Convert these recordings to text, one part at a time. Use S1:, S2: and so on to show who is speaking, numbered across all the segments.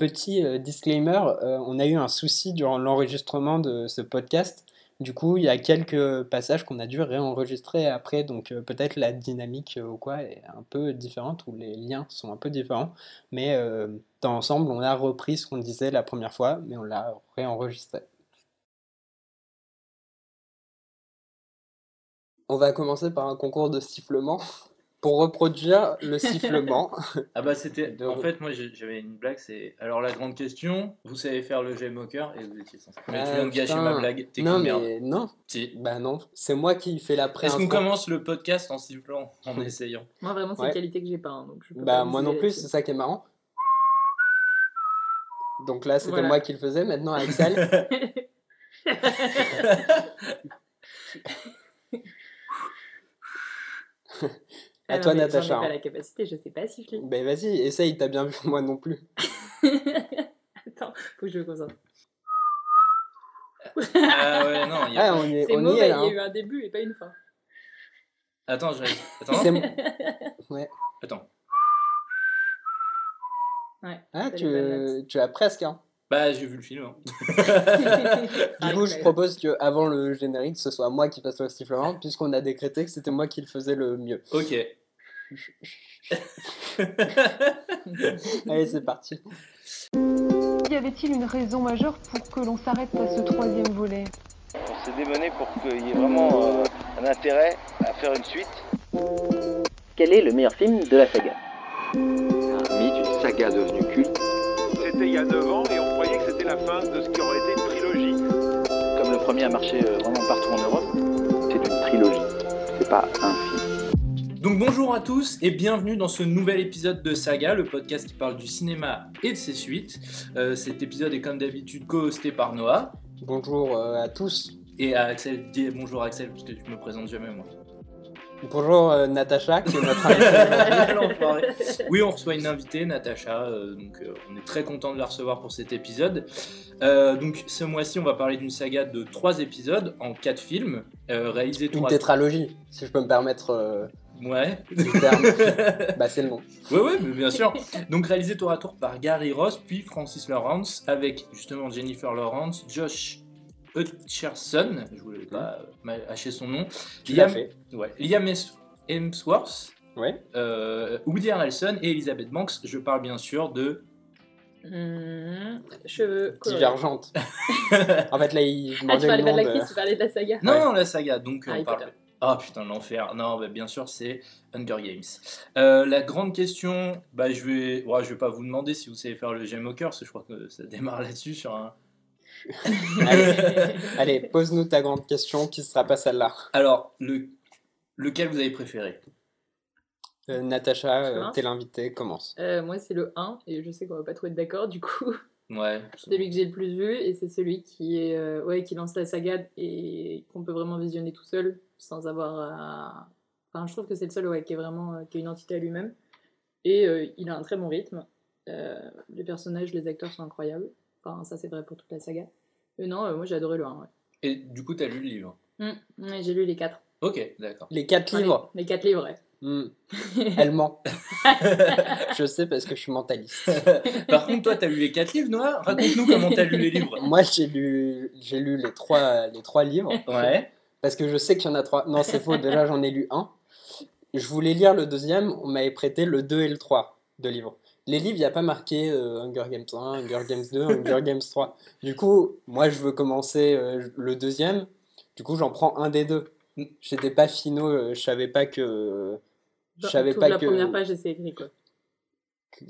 S1: petit euh, disclaimer, euh, on a eu un souci durant l'enregistrement de ce podcast. Du coup, il y a quelques passages qu'on a dû réenregistrer après, donc euh, peut-être la dynamique ou quoi est un peu différente, ou les liens sont un peu différents. Mais dans l'ensemble, on a repris ce qu'on disait la première fois, mais on l'a réenregistré. On va commencer par un concours de sifflement pour reproduire le sifflement.
S2: Ah bah c'était.
S1: De-
S2: En fait, moi j'avais une blague, c'est. Alors la grande question, vous savez faire le jet moqueur et vous étiez censé. Mais tu
S1: Ah,
S2: viens de gâcher ma blague, t'es
S1: Non,
S2: merde.
S1: mais non,
S2: Si.
S1: bah non, c'est moi qui fais la pré
S2: Est-ce qu'on commence le podcast en sifflant, en essayant?
S3: Moi, vraiment, c'est
S1: Ouais.
S3: une qualité que j'ai pas. hein, donc je peux
S1: Bah
S3: pas
S1: moi non plus, c'est ça qui est marrant. Donc là, c'était
S3: Voilà.
S1: moi qui le faisais. Maintenant, Axel. À
S3: Ah non,
S1: toi, Natacha,
S3: J'en ai
S1: hein.
S3: pas la capacité, je sais pas siffler.
S1: ben vas-y, essaye, t'as bien vu, moi non plus.
S3: Attends, faut que je me concentre.
S2: Ah ouais, non, il y a...
S1: Ah, on, est,
S3: C'est
S1: on y
S3: mauvais, il y a
S1: hein.
S3: eu un début et pas une fin.
S2: Attends, j'arrive. Attends.
S1: C'est mon- Ouais.
S2: Attends.
S3: Ouais.
S1: Ah,
S3: t'as les bonnes notes.
S1: tu, tu as presque. Hein.
S2: Bah, j'ai vu le film. hein.
S1: Du coup, je propose que avant le générique, ce soit moi qui fasse le sifflement, puisqu'on a décrété que c'était moi qui le faisais le mieux.
S2: Ok.
S1: Allez, c'est parti.
S4: Y avait-il une raison majeure pour que l'on s'arrête à ce troisième volet?
S5: On s'est démené pour qu'il y ait vraiment euh, un intérêt à faire une suite.
S6: Quel est le meilleur film de la saga?
S7: Mythe, une saga devenue culte.
S8: C'était il y a 9 ans et on croyait que c'était la fin de ce qui aurait été une trilogie.
S6: Comme le premier a marché euh, vraiment partout en Europe,
S7: C'est une trilogie, c'est pas un film.
S2: Donc bonjour à tous et bienvenue dans ce nouvel épisode de Saga, le podcast qui parle du cinéma et de ses suites. Euh, cet épisode est comme d'habitude co-hosté par Noah
S1: Bonjour euh, à tous.
S2: et à Axel. Dis bonjour Axel parce que tu me présentes jamais moi.
S1: Bonjour euh, Natacha, qui est notre invitée.
S2: Oui, on reçoit une invitée, Natacha, euh, donc euh, on est très content de la recevoir pour cet épisode. Donc ce mois-ci, on va parler d'une saga de trois épisodes en quatre films, réalisés
S1: Une tétralogie, si je peux me permettre
S2: Ouais.
S1: le terme. bah, c'est le nom.
S2: Ouais, ouais, mais bien sûr. Donc réalisé tour à tour par Gary Ross, puis Francis Lawrence, avec justement Jennifer Lawrence, Josh Hutcherson, je voulais pas euh, hacher son nom,
S1: Tu
S2: Liam,
S1: fait.
S2: ouais, Liam Hems- Hemsworth,
S1: Ouais.
S2: euh, Woody Harrelson et Elizabeth Banks. Je parle bien sûr de.
S3: Mmh, Cheveux colorés.
S1: Divergente. en fait, là, il
S3: Ah, tu parlais pas de
S1: de...
S3: l'actrice, tu parlais de la saga.
S2: Non,
S1: Ouais.
S2: non, la saga. Donc
S3: Harry
S2: on parle.
S3: Potter.
S2: Ah putain, l'enfer. Non, bah, bien sûr, c'est Hunger Games. Euh, la grande question, bah, je vais, ouais, je vais pas vous demander si vous savez faire le Gem au cœur, parce que je crois que ça démarre là-dessus sur un.
S1: Allez, allez pose-nous ta grande question, qui sera pas celle-là.
S2: Alors, le... lequel vous avez préféré?
S1: Euh, Natacha, euh,
S3: commence
S1: t'es l'invité, commence.
S3: Euh, moi, c'est le 1, et je sais qu'on va pas trop être d'accord, du coup.
S2: Ouais.
S3: C'est celui que j'ai le plus vu, et c'est celui qui, est, euh, ouais, qui lance la saga et qu'on peut vraiment visionner tout seul, sans avoir à... Enfin, je trouve que c'est le seul ouais, qui, est vraiment, euh, qui a une entité à lui-même. Et euh, il a un très bon rythme. Euh, les personnages, les acteurs sont incroyables. Enfin, ça, c'est vrai pour toute la saga. Mais non, euh, moi, j'ai adoré le 1, ouais.
S2: Et du coup, t'as lu le livre?
S3: Mm, ouais, j'ai lu les 4.
S2: Ok, d'accord.
S1: Les quatre livres.
S3: Les 4 livres, ouais.
S1: Hmm, Elle ment. je sais parce que je suis mentaliste.
S2: Par contre, toi, t'as lu les quatre livres, Noah? Raconte-nous comment t'as lu les livres.
S1: Moi, j'ai lu, j'ai lu les trois, les trois livres
S2: Ouais.
S1: parce que je sais qu'il y en a trois. Non, c'est faux. Déjà, j'en ai lu un. Je voulais lire le deuxième. On m'avait prêté le 2 et le 3 de livres. Les livres, il n'y a pas marqué euh, Hunger Games 1, Hunger Games 2, Hunger Games 3. Du coup, moi, je veux commencer euh, le deuxième. Du coup, j'en prends un des deux. J'étais pas finaux. euh, je savais pas que. Je savais pas
S3: la
S1: que.
S3: première page, c'est écrit, quoi.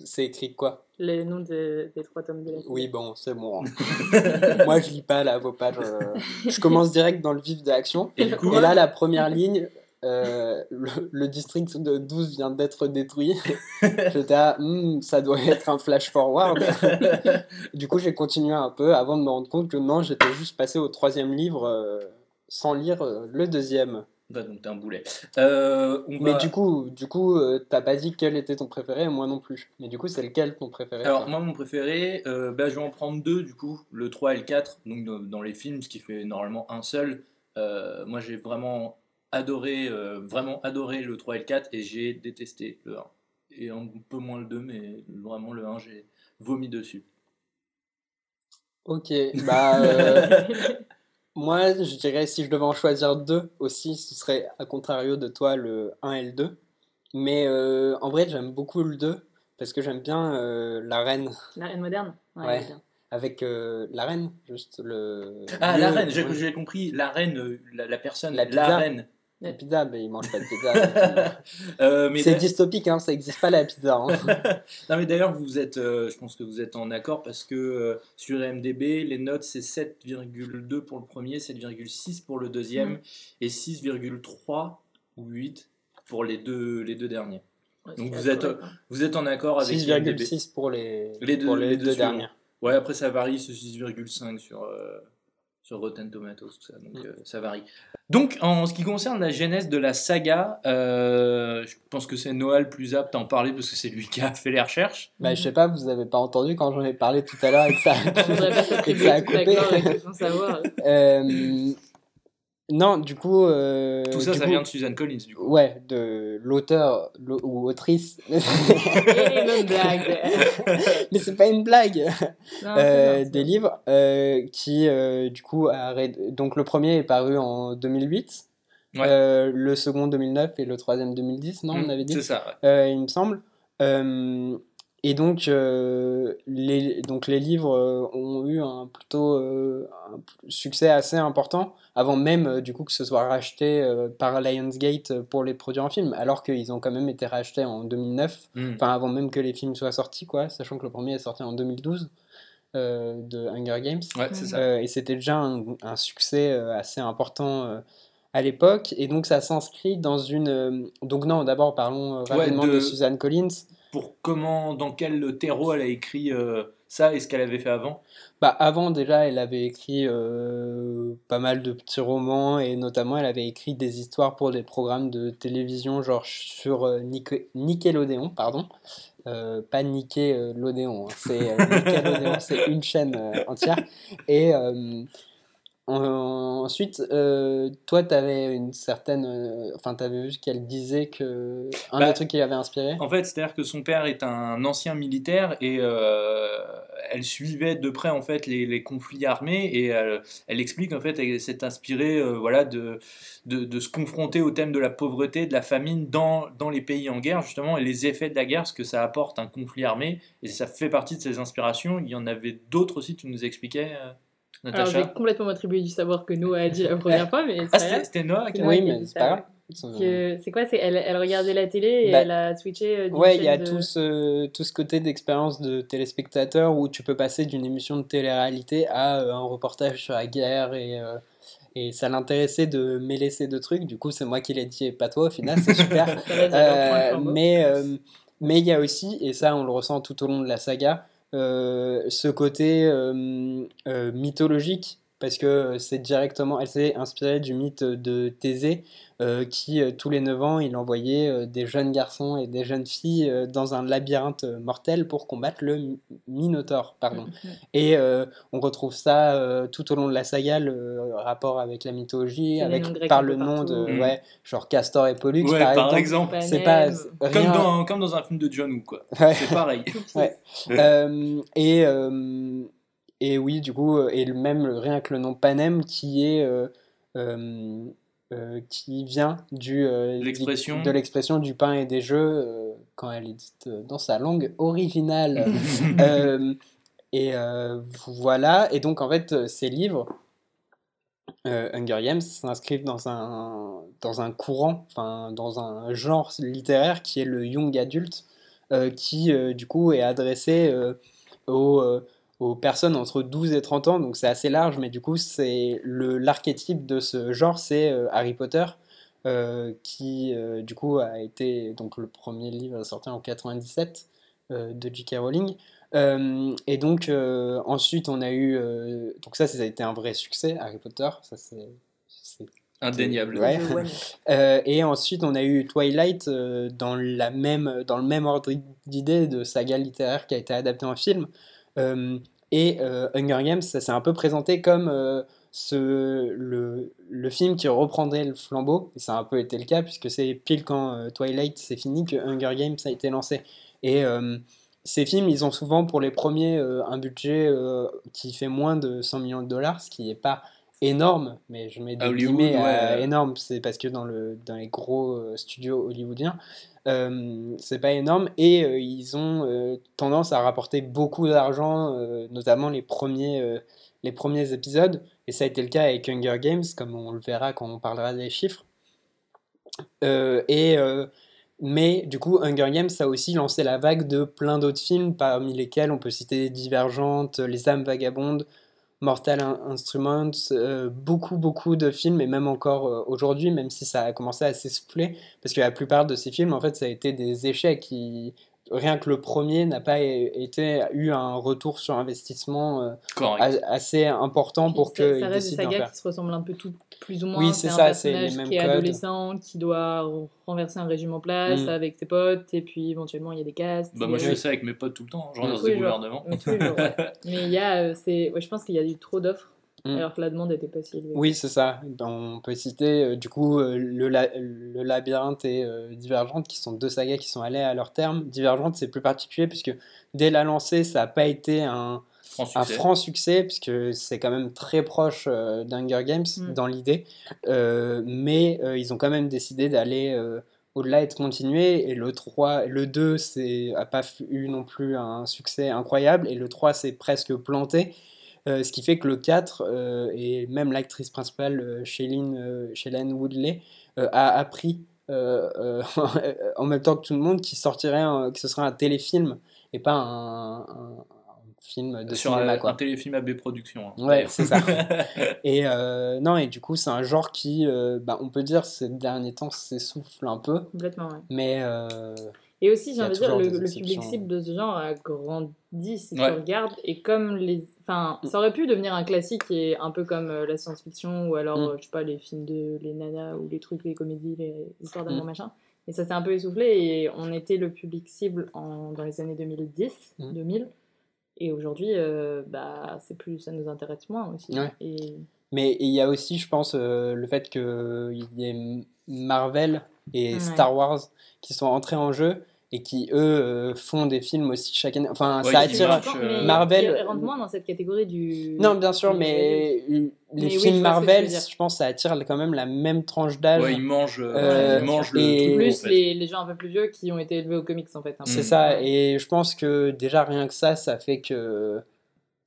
S1: C'est écrit quoi?
S3: Les noms de- des trois tomes de la.
S1: Oui, bon, c'est bon. Moi, je lis pas là vos pages. euh, Je commence direct dans le vif de l'action.
S2: Et du coup,
S1: Et là, la première ligne, euh, le, le district de 12 vient d'être détruit. J'étais à, Hmm, ça doit être un flash forward. du coup, j'ai continué un peu avant de me rendre compte que non, j'étais juste passé au troisième livre euh, sans lire euh, le deuxième.
S2: Bah, donc t'es un boulet. Euh, on
S1: Mais
S2: va-
S1: du coup, du coup, euh, t'as pas dit quel était ton préféré, moi non plus. Mais du coup, c'est lequel ton préféré
S2: Alors, moi, mon préféré, euh, bah, je vais en prendre deux, du coup, le 3 et le 4, donc dans, dans les films, ce qui fait normalement un seul. Euh, moi, j'ai vraiment adoré, vraiment adoré le 3 et le 4, et j'ai détesté le 1. Et un peu moins le 2, mais vraiment le 1, j'ai vomi dessus.
S1: Ok, bah moi je dirais si je devais en choisir deux aussi, ce serait à contrario de toi le 1 et le 2. Mais euh, en vrai j'aime beaucoup le 2 parce que j'aime bien euh, la reine
S3: La reine moderne
S1: Ouais. avec euh, la reine, juste le.
S2: Ah,
S1: lieu,
S2: la reine, j'ai
S1: ouais.
S2: compris. La reine, la, la personne,
S1: La
S2: la, reine.
S1: La pizza, mais ils mangent pas de pizza.
S2: Euh, mais
S1: C'est dystopique, hein, ça existe pas la pizza. hein.
S2: non mais d'ailleurs vous êtes, euh, je pense que vous êtes en accord parce que euh, sur MDB les notes c'est 7,2 pour le premier, 7,6 pour le deuxième
S3: Mm.
S2: et 6,3 ou 8 pour les deux les deux derniers.
S3: Ouais,
S2: Donc vous êtes, vous êtes en accord avec IMDb.
S1: 6,6 pour les,
S2: Les deux-
S1: pour les
S2: les
S1: deux,
S2: deux
S1: dernières.
S2: Ouais, après ça varie, c'est 6,5 sur, euh, sur Rotten Tomatoes, tout ça, donc
S1: Mm.
S2: euh, ça varie. Donc en ce qui concerne la genèse de la saga, euh, je pense que c'est Noël plus apte à en parler parce que c'est lui qui a fait les recherches.
S1: Bah, je sais pas, vous avez pas entendu quand j'en ai parlé tout à l'heure et que ça, et que a coupé. Euh, non, du coup. euh,
S2: Tout ça, ça
S1: coup-
S2: vient de Suzanne Collins, du coup.
S1: Ouais, de l'auteur l'au- ou autrice.
S3: Bonnes blagues.
S1: Mais c'est pas une blague.
S3: Non,
S1: Euh, des livres euh, qui, euh, du coup, a donc le premier est paru en 2008,
S2: Ouais.
S1: euh, le second 2009 et le troisième 2010, non, on
S2: Mm,
S1: avait dit
S2: C'est ça, ouais.
S1: Euh, il me semble. Et donc, euh, les, donc les livres euh, ont eu un plutôt euh, un succès assez important avant même du coup que ce soit racheté euh, par Lionsgate pour les produire en film, alors qu'ils ont quand même été rachetés en 2009,
S2: Mm.
S1: enfin avant même que les films soient sortis, quoi, sachant que le premier est sorti en 2012 euh, de Hunger Games.
S2: Ouais, c'est ça.
S1: Et c'était déjà un, un succès assez important à l'époque. Et donc ça s'inscrit dans une... donc non, d'abord parlons
S2: Ouais,
S1: rapidement
S2: de-
S1: de... Suzanne Collins.
S2: Pour comment, dans quel terreau elle a écrit euh, ça et ce qu'elle avait fait avant?
S1: Bah, avant déjà, elle avait écrit euh, pas mal de petits romans et notamment elle avait écrit des histoires pour des programmes de télévision genre sur euh, Nick- Nickelodeon, pardon. Euh, pas Nickelodeon, hein, c'est Nickelodeon, c'est une chaîne entière. Et ensuite, euh, toi, tu avais une certaine. euh, Enfin, tu avais vu qu'elle disait que. Un
S2: Bah,
S1: des trucs qui l'avait inspiré?
S2: En fait, c'est-à-dire que son père est un ancien militaire et euh, elle suivait de près en fait les, les conflits armés et elle, elle explique en fait elle s'est inspirée voilà de, de, de se confronter au thème de la pauvreté, de la famine dans, dans les pays en guerre justement et les effets de la guerre, ce que ça apporte un conflit armé et ça fait partie de ses inspirations. Il y en avait d'autres aussi, tu nous expliquais,
S3: Alors, je vais complètement m'attribuer du savoir que Noah a dit la première fois, mais
S2: Ah,
S3: c'est pas
S2: c'était Noah qui a-
S1: Oui, mais c'est pas grave.
S3: C'est quoi c'est elle, elle regardait la télé et
S1: Bah,
S3: elle a switché euh,
S1: Ouais, il y a
S3: de-
S1: tout ce, tout ce côté d'expérience de téléspectateur où tu peux passer d'une émission de télé-réalité à euh, un reportage sur la guerre et, euh, et ça l'intéressait de mêler ces deux trucs. Du coup, c'est moi qui l'ai dit et pas toi au final, c'est super. Euh, mais mais il y a aussi, et ça on le ressent tout au long de la saga, ce côté euh, euh, mythologique, parce que c'est directement, elle s'est inspirée du mythe de Thésée, euh, qui euh, tous les 9 ans, il envoyait euh, des jeunes garçons et des jeunes filles euh, dans un labyrinthe mortel pour combattre le Mi- Minotaure. Pardon.
S3: Mhm.
S1: Et euh, on retrouve ça euh, tout au long de la saga, le rapport avec la mythologie, avec, par le nom de.
S2: Mm.
S1: ouais, genre Castor et Pollux,
S2: Ouais,
S1: par,
S2: par
S1: exemple.
S2: exemple.
S1: C'est pas.
S2: Comme
S1: rien.
S2: dans, comme dans un film de John Woo, quoi.
S1: Ouais.
S2: C'est pareil.
S1: Ouais. Euh, et, euh, et oui, du coup, euh, et le même rien que le nom Panem qui est euh, euh, qui vient du euh, di-
S2: L'expression.
S1: de l'expression du pain et des jeux euh, quand elle est dite dans sa langue originale. Et voilà. Et donc en fait, ces livres. Hunger Games s'inscrivent dans un, dans un courant, enfin dans un genre littéraire qui est le young adult, qui du coup est adressé aux, aux personnes entre 12 et 30 ans, donc c'est assez large, mais du coup c'est le l'archétype de ce genre, c'est euh, Harry Potter, euh, qui euh, du coup a été, donc le premier livre sorti en 97 euh, de J.K. Rowling. Euh, et donc euh, ensuite on a eu, euh, donc ça ça a été un vrai succès, Harry Potter, ça c'est c'est
S2: Indéniable.
S1: Ouais. Euh, et ensuite, on a eu Twilight euh, dans, la même, dans le même ordre d'idée de saga littéraire qui a été adapté en film. Euh, et euh, Hunger Games, ça s'est un peu présenté comme euh, le, film qui reprendrait le flambeau. Et ça a un peu été le cas, puisque c'est pile quand Twilight s'est fini que Hunger Games a été lancé. Et, ces films, ils ont souvent pour les premiers un budget qui fait moins de 100 millions de dollars, ce qui n'est pas énorme, mais je mets des
S2: Hollywood,
S1: guillemets à
S2: ouais.
S1: énorme, c'est parce que dans, le, dans les gros euh, studios hollywoodiens, euh, c'est pas énorme et euh, ils ont euh, tendance à rapporter beaucoup d'argent, notamment les premiers, les premiers épisodes, et ça a été le cas avec Hunger Games, comme on le verra quand on parlera des chiffres. Et, mais du coup, Hunger Games a aussi lancé la vague de plein d'autres films, parmi lesquels on peut citer Divergente, Les âmes vagabondes, Mortal In- Instruments, euh, beaucoup, beaucoup de films, et même encore euh, aujourd'hui, même si ça a commencé à s'essouffler, parce que la plupart de ces films, en fait, ça a été des échecs. qui- Rien que le premier n'a pas été, eu un retour sur investissement euh, assez important pour
S3: ça,
S1: qu'ils
S3: ça reste des sagas qui se ressemblent un peu toutes plus ou moins.
S1: Oui, c'est
S3: un
S1: ça, c'est les
S3: personnage
S1: mêmes
S3: qui est
S1: codes.
S3: adolescent, qui doit renverser un régime en place
S1: Mm.
S3: avec ses potes, et puis éventuellement il y a des castes.
S2: Bah, moi, je fais ça avec mes potes tout le temps. Je renverse des
S3: genre,
S2: gouvernements.
S3: mais il y a, euh, c'est, ouais, je pense qu'il y a eu trop d'offres,
S1: Mm.
S3: alors que la demande n'était pas si élevée.
S1: Oui, c'est ça. On peut citer euh, du coup euh, le, la- le Labyrinthe et euh, Divergente, qui sont deux sagas qui sont allées à leur terme. Divergente, c'est plus particulier puisque dès la lancée, ça n'a pas été un,
S2: Franc
S1: un
S2: succès.
S1: franc succès, puisque c'est quand même très proche euh, d'Hunger Games
S3: Mm.
S1: dans l'idée. Euh, mais euh, ils ont quand même décidé d'aller euh, au-delà et de continuer. Et le 3, le 2 n'a pas eu non plus un succès incroyable. Et le 3 s'est presque planté. Euh, ce qui fait que le 4, euh, et même l'actrice principale, euh, Shailene, euh, Shailene Woodley, euh, a appris euh, euh, en même temps que tout le monde qu'il sortirait, un- que ce serait un téléfilm et pas un, un- un film de
S2: Sur
S1: cinéma.
S2: un,
S1: quoi.
S2: un téléfilm AB Production. hein,
S1: Ouais, c'est ça. Et euh, non, et du coup, c'est un genre qui, euh, bah, on peut dire, ces derniers temps, s'essouffle un peu,
S3: Complètement, ouais.
S1: mais euh,
S3: Et aussi, j'ai
S1: a
S3: envie de dire, le, le public cible de ce genre a grandi si
S2: Ouais.
S3: tu regardes. Et comme les. Enfin, ça aurait pu devenir un classique et un peu comme euh, la science-fiction ou alors,
S1: Mm.
S3: euh, je sais pas, les films de les nanas ou les trucs, les comédies, les histoires d'amour
S1: Mm.
S3: machin. Et ça s'est un peu essoufflé et on était le public cible en, dans les années 2010,
S1: Mm.
S3: 2000. Et aujourd'hui, euh, bah, c'est plus, ça nous intéresse moins aussi.
S1: Ouais.
S3: Et
S1: Mais il y a aussi, je pense, euh, le fait qu'il y ait Marvel et
S3: Ouais.
S1: Star Wars qui sont entrés en jeu et qui, eux, euh, font des films aussi chaque année. Enfin,
S2: Ouais,
S1: ça attire.
S2: euh,
S1: Marvel-
S3: il rentre moins dans cette catégorie du.
S1: Non, bien sûr,
S3: du-
S1: mais les
S3: Mais
S1: films Marvel, je pense, ça attire quand même la même tranche d'âge.
S2: Ouais, ils mangent, euh, ils mangent le
S1: et-
S2: en
S3: Plus
S2: fait.
S3: les, les gens un peu plus vieux qui ont été élevés aux comics en fait. peu.
S1: C'est
S2: Mm.
S1: ça, et je pense que déjà rien que ça, ça fait que.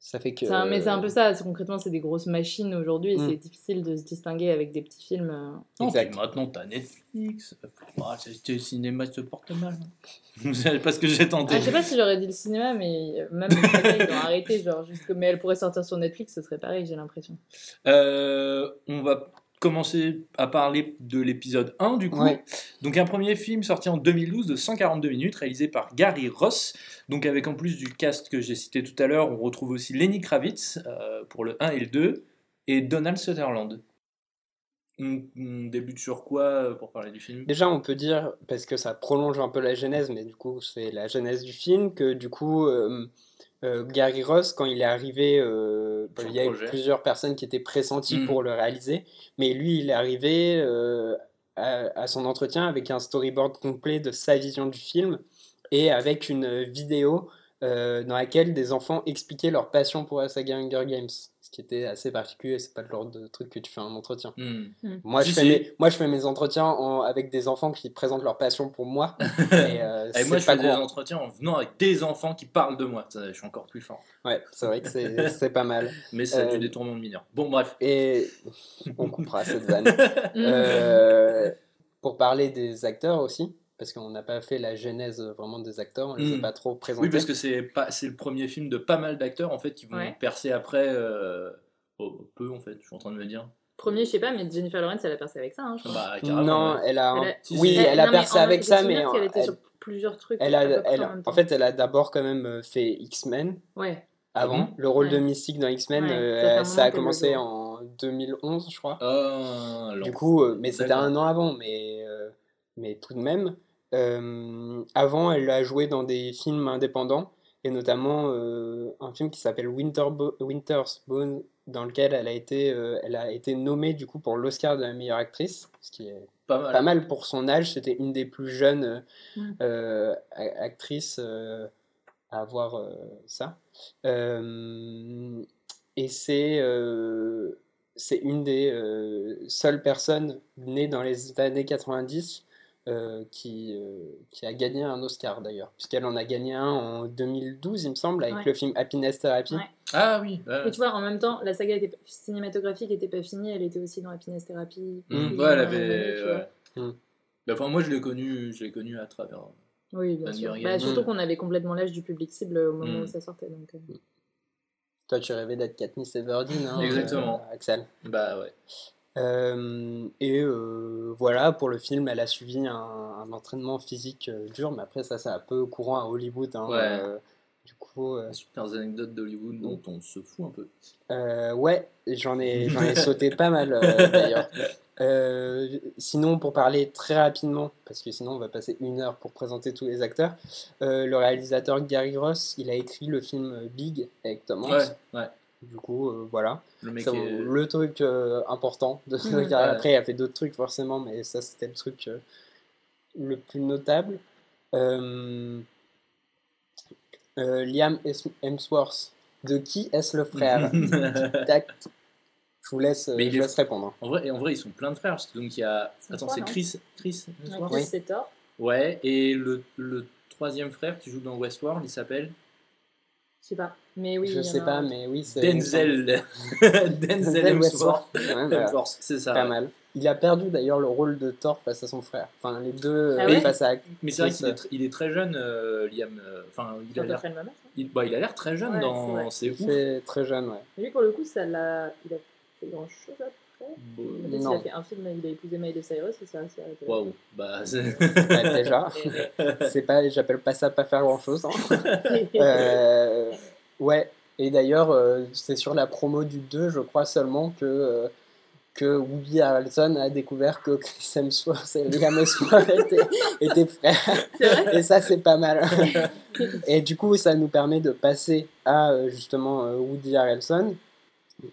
S1: Ça fait que.
S3: Un- mais c'est un peu ça, concrètement c'est des grosses machines aujourd'hui et
S1: Mm.
S3: c'est difficile de se distinguer avec des petits films. euh.
S2: Non,
S1: Exact.
S2: maintenant, t'as Netflix. Ah, c'est- c'est le cinéma se porte mal. C'est pas ce que j'ai tenté.
S3: Ah, je sais pas si j'aurais dit le cinéma, mais euh, même les ils ont arrêté. Genre, juste que- mais elle pourrait sortir sur Netflix, ce serait pareil, j'ai l'impression.
S2: Euh, on va commencer à parler de l'épisode 1 du coup.
S1: Ouais.
S2: Donc un premier film sorti en 2012 de 142 minutes réalisé par Gary Ross. Donc avec en plus du cast que j'ai cité tout à l'heure, on retrouve aussi Lenny Kravitz euh, pour le 1 et le 2 et Donald Sutherland. On, on débute sur quoi euh, pour parler du film?
S1: Déjà, on peut dire, parce que ça prolonge un peu la genèse, mais du coup, c'est la genèse du film, que du coup, euh, euh, Gary Ross, quand il est arrivé, euh, il y a eu plusieurs personnes qui étaient pressenties
S2: Mm.
S1: pour le réaliser, mais lui, il est arrivé euh, à, à son entretien avec un storyboard complet de sa vision du film et avec une vidéo dans laquelle des enfants expliquaient leur passion pour la saga Hunger Games, qui était assez particulier, c'est pas le genre de truc que tu fais en entretien.
S2: Hmm.
S1: Moi,
S2: Si,
S1: je fais
S2: si.
S1: mes, moi, je fais mes entretiens en- avec des enfants qui présentent leur passion pour moi. et, euh,
S2: Et moi je
S1: pas
S2: fais des
S1: courant.
S2: entretiens en venant avec des enfants qui parlent de moi. Ça, je suis encore plus fort.
S1: Ouais, c'est vrai que c'est pas mal.
S2: Mais c'est
S1: Euh,
S2: du détournement de mineurs. Bon bref.
S1: Et on coupera cette vanne. Euh, pour parler des acteurs aussi, parce qu'on n'a pas fait la genèse vraiment des acteurs, on les a
S2: Mm.
S1: pas trop présentés.
S2: Oui, parce que c'est pas, c'est le premier film de pas mal d'acteurs en fait qui vont
S3: Ouais.
S2: percer après. euh, oh, peu en fait, je suis en train de me dire.
S3: Premier, je sais pas, mais Jennifer Lawrence, elle a percé avec ça, hein, je crois.
S2: Bah,
S1: non, elle a,
S3: Elle a-
S1: oui, elle a
S3: non,
S1: percé avec ça, mais
S3: souviens qu'elle était
S1: elle,
S3: sur plusieurs trucs.
S1: elle a, elle,
S3: en
S1: fait, elle a d'abord quand même euh, fait X-Men
S3: Ouais.
S1: avant.
S2: bon
S1: Le rôle de. Mystique dans X-Men,
S3: Ouais,
S1: euh,
S3: ça
S1: a commencé en 2011, je crois.
S2: Alors.
S1: Du coup, euh, mais c'était un an avant, mais, euh, mais tout de même. Euh, avant, elle a joué dans des films indépendants, et notamment euh, un film qui s'appelle Winter Bo- Winter's Bone, dans lequel elle a été, euh, elle a été nommée du coup pour l'Oscar de la meilleure actrice, ce qui est
S2: pas mal.
S1: pas mal pour son âge. C'était une des plus jeunes
S3: Mm.
S1: euh, a- actrices euh, à voir euh, ça. Euh, et c'est euh, c'est une des euh, seules personnes nées dans les années 90 euh, qui, euh, qui a gagné un Oscar d'ailleurs, puisqu'elle en a gagné un en 2012, il me semble, avec
S3: Ouais.
S1: le film Happiness Therapy.
S3: Ouais.
S2: Ah oui. ouais.
S3: Et tu vois, en même temps, la saga était, cinématographique était pas finie, elle était aussi dans Happiness Therapy.
S2: Mm,
S3: plus
S2: ouais,
S3: ou
S2: elle avait. ouais. Bah, enfin, moi, je l'ai connu, je l'ai connu à travers.
S3: Oui, bien sûr. Bah, surtout
S1: Mm.
S3: qu'on avait complètement l'âge du public cible au moment où ça sortait. Donc, euh.
S1: Toi, tu rêvais d'être Katniss Everdeen, hein,
S2: Exactement.
S1: euh, Axel.
S2: Bah ouais.
S1: Euh, et euh, voilà, pour le film, elle a suivi un, un entraînement physique euh, dur, mais après, ça, c'est un peu courant à Hollywood. hein,
S2: Ouais.
S1: euh, du coup, euh,
S2: super anecdotes d'Hollywood dont on se fout un peu.
S1: euh, ouais, j'en ai, j'en ai sauté pas mal euh, d'ailleurs. Euh, sinon, pour parler très rapidement, parce que sinon on va passer une heure pour présenter tous les acteurs, euh, le réalisateur Gary Ross, il a écrit le film Big avec Tom Hanks.
S2: Ouais, ouais.
S1: Du coup, euh, voilà.
S2: Le mec
S1: Ça,
S2: est...
S1: Le truc euh, important de sa carrière.
S2: Ouais.
S1: Après, il a fait d'autres trucs forcément, mais ça, c'était le truc euh, le plus notable. Euh, euh, Liam Hems- Hemsworth, de qui est-ce le frère? Tac. Je vous laisse,
S2: Mais il
S1: je
S2: est-
S1: laisse répondre.
S2: En vrai, en vrai, ils sont plein de frères. Donc il y a.
S3: C'est
S2: Attends, c'est Chris. Chris
S3: Ouais,
S2: Hemsworth
S3: Chris, c'est Thor.
S2: Ouais, et le, le troisième frère qui joue dans Westworld, il s'appelle
S3: Je sais pas. Mais oui.
S1: je sais
S3: a
S1: pas, mais oui, c'est.
S2: Denzel. Denzel Hemsworth.
S1: Ouais, voilà.
S2: C'est ça.
S1: Pas
S2: ouais.
S1: mal. Il a perdu d'ailleurs le rôle de Thor face à son frère. Enfin, les deux
S3: Ah
S1: euh,
S3: ouais
S1: face à.
S2: Mais c'est vrai qu'il est, tr- il est très jeune, euh, Liam. euh, Enfin, il a l'air.
S3: hein.
S2: Il, bah, il a l'air très jeune
S3: Ouais,
S2: dans.
S3: c'est
S2: ouf.
S1: C'est très jeune, ouais.
S3: Mais lui, pour le coup, ça l'a. Il a fait grand chose après.
S1: Non.
S3: a fait un film, il a épousé Miley Cyrus et ça arrêté.
S2: Waouh. Bah.
S1: Bah, déjà, c'est pas, j'appelle pas ça pas faire grand chose. Euh, ouais, et d'ailleurs, euh, c'est sur la promo du 2, je crois seulement que, euh, que Woody Harrelson a découvert que Chris Hemsworth et Liam Hemsworth étaient, étaient frères. Et ça, c'est pas mal. Et du coup, ça nous permet de passer à justement Woody Harrelson,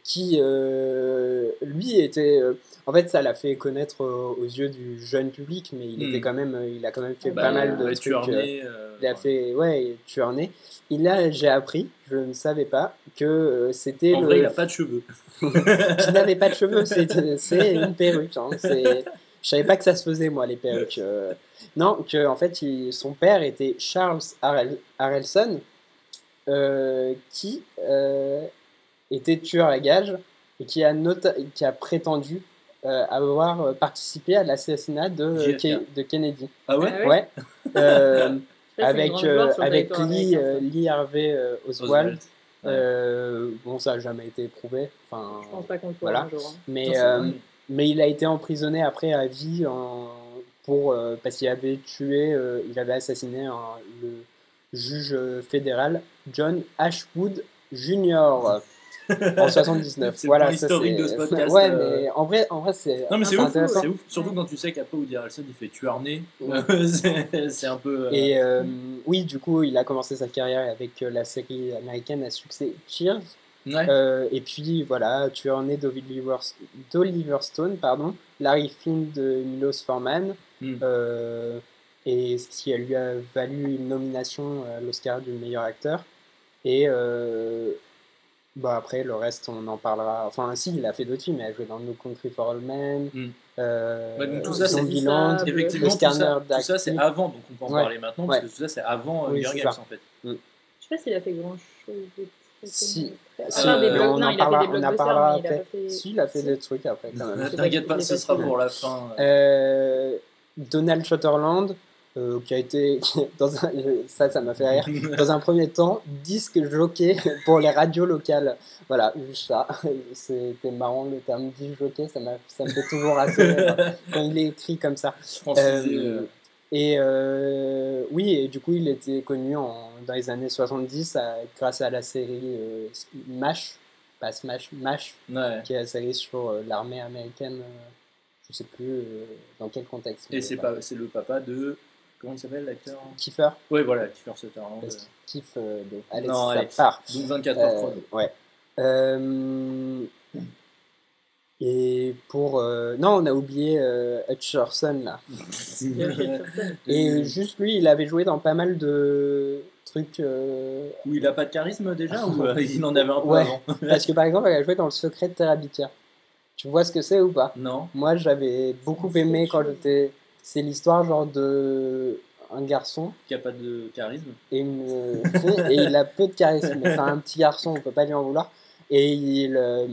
S1: qui euh, lui était. euh, en fait, ça l'a fait connaître euh, aux yeux du jeune public, mais il
S2: Hmm.
S1: était quand même, il a quand même fait
S3: Bah,
S1: pas mal de
S2: ouais,
S1: trucs.
S2: tueur né, euh,
S1: il a fait, ouais, tueur né. Et là, j'ai appris, je ne savais pas, que c'était
S2: En
S1: le.
S2: vrai, il a pas de cheveux.
S1: qui n'avait pas de cheveux, c'est une perruque. hein. Je savais pas que ça se faisait, moi, les perruques. Non, que en fait, il- son père était Charles Harrel- Harrelson, qui était tueur à gages et qui a, nota- qui a prétendu euh, avoir euh, participé à l'assassinat de, euh,
S2: JFK.
S1: Ke- de Kennedy.
S2: Ah ouais
S3: Ah ouais.
S1: Euh, avec euh,
S3: gloire le
S1: avec Lee, euh, Harvey euh, Oswald.
S2: Oswald. Ouais.
S1: Euh, bon, ça n'a jamais été prouvé. Enfin,
S3: Je pense pas qu'on le
S1: voilà.
S3: un jour. hein.
S1: mais, euh, mais il a été emprisonné après à vie en- pour, euh, parce qu'il avait tué, euh, il avait assassiné le juge fédéral John Ashwood Jr. en 79.
S2: C'est
S1: voilà,
S2: historique de ce podcast,
S1: Ouais,
S2: euh.
S1: mais en vrai, en vrai c'est
S2: Non mais c'est ouf, c'est ouf, surtout quand tu sais qu'après Woody Harrelson il fait tueur né, c'est un peu... euh,
S1: Et euh, oui, du coup, il a commencé sa carrière avec euh, la série américaine à succès Cheers.
S2: ouais.
S1: Et puis voilà, tueur né d'Oliver Stone, pardon, Larry Flynn de Milos Forman,
S2: Hmm.
S1: et ce qui lui a valu une nomination à l'Oscar du meilleur acteur. Et bah après, le reste, on en parlera. Enfin, si, il a fait d'autres films, il a joué dans No Country for All Men,
S2: Hmm.
S1: euh,
S2: Ouais, donc tout ça, c'est- Effectivement,
S1: le
S2: tout ça,
S1: Scanner
S2: tout ça c'est avant, donc on peut en
S1: Ouais.
S2: parler maintenant,
S1: Ouais.
S2: parce que tout ça c'est avant euh,
S1: Oui,
S2: Hunger Games en fait.
S3: Je sais pas s'il a fait grand chose de très
S1: Si. Si,
S3: des
S2: euh,
S3: blocs-
S1: on
S3: non,
S1: en parlera- on en parlera après.
S3: fait-
S1: Si, il a fait des trucs après.
S2: Euh, T'inquiète
S3: qui-
S2: pas, ce sera pour la fin.
S1: Euh, Donald Sutherland, euh, qui a été, dans un, ça, ça m'a fait rire, dans un premier temps, disque jockey pour les radios locales. Voilà, juste ça. C'était marrant le terme disque jockey, ça, ça me fait toujours assez rire quand il est écrit comme ça. Euh,
S2: euh,
S1: Et euh, oui, et du coup, il était connu en, dans les années 70 à- grâce à la série MASH, pas Smash, MASH,
S2: ouais.
S1: qui est la série sur l'armée américaine. je sais plus dans quel contexte.
S2: Et c'est le papa de... Comment il s'appelle l'acteur?
S1: Kiefer,
S2: Ouais voilà, Kiefer Sutherland.
S1: parce qu'il kiffe. euh, Allez,
S2: Non, allez.
S1: part.
S2: Donc 24 heures
S1: Euh,
S2: chrono.
S1: ouais. Euh, et pour. euh, non, on a oublié euh, Hutcherson là.
S3: Il.
S1: Et juste lui, il avait joué dans pas mal de truc. euh,
S2: Où il a pas de charisme déjà ou euh, il en avait un peu
S1: Ouais.
S2: avant?
S1: Parce que par exemple, elle a joué dans Le Secret de Terabithia. Tu vois ce que c'est ou pas?
S2: Non.
S1: Moi, j'avais beaucoup aimé quand j'étais. C'est l'histoire genre de un garçon
S2: Qui a pas de charisme.
S1: et une fille, et il a peu de charisme. C'est un petit garçon, on peut pas lui en vouloir. Et il, euh,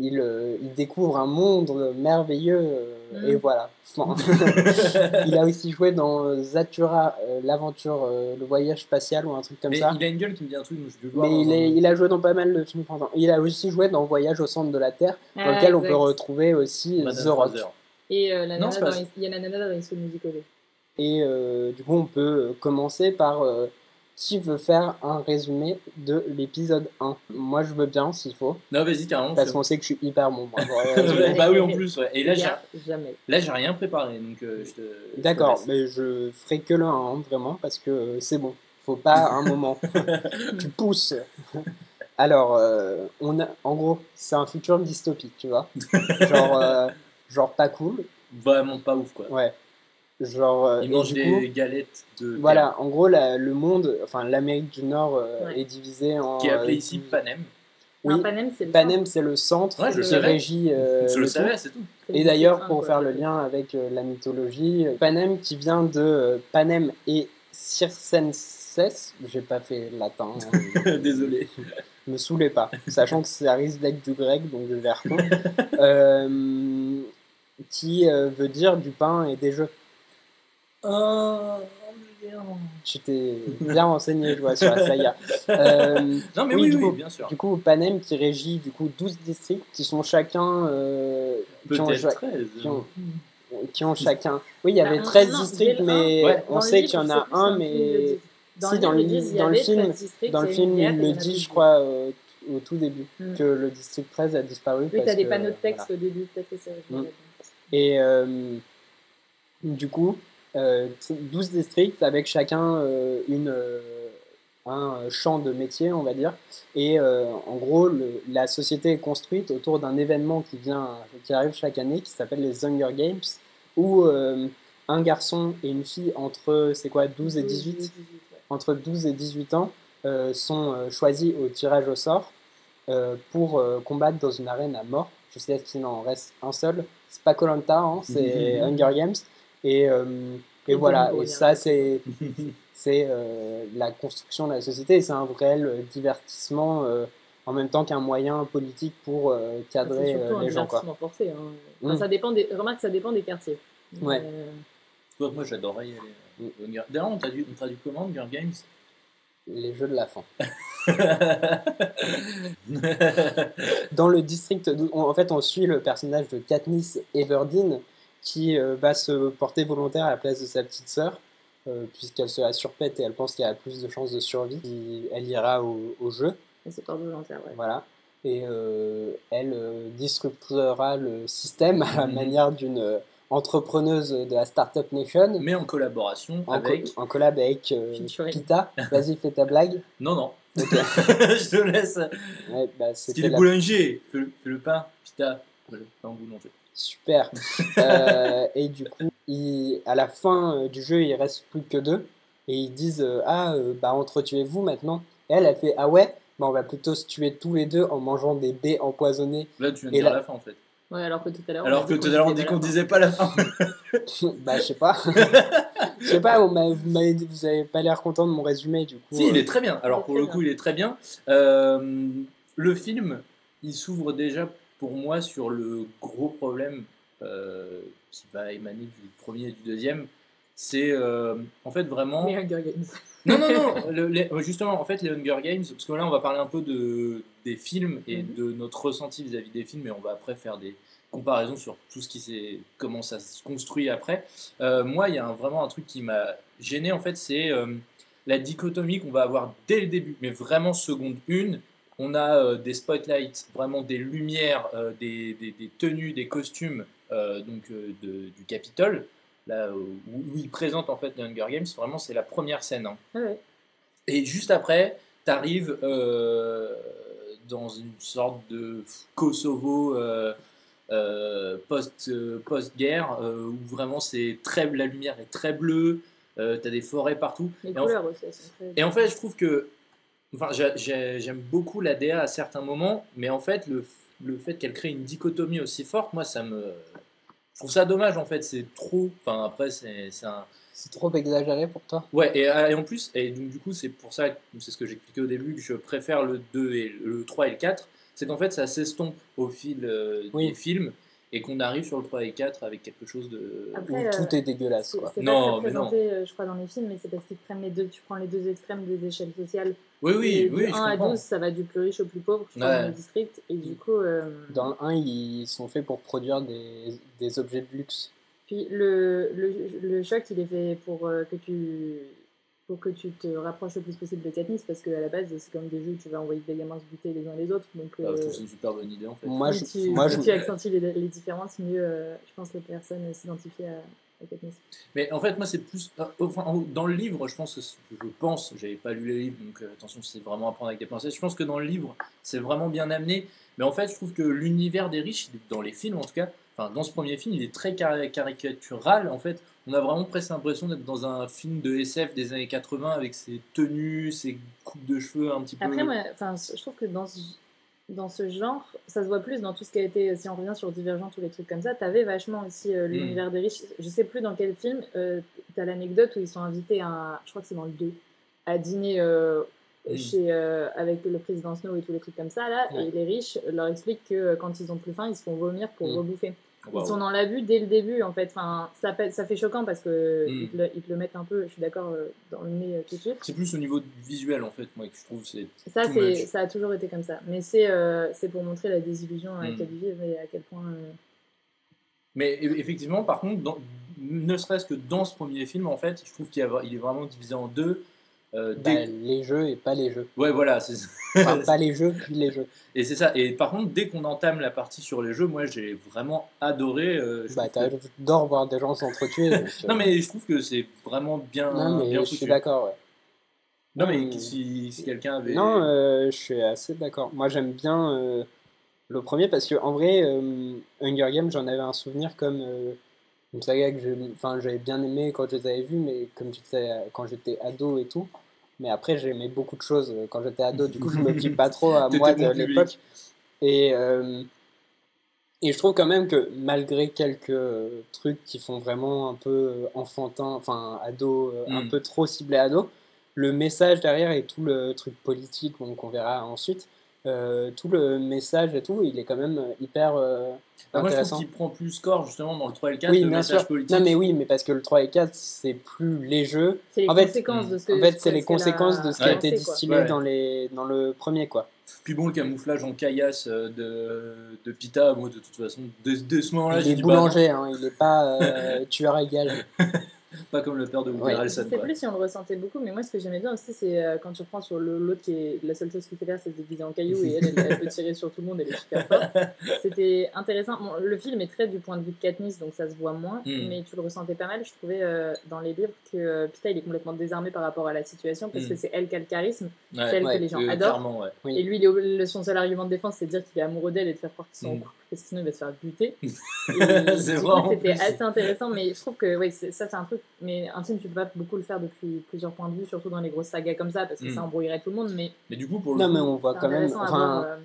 S1: il, euh, il découvre un monde merveilleux euh, et voilà. Enfin, il a aussi joué dans Zatura, euh, l'aventure, euh, le voyage spatial ou un truc comme
S2: Mais
S1: ça.
S2: il a une gueule qui me dit un truc, donc je vais le voir.
S1: Mais il,
S2: un-
S1: il a joué dans pas mal de films. Il a aussi joué dans Voyage au centre de la Terre, dans
S3: Ah,
S1: lequel on peut retrouver aussi
S2: Madame
S1: The Rock.
S2: Fraser.
S3: Et euh, la
S2: Non,
S3: nana dans il y a la nana dans les Musical.
S1: Et euh, du coup, on peut euh, commencer par euh, qui veut faire un résumé de l'épisode 1. Moi, je veux bien s'il faut,
S2: Non, vas-y, carrément.
S1: parce qu'on sait que je suis hyper bon. moi,
S2: bah oui, en plus. Ouais. Et là, j'ai là, j'ai rien préparé, donc euh, je te.
S1: D'accord, mais je ferai que le 1, vraiment, parce que euh, c'est bon. Faut pas un moment. tu pousses. Alors, euh, on a, en gros, c'est un futur dystopique, tu vois. Genre, euh, genre pas cool.
S2: Vraiment pas ouf, quoi.
S1: Ouais. Genre. euh,
S2: Il
S1: et
S2: mange
S1: du
S2: des
S1: coup,
S2: galettes de.
S1: Voilà, en gros, la- le monde, enfin l'Amérique du Nord euh,
S3: Ouais.
S1: est divisée en.
S2: Qui est appelé
S1: euh,
S2: ici Panem.
S1: Oui,
S3: Non, Panem, c'est le
S1: Panem, c'est le centre
S2: Ouais, je le
S1: qui
S2: savais.
S1: régit. euh,
S2: je le
S1: le
S2: savais, c'est tout.
S1: Et
S3: le
S1: d'ailleurs, pour
S3: quoi.
S1: faire le lien avec euh, la mythologie, Panem qui vient de euh, Panem et Circenses, j'ai pas fait latin, hein,
S2: Désolé.
S1: me saoulez pas, sachant que ça risque d'être du grec, donc je vais con, euh, qui euh, veut dire du pain et des jeux.
S2: Oh,
S1: Tu t'es bien renseigné, je vois, sur la saga. Euh,
S2: Non, mais
S1: Oui,
S2: oui,
S1: du
S2: oui,
S1: coup.
S2: bien sûr.
S1: du coup, Panem qui régit du coup 12 districts qui sont chacun. euh, qui, ont,
S2: 13.
S1: qui ont- qui ont chacun. Oui, il y
S3: Bah,
S1: avait
S3: un-
S1: 13
S3: non,
S1: districts, mais
S2: Ouais.
S1: on sait qu'il y en a un, mais.
S3: Dans
S1: si,
S3: le
S1: dans le, dans film,
S3: 13 districts,
S1: dans le film il le dit, je crois, euh, au tout début,
S3: Mm.
S1: que le district 13 a disparu.
S3: Oui,
S1: parce
S3: t'as des panneaux de
S1: voilà.
S3: texte au début, peut-être que c'est
S1: Mm. Et euh, du coup, euh, 12 districts avec chacun euh, une, euh, un champ de métier, on va dire. Et euh, en gros, le- la société est construite autour d'un événement qui, vient, qui arrive chaque année, qui s'appelle les Hunger Games, où euh, un garçon et une fille entre, c'est quoi, 12 et 18 entre 12 et 18 ans euh, sont euh, choisis au tirage au sort euh, pour euh, combattre dans une arène à mort. Je sais qu'il en reste un seul. C'est pas Colanta, hein, c'est Hunger Games. Et, euh, et
S3: Et
S1: voilà, et ça
S3: un
S1: c'est c'est euh, la construction de la société. C'est un réel euh, divertissement euh, en même temps qu'un moyen politique pour euh, cadrer les gens. Quoi.
S3: forcé. Hein. Enfin,
S1: Mm.
S3: ça dépend des... Remarque, ça dépend des quartiers.
S1: Ouais.
S3: Euh,
S2: moi, j'adorais y aller. euh, Hunger- D'ailleurs, on traduit, on traduit comment Hunger Games?
S1: Les jeux de la faim. Dans le district, on- en fait, on suit le personnage de Katniss Everdeen qui euh, va se porter volontaire à la place de sa petite sœur, euh, puisqu'elle se la surpète et elle pense qu'elle a plus de chances de survie. Elle ira au, au jeu,
S3: et c'est pas volontaire, ouais.
S1: voilà. Et euh, elle disruptera le système à la
S2: Mhm.
S1: manière d'une entrepreneuse de la Startup Nation.
S2: Mais en collaboration
S1: En, co-
S2: avec.
S1: en collab avec euh. Pita. Vas-y, fais ta blague.
S2: Non, non. Je te laisse.
S1: Ouais, bah,
S2: est
S1: la-
S2: boulanger. Fais le, fais le pain. Pita. Voilà, pain boulanger.
S1: Super. Euh, et du coup, il- à la fin euh, du jeu, il reste plus que deux. Et ils disent euh, Ah, euh, bah entretuez-vous maintenant. Et elle, elle fait Ah ouais, bah, on va plutôt se tuer tous les deux en mangeant des baies empoisonnées.
S2: Là, tu viens de
S1: Et
S2: dire
S1: là-
S2: la fin, en fait.
S3: Ouais, alors que tout à l'heure.
S2: Alors que tout à l'heure, on dit qu'on disait pas la fin.
S1: bah, je sais pas. Je sais pas, vous, m'avez dit- vous avez pas l'air content de mon résumé, du coup.
S2: Si, il
S1: euh,
S2: est très bien. Alors pour le coup, il est très bien. Euh, le film, il s'ouvre déjà pour moi sur le gros problème euh, qui va émaner du premier et du deuxième. C'est euh, en fait vraiment.
S3: Les Hunger Games.
S2: Non, non, non. le- les- justement, en fait, les Hunger Games, parce que là, on va parler un peu de, des films et
S3: Mhm.
S2: de notre ressenti vis-à-vis des films, et on va après faire des comparaisons sur tout ce qui s'est, comment ça se construit après. Euh, moi, il y a un- vraiment un truc qui m'a gêné, en fait, c'est euh, la dichotomie qu'on va avoir dès le début, mais vraiment seconde une. On a euh, des spotlights, vraiment des lumières, euh, des, des- des tenues, des costumes euh, donc, euh, de- du Capitole, là euh, où, où ils présentent en fait les Hunger Games. Vraiment, c'est la première scène. hein.
S3: Ah ouais.
S2: Et juste après, tu arrives dans une sorte de Kosovo euh, euh, post, euh, post-guerre, euh, où vraiment c'est très, la lumière est très bleue, euh, t'as des forêts partout.
S3: Les
S2: Et en-
S3: couleurs aussi, elles sont très.
S2: Et en fait, je trouve que. Enfin, j'ai- j'ai- j'aime beaucoup la DA à certains moments, mais en fait, le, le fait qu'elle crée une dichotomie aussi forte, moi, ça me. Je trouve ça dommage, en fait, c'est trop. Enfin, après, c'est c'est un.
S1: C'est trop exagéré pour toi
S2: Ouais, et, et en plus, et donc du coup, c'est pour ça, c'est ce que j'expliquais au début, que je préfère le 2 et le 3 et le 4, c'est qu'en fait, ça s'estompe au fil euh,
S1: Oui.
S2: des films et qu'on arrive sur le 3 et le 4 avec quelque chose de.
S3: Après,
S1: Où
S3: euh,
S1: tout est dégueulasse,
S3: C'est
S1: quoi.
S3: c'est
S2: Non,
S3: pas très
S2: mais non.
S3: présenté, euh, je crois, dans les films, mais c'est parce qu'ils prennent les deux. Tu prends les deux extrêmes des échelles sociales.
S2: Oui, oui,
S3: Et
S2: oui,
S3: du
S2: je
S3: 1 à
S2: comprends.
S3: 12, ça va du plus riche au plus pauvre, je crois,
S2: Ouais.
S3: dans le district. Et du coup, euh,
S1: Dans le 1, ils sont faits pour produire des, des objets de luxe.
S3: puis le, le, le choc, il est fait pour euh, que tu pour que tu te rapproches le plus possible de Katniss, parce qu'à la base, c'est comme des jeux où tu vas envoyer des gamins se buter les uns les autres. Donc,
S2: Ah, je
S3: euh,
S2: trouve que c'est une super bonne idée en fait.
S1: Moi, je,
S3: tu,
S1: moi,
S3: plus
S1: je,
S3: tu accentues les, les différences, mieux, euh, je pense, les personnes s'identifient à, à Katniss.
S2: Mais en fait, moi, c'est plus. euh, Enfin, dans le livre, je pense que. Je pense, j'avais pas lu les livres, donc euh, attention, c'est vraiment à prendre avec des pincettes. Je pense que dans le livre, c'est vraiment bien amené. Mais en fait, je trouve que l'univers des riches, dans les films en tout cas, enfin, dans ce premier film, il est très cari- caricatural. En fait, on a vraiment presque l'impression d'être dans un film de SF des années 80 avec ses tenues, ses coupes de cheveux un petit peu.
S3: Après, enfin, je trouve que dans ce, dans ce genre, ça se voit plus dans tout ce qui a été, si on revient sur Divergent, tous les trucs comme ça, t'avais vachement aussi euh, l'univers des riches. Je sais plus dans quel film, euh, t'as l'anecdote où ils sont invités à, je crois que c'est dans le 2, à dîner euh,
S2: Mm.
S3: chez, euh, avec le président Snow et tous les trucs comme ça, là, et les riches leur expliquent que quand ils ont plus faim, ils se font vomir pour
S1: Mm.
S3: rebouffer.
S2: Waouh.
S3: Ils sont dans l'abus dès le début, en fait. Enfin, ça, fait- ça fait choquant parce que
S2: Mm.
S3: ils, te le, ils te le mettent un peu, je suis d'accord, euh, dans le nez euh, tout de suite.
S2: C'est plus au niveau visuel en fait, moi, que je trouve c'est.
S3: Ça, c'est, ça a toujours été comme ça. Mais c'est, euh, c'est pour montrer la désillusion à
S2: Mm.
S3: laquelle ils vivent et à quel point. euh,
S2: Mais effectivement, par contre, dans- ne serait-ce que dans ce premier film, en fait, je trouve qu'il y a- il est vraiment divisé en deux. Euh,
S1: bah,
S2: dès-
S1: les jeux et pas les jeux.
S2: Ouais, voilà. c'est-
S1: Enfin, pas les jeux, puis les jeux.
S2: Et c'est ça. Et par contre, dès qu'on entame la partie sur les jeux, moi, j'ai vraiment adoré. euh,
S1: Bah,
S2: trouve que-
S1: t'adores voir des gens s'entretuer. euh,
S2: Non, mais je trouve que c'est vraiment bien,
S1: non, mais
S2: bien
S1: je
S2: foutu.
S1: suis d'accord, ouais.
S2: Non, mais si, si quelqu'un avait.
S1: Non, euh, je suis assez d'accord. Moi, j'aime bien le premier parce que, en vrai, Hunger Games, j'en avais un souvenir comme une saga que j'avais bien aimé quand je les avais vus, mais comme tu disais, euh, quand j'étais ado et tout. Mais après, j'aimais beaucoup de choses euh, quand j'étais ado. Du coup, je me plie pas trop à moi de l'époque. Et, euh, et je trouve quand même que malgré quelques trucs qui font vraiment un peu enfantin, enfin ado, un
S2: Mm.
S1: peu trop ciblé ado, le message derrière et tout le truc politique qu'on verra ensuite, euh, tout le message et tout, il est quand même euh, hyper euh,
S2: Ah, moi, je trouve
S1: intéressant.
S2: qu'il prend plus score justement dans le 3 et le 4,
S1: Oui,
S2: le
S1: bien
S2: message
S1: sûr.
S2: politique.
S1: Non, mais oui, mais parce que le 3 et 4, c'est plus les jeux.
S3: C'est les
S1: En fait,
S3: conséquences de ce que.
S1: En fait,
S3: ce
S1: c'est les conséquences de ce qui a été distillé
S2: Ouais.
S1: dans, les, dans le premier, quoi.
S2: Puis bon, le camouflage en caillasse euh, de, de Pita, moi, de toute façon, de, de ce moment-là,
S1: il
S2: j'ai
S1: est
S2: bah,
S1: boulanger, hein, il n'est pas euh, tueur égal.
S2: pas comme le père de Woody
S1: Ouais.
S3: Je
S2: Harrelson.
S3: sais
S2: quoi.
S3: plus si on le ressentait beaucoup, mais moi ce que j'aimais bien aussi, c'est euh, quand tu reprends sur l'autre qui est la seule chose qu'il fait faire, c'est se déguiser en caillou et elle, elle, elle peut tirer sur tout le monde, elle est super forte. C'était intéressant. Bon, le film est très du point de vue de Katniss, donc ça se voit moins,
S2: Mm.
S3: mais tu le ressentais pas mal. Je trouvais euh, dans les livres que euh, Pita il est complètement désarmé par rapport à la situation parce
S2: Mm.
S3: que c'est elle qui a le charisme,
S2: Ouais,
S3: c'est elle
S1: ouais,
S3: que les gens
S2: euh,
S3: adorent.
S2: clairement, ouais.
S1: Oui.
S3: Et lui, il est, le- son seul argument de défense, c'est de dire qu'il est amoureux d'elle et de faire croire qu'ils sont en
S2: Mm.
S3: couple, parce que sinon il va se faire buter. C'était assez intéressant, mais je trouve que ouais, ça, c'est un truc. Mais un film, tu peux pas beaucoup le faire depuis plusieurs points de vue, surtout dans les grosses sagas comme ça, parce que
S2: Mm.
S3: ça embrouillerait tout le monde. Mais
S2: Mais du coup, pour le
S1: Non,
S2: coup,
S1: mais on voit quand même. Enfin,
S3: euh,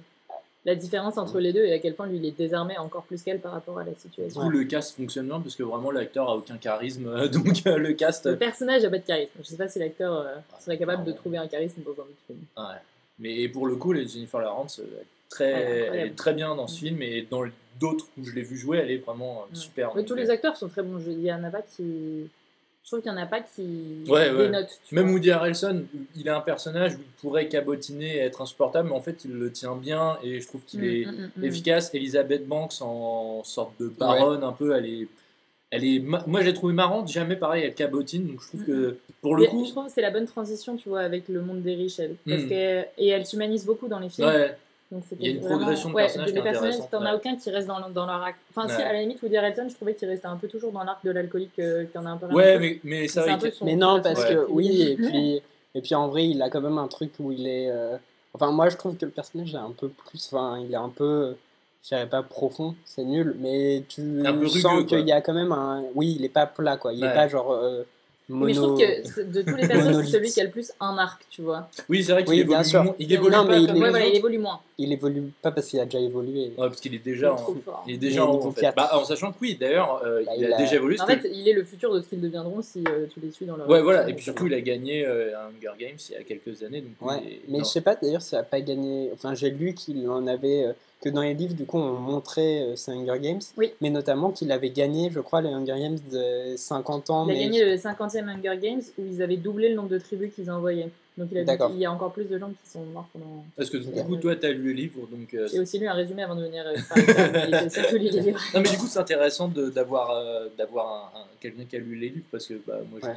S3: la différence entre les deux et à quel point lui, il est désarmé encore plus qu'elle par rapport à la
S2: du
S3: situation.
S2: coup, le cast fonctionne bien parce que vraiment l'acteur a aucun charisme, euh, donc euh, le cast.
S3: Le personnage a pas de charisme. Je sais pas si l'acteur euh, serait capable de
S2: non.
S3: trouver un charisme dans un autre film.
S2: Ouais. Mais pour le coup, les Jennifer Lawrence, euh, très,
S3: Elle est
S2: elle
S3: incroyable.
S2: est très bien dans ce
S3: Mm.
S2: film et dans d'autres où je l'ai vu jouer, elle est vraiment
S3: Ouais.
S2: super.
S3: Mais tous les acteurs sont très bons. Il y en a pas qui. Je trouve qu'il y en a pas qui
S2: Ouais, ouais.
S3: dénotent.
S2: Même
S3: vois.
S2: Woody Harrelson, il a un personnage où il pourrait cabotiner et être insupportable, mais en fait, il le tient bien et je trouve qu'il
S3: Mm,
S2: est
S3: mm, mm,
S2: efficace. Elizabeth Banks en sorte de baronne un peu, elle est, elle est, ma- moi je l'ai trouvée marrante. Jamais pareil, elle cabotine, donc je trouve que pour le coup,
S3: Je trouve que c'est la bonne transition, tu vois, avec le monde des riches, elle. Parce que, et elle s'humanise beaucoup dans les films.
S2: ouais,
S3: Donc
S2: Il y a une
S3: vraiment-
S2: progression de
S3: ouais,
S2: personnages qui
S3: Les
S2: est
S3: personnages,
S2: intéressante,
S3: t'en as
S2: ouais.
S3: aucun qui reste dans, dans leur arc. Enfin, si, à la limite, Woody Harrelson, je trouvais qu'il restait un peu toujours dans l'arc de l'alcoolique, euh, qu'il y en a un peu
S2: ouais, mais, mais ça
S3: C'est peu son-
S1: Mais non, parce que oui, et puis, et puis en vrai, il a quand même un truc où il est. euh, Enfin, moi je trouve que le personnage est un peu plus. Enfin, il est un peu. Je dirais pas profond, c'est nul, mais tu
S2: Un peu
S1: sens qu'il y a quand même un. Oui, il est pas plat, quoi. Il est pas genre. euh,
S3: Mais je
S1: mono.
S3: trouve que de tous les persos, c'est celui qui a le plus un arc, tu vois.
S2: Oui, c'est vrai qu'il
S1: Oui,
S2: évolue, moins- il évolue
S1: Non,
S2: pas
S1: mais il
S3: Ouais, voilà, évolue moins.
S1: Il évolue pas parce qu'il a déjà évolué.
S2: Ouais, parce qu'il est déjà en, il est déjà
S1: est
S2: en, fait. Bah, en sachant que oui, d'ailleurs, euh,
S1: Bah,
S2: il,
S1: il
S2: a,
S1: a-
S2: déjà évolué.
S3: En fait, il est le futur de ce qu'ils deviendront si euh, tu les suis dans leur.
S2: Ouais, voilà. Et puis surtout, il a gagné euh, un Hunger Games il y a quelques années. Donc
S1: Ouais,
S2: est-
S1: mais
S2: non.
S1: je sais pas d'ailleurs s'il a pas gagné. Enfin, j'ai lu qu'il en avait. euh, que dans les livres, du coup, on montrait euh, ces Hunger Games.
S3: Oui.
S1: Mais notamment qu'il avait gagné, je crois, les Hunger Games de 50 ans.
S3: Il a
S1: mais...
S3: gagné le 50e Hunger Games où ils avaient doublé le nombre de tribus qu'ils envoyaient. Donc il, a dit y a encore plus de gens qui sont morts pendant.
S2: Parce que du coup, toi, tu as lu le livre. Donc, euh,
S3: J'ai aussi lu un résumé avant de venir euh, les livres.
S2: Non, mais du coup, c'est intéressant de- d'avoir euh, d'avoir un, un- quelqu'un qui a lu les livres parce que bah, moi,
S1: Ouais.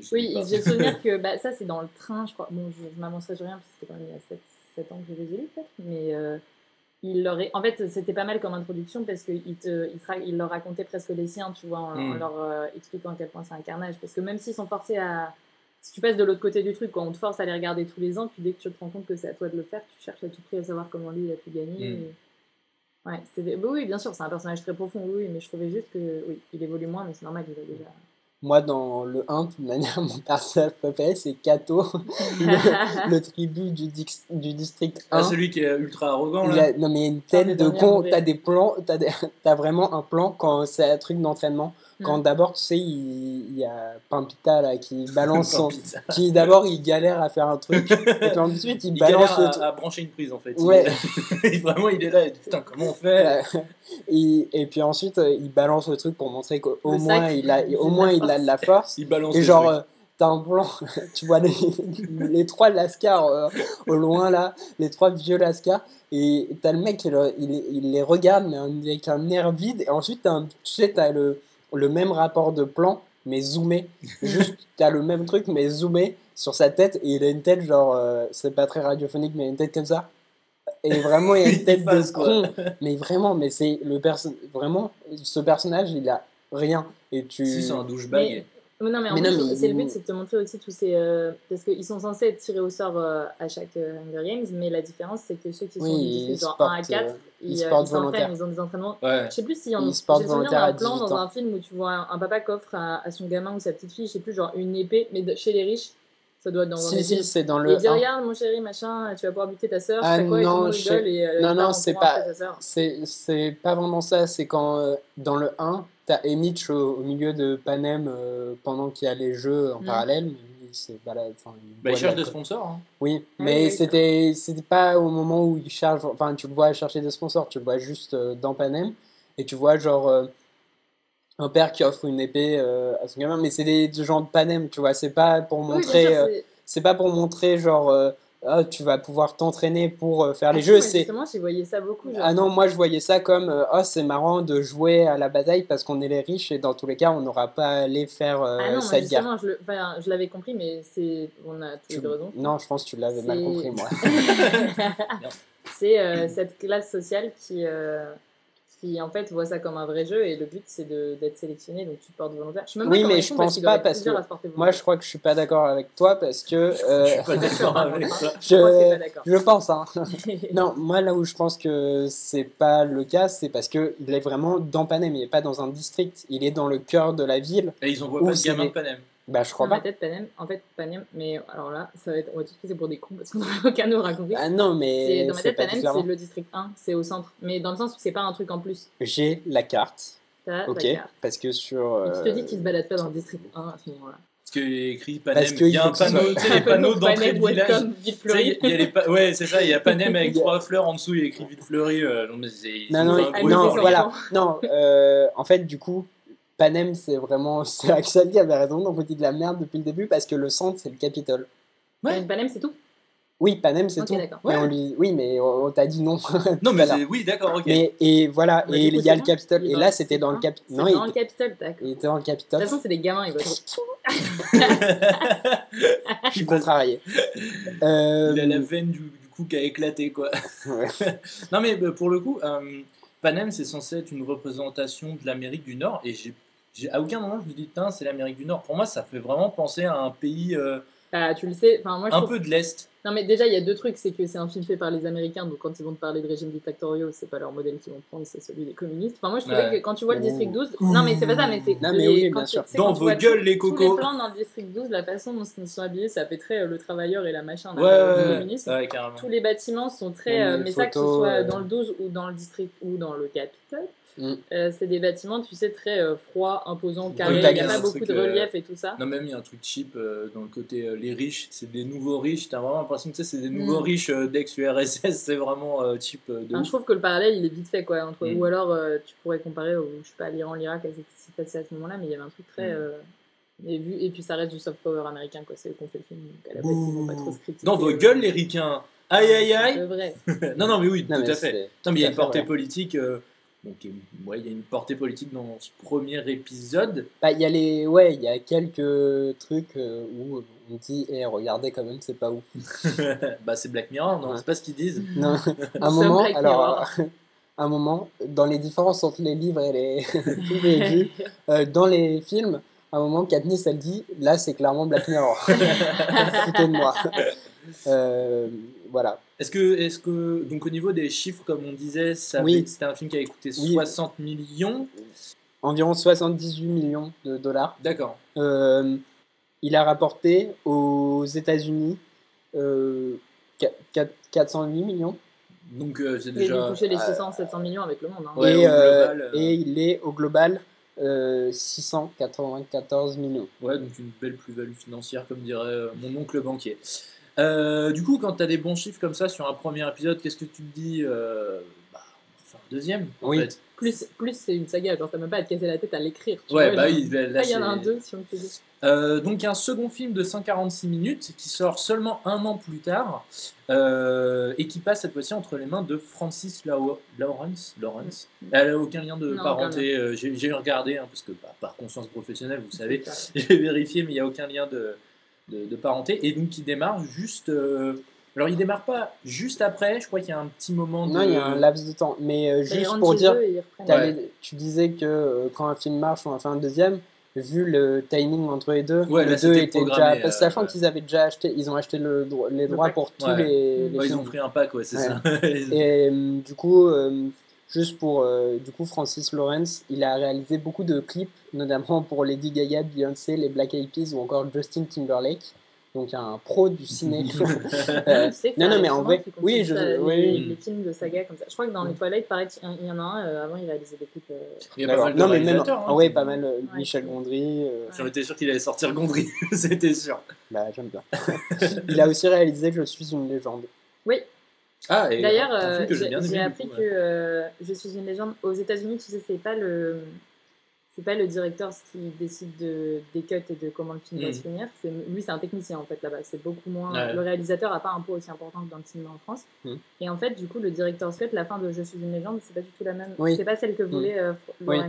S2: je
S3: Oui, j'ai le souvenir que bah, ça c'est dans le train, je crois. Bon, je, je m'avancerai sur rien parce que c'était quand même il y a 7, 7 ans que je les ai lus peut-être. Mais euh, il leur est- en fait, c'était pas mal comme introduction parce qu'il te, il te ra- il leur racontait presque les siens, tu vois, en, en
S2: Mm.
S3: leur euh, expliquant à quel point c'est un carnage. Parce que même s'ils sont forcés à. Si tu passes de l'autre côté du truc, quand on te force à les regarder tous les ans, puis dès que tu te rends compte que c'est à toi de le faire, tu cherches à tout prix à savoir comment lui il a pu gagner.
S2: Mm.
S3: et- Ouais, bah oui, bien sûr, c'est un personnage très profond, oui, mais je trouvais juste que oui, il évolue moins, mais c'est normal, il a déjà.
S1: Moi, dans le 1, de toute manière, mon personnage préféré, c'est Kato, le, le tribut du, dix- du district 1.
S2: Ah, celui qui est ultra arrogant,
S1: Il
S2: là.
S1: a- non mais il a une
S3: C'est un
S1: tête
S3: des
S1: de con, t'as des plans, t'as, des- t'as vraiment un plan quand c'est un truc d'entraînement. Quand
S3: Mm.
S1: d'abord, tu sais, il, il y a Pampita là qui balance son... Qui d'abord il galère à faire un truc, et puis ensuite il
S2: Il
S1: balance
S2: à, brancher une prise en fait.
S1: Ouais.
S2: Il vraiment, il est là. dit, Putain, comment on fait?
S1: Et, et puis ensuite euh, il balance le truc pour montrer qu'au moins il a, au moins
S3: la
S1: il a de la force.
S2: Il balance
S1: Et
S2: le
S1: genre,
S2: truc.
S1: euh, t'as un plan, tu vois les, les trois lascars euh, au loin là, les trois vieux lascars, et t'as le mec, il, il, il les regarde mais avec un air vide, et ensuite t'as un- tu sais, t'as le, le même rapport de plan, mais zoomé. Juste, t'as le même truc, mais zoomé sur sa tête, et il a une tête genre, euh, c'est pas très radiophonique, mais une tête comme ça. Et vraiment, il a une tête de con. Mais vraiment, mais c'est le perso vraiment, ce personnage, il a rien. Et tu.
S2: Si, c'est un douchebag.
S3: Mais- non, mais en
S1: Mais mais
S3: c'est le but, c'est de te montrer aussi tous ces. euh, parce qu'ils sont censés être tirés au sort euh, à chaque euh, Hunger Games, mais la différence, c'est que ceux qui sont
S1: Oui,
S3: du
S1: ils
S3: district genre
S1: sportent,
S3: 1 à 4,
S1: euh,
S3: ils,
S1: ils
S3: euh, ils s'entraînent,
S1: volontaires.
S3: ils ont des entraînements.
S2: Ouais.
S3: Je sais plus s'il y en
S1: Ils
S3: a. J'ai souvenir d'un plan
S1: 18
S3: dans
S1: ans.
S3: un film où tu vois un, un papa qui offre à, à son gamin ou sa petite fille, je sais plus, genre une épée, mais de- chez les riches, ça doit être dans un
S1: Si,
S3: des
S1: si, c'est dans
S3: Et
S1: le
S3: il dit
S1: 1.
S3: Regarde, mon chéri, machin, tu vas pouvoir buter ta soeur,
S1: Ah
S3: quoi Et
S1: non,
S3: monde
S1: je
S3: Et, euh,
S1: non,
S3: il
S1: non, c'est pas-
S3: sœur.
S1: C'est c'est pas vraiment ça, c'est quand euh, dans le 1, t'as Emitch au, au milieu de Panem euh, pendant qu'il y a les jeux en
S3: Mm.
S1: parallèle. mais balade, il
S2: Bah, il cherche des sponsors. hein.
S1: Oui, mais
S3: oui,
S1: c'était c'était pas au moment où il charge, enfin tu le vois chercher des sponsors, tu le vois juste euh, dans Panem et tu vois genre euh, un père qui offre une épée euh, à son gamin, mais c'est des des gens de Panem, tu vois, c'est pas pour montrer,
S3: c'est
S1: pas pour montrer genre ah, tu vas pouvoir t'entraîner pour euh, faire
S3: Ah,
S1: les jeux, c'est
S3: Justement, j'ai voyé ça beaucoup. genre.
S1: Ah non, moi je voyais ça comme euh, oh c'est marrant de jouer à la bataille parce qu'on est les riches et dans tous les cas on n'aura pas à aller faire euh,
S3: Ah non,
S1: cette guerre.
S3: je, le- enfin, je l'avais compris, mais c'est, on a tous les
S1: Tu-
S3: deux raison.
S1: Non, je pense que tu l'avais mal compris moi.
S3: c'est euh, cette classe sociale qui, euh, qui, en fait, voit ça comme un vrai jeu et le but, c'est de, d'être sélectionné, donc tu te portes volontaire. Je
S1: Oui, mais je pense pas, parce que Moi je crois que je suis pas d'accord avec toi parce que euh,
S2: Je suis pas d'accord avec ça.
S1: je,
S3: pas
S1: pense hein. Non, moi là où je pense que c'est pas le cas, c'est parce que il est vraiment dans Panem, il est pas dans un district, il est dans le cœur de la ville.
S2: Et ils envoient pas de gamin de Panem.
S1: Bah je crois
S3: Dans ma
S1: pas.
S3: tête, Panem, en fait, Panem, mais alors là, ça va être, on va tous passer pour des cons parce qu'on n'a aucun nous raconter.
S1: Ah non,
S3: C'est-
S1: mais
S3: dans ma tête, Panem, c'est le district 1, c'est au centre. Mais dans le sens où c'est pas un truc en plus.
S1: J'ai la carte,
S3: T'as
S1: ok,
S3: la carte.
S1: parce que sur.
S3: Et tu te
S1: euh,
S3: dis qu'ils se baladent pas dans le district 1 à ce moment-là.
S2: Parce qu'il y a écrit Panem.
S1: Parce qu'il
S2: Il y a un panneau, tu sais, les panneaux d'entrée de
S3: Panem,
S2: village.
S3: fleurie.
S2: il y a les pa- Ouais, c'est ça, il y a Panem avec trois fleurs en dessous, il y a écrit Vite Fleury. euh, non, mais c'est.
S1: Non,
S3: Ah,
S1: non, voilà. Non, euh, en fait, du coup, Panem, c'est vraiment. C'est Axel qui avait raison, donc on dit de la merde depuis le début parce que le centre, c'est le Capitole.
S2: Ouais.
S3: Panem, c'est tout?
S1: Oui, Panem, c'est
S3: Ok,
S1: tout.
S3: d'accord.
S1: Mais on lui... Oui, mais on, on t'a dit non.
S2: Non, mais
S1: Voilà.
S2: oui, d'accord, ok.
S1: Mais, et voilà,
S3: Bah,
S1: et il y a le. Capitole. Et là, c'était dans le Capitole.
S3: un.
S1: Non,
S3: dans le
S1: était,
S3: Capitole, d'accord.
S1: il était dans le
S3: De
S1: Capitole.
S3: toute façon, c'est des gamins, ils vont être.
S1: Je suis contrarié. Euh,
S2: Il a la veine du, du coup qui a éclaté, quoi. Non, mais euh, pour le coup, euh, Panem, c'est censé être une représentation de l'Amérique du Nord. Et j'ai, à aucun moment, je me dis, putain, c'est l'Amérique du Nord. Pour moi, ça fait vraiment penser à un pays, euh,
S3: Bah, tu le sais. Enfin, moi, je
S2: Un
S3: trouve-
S2: peu de l'Est.
S3: Non, mais déjà, il y a deux trucs. C'est que c'est un film fait par les Américains, donc quand ils vont te parler de régime dictatoriaux, c'est pas leur modèle qu'ils vont prendre, c'est celui des communistes. Enfin, moi, je trouvais
S2: Ouais.
S3: que quand tu vois le
S1: Ouh.
S3: district 12. Non, mais c'est pas ça, mais c'est.
S1: Non, mais
S3: les-
S1: oui,
S3: quand
S1: bien
S3: tu-
S1: sûr.
S3: tu sais,
S2: Dans vos gueules,
S3: tous-
S2: les
S3: Tous
S2: cocos.
S3: les plans dans le district 12, la façon dont ils sont habillés, ça fait très euh, le travailleur et la machin,
S2: Ouais,
S3: euh, du
S2: ouais,
S3: communisme.
S2: ouais, ouais, carrément.
S3: Tous les bâtiments sont très. Euh, mais ça, que ce soit
S1: euh,
S3: dans le 12 ou dans le district ou dans le Capitole,
S1: Mm.
S3: euh, c'est des bâtiments, tu sais, très euh, froids, imposants, carrés. Il n'y a pas beaucoup
S2: truc,
S3: de
S2: euh,
S3: relief et tout ça.
S2: Non, même il y a un truc cheap euh, dans le côté euh, les riches, c'est des nouveaux riches. T'as vraiment l'impression que tu sais, c'est des nouveaux
S3: Mm.
S2: riches euh, d'ex-URSS, c'est vraiment euh, cheap euh, de
S3: Enfin, je trouve que le parallèle il est vite fait quoi entre
S2: Mm.
S3: ou alors euh, tu pourrais comparer au je sais pas l'Iran l'Irak à ce qui s'est passé à ce moment-là mais il y avait un truc très
S2: Mm.
S3: euh, et vu et puis ça reste du soft power américain quoi c'est eux qui ont fait le film donc à la base ils vont pas trop se critiquer
S2: Dans vos gueules, les ricains Aïe aïe
S3: c'est
S2: aïe
S3: vrai
S2: Non, non, mais oui,
S1: Non,
S2: tout
S1: mais
S2: à fait. Putain, mais il y a une portée
S1: vrai.
S2: politique. euh, donc, il y a- ouais, il y a une portée politique dans ce premier épisode.
S1: Bah, il y a les, ouais, il y a quelques trucs euh, où on dit, eh, regardez quand même, c'est pas ouf.
S2: bah, c'est Black Mirror, non
S1: Ouais.
S2: C'est pas ce qu'ils disent.
S1: Non, un moment,
S3: Black
S1: alors, un moment, dans les différences entre les livres et les, tous les vues, euh, dans les films, à un moment, Katniss, elle dit, là, c'est clairement Black Mirror. Foutez de moi. Euh, voilà.
S2: Est-ce que, est-ce que, donc au niveau des chiffres, comme on disait, ça
S1: Oui.
S2: avait- c'était un film qui avait coûté
S1: Oui.
S2: 60 millions.
S1: Environ 78 millions de dollars.
S2: D'accord.
S1: Euh, il a rapporté aux États-Unis euh, qu- quatre- 408 millions.
S2: Donc euh, c'est
S3: il a
S2: déjà.
S3: touché les
S1: euh,
S3: 600 700 millions avec le monde hein.
S2: Ouais,
S1: et,
S2: au
S1: euh,
S2: global, euh,
S1: et il est au global euh, 694 millions.
S2: Ouais, donc une belle plus-value financière, comme dirait euh, mon oncle banquier. Euh, du coup, quand tu as des bons chiffres comme ça sur un premier épisode, qu'est-ce que tu te dis euh, bah, On va faire un deuxième, en
S1: Oui.
S2: fait.
S3: plus plus c'est une saga genre t'as même pas à te casser la tête à l'écrire tu
S2: Ouais,
S3: vois,
S2: bah
S3: genre.
S2: oui, là, là,
S3: Là, il y en a un deux si on te dit
S2: Euh, donc, un second film de 146 minutes qui sort seulement un an plus tard euh, et qui passe cette fois-ci entre les mains de Francis Lau- Lawrence. Lawrence. Elle n'a aucun lien de
S3: Mm. Non,
S2: parenté. euh, J'ai j'ai regardé, hein, parce que bah, par conscience professionnelle, vous savez, j'ai vérifié, mais il n'y a aucun lien de, de, de parenté. Et donc, il démarre juste. euh, alors, il démarre pas juste après, je crois qu'il y a un petit moment de.
S1: Non, il y a un laps de temps. Mais euh, juste pour dire,
S2: Ouais.
S1: les- tu disais que euh, quand un film marche, on en fait un deuxième. Vu le timing entre les deux,
S2: Ouais,
S1: le
S2: là,
S1: 2
S2: c'était
S1: était
S2: programmé,
S1: déjà.
S2: euh,
S1: Sachant
S2: ouais.
S1: qu'ils avaient déjà acheté, ils ont acheté le, les droits pour tous
S2: Ouais.
S1: les, les
S2: ils ont pris un pack, ouais, c'est
S1: Ouais.
S2: ça.
S1: Et euh, du coup, euh, juste pour euh, du coup, Francis Lawrence, il a réalisé beaucoup de clips, notamment pour Lady Gaga, Beyoncé, les Black Eyed Peas ou encore Justin Timberlake. Donc un pro du ciné. Euh, non, non, mais en vrai, oui, je,
S3: ça, les,
S1: oui,
S3: les films de saga comme ça. Je crois que dans les Twilight, pareil, il y en a un, euh, avant il réalisait des clips. euh,
S2: Il y a pas mal de
S1: Non, mais même,
S2: hein,
S1: ah ouais, pas mal.
S3: Ouais.
S1: Michel Gondry, euh,
S2: J'aurais été sûr qu'il allait sortir Gondry, c'était sûr.
S1: bah j'aime bien. il a aussi réalisé Je suis une légende.
S3: Oui,
S2: Ah,
S3: d'ailleurs, euh,
S2: j'ai
S3: appris
S2: coup,
S3: que euh, Je suis une légende. Aux États-Unis, tu sais, c'est pas le. C'est pas le directeur qui décide de, des cuts et de comment le film va
S2: Mhm.
S3: se finir. Lui, c'est un technicien en fait là-bas. C'est beaucoup moins.
S2: Ouais.
S3: Le réalisateur a pas un poids aussi important que dans le cinéma en France.
S1: Mhm.
S3: Et en fait, du coup, le directeur cut, la fin de Je suis une légende, c'est pas du tout la même.
S1: Oui.
S3: C'est pas celle que voulait euh,
S1: Oui.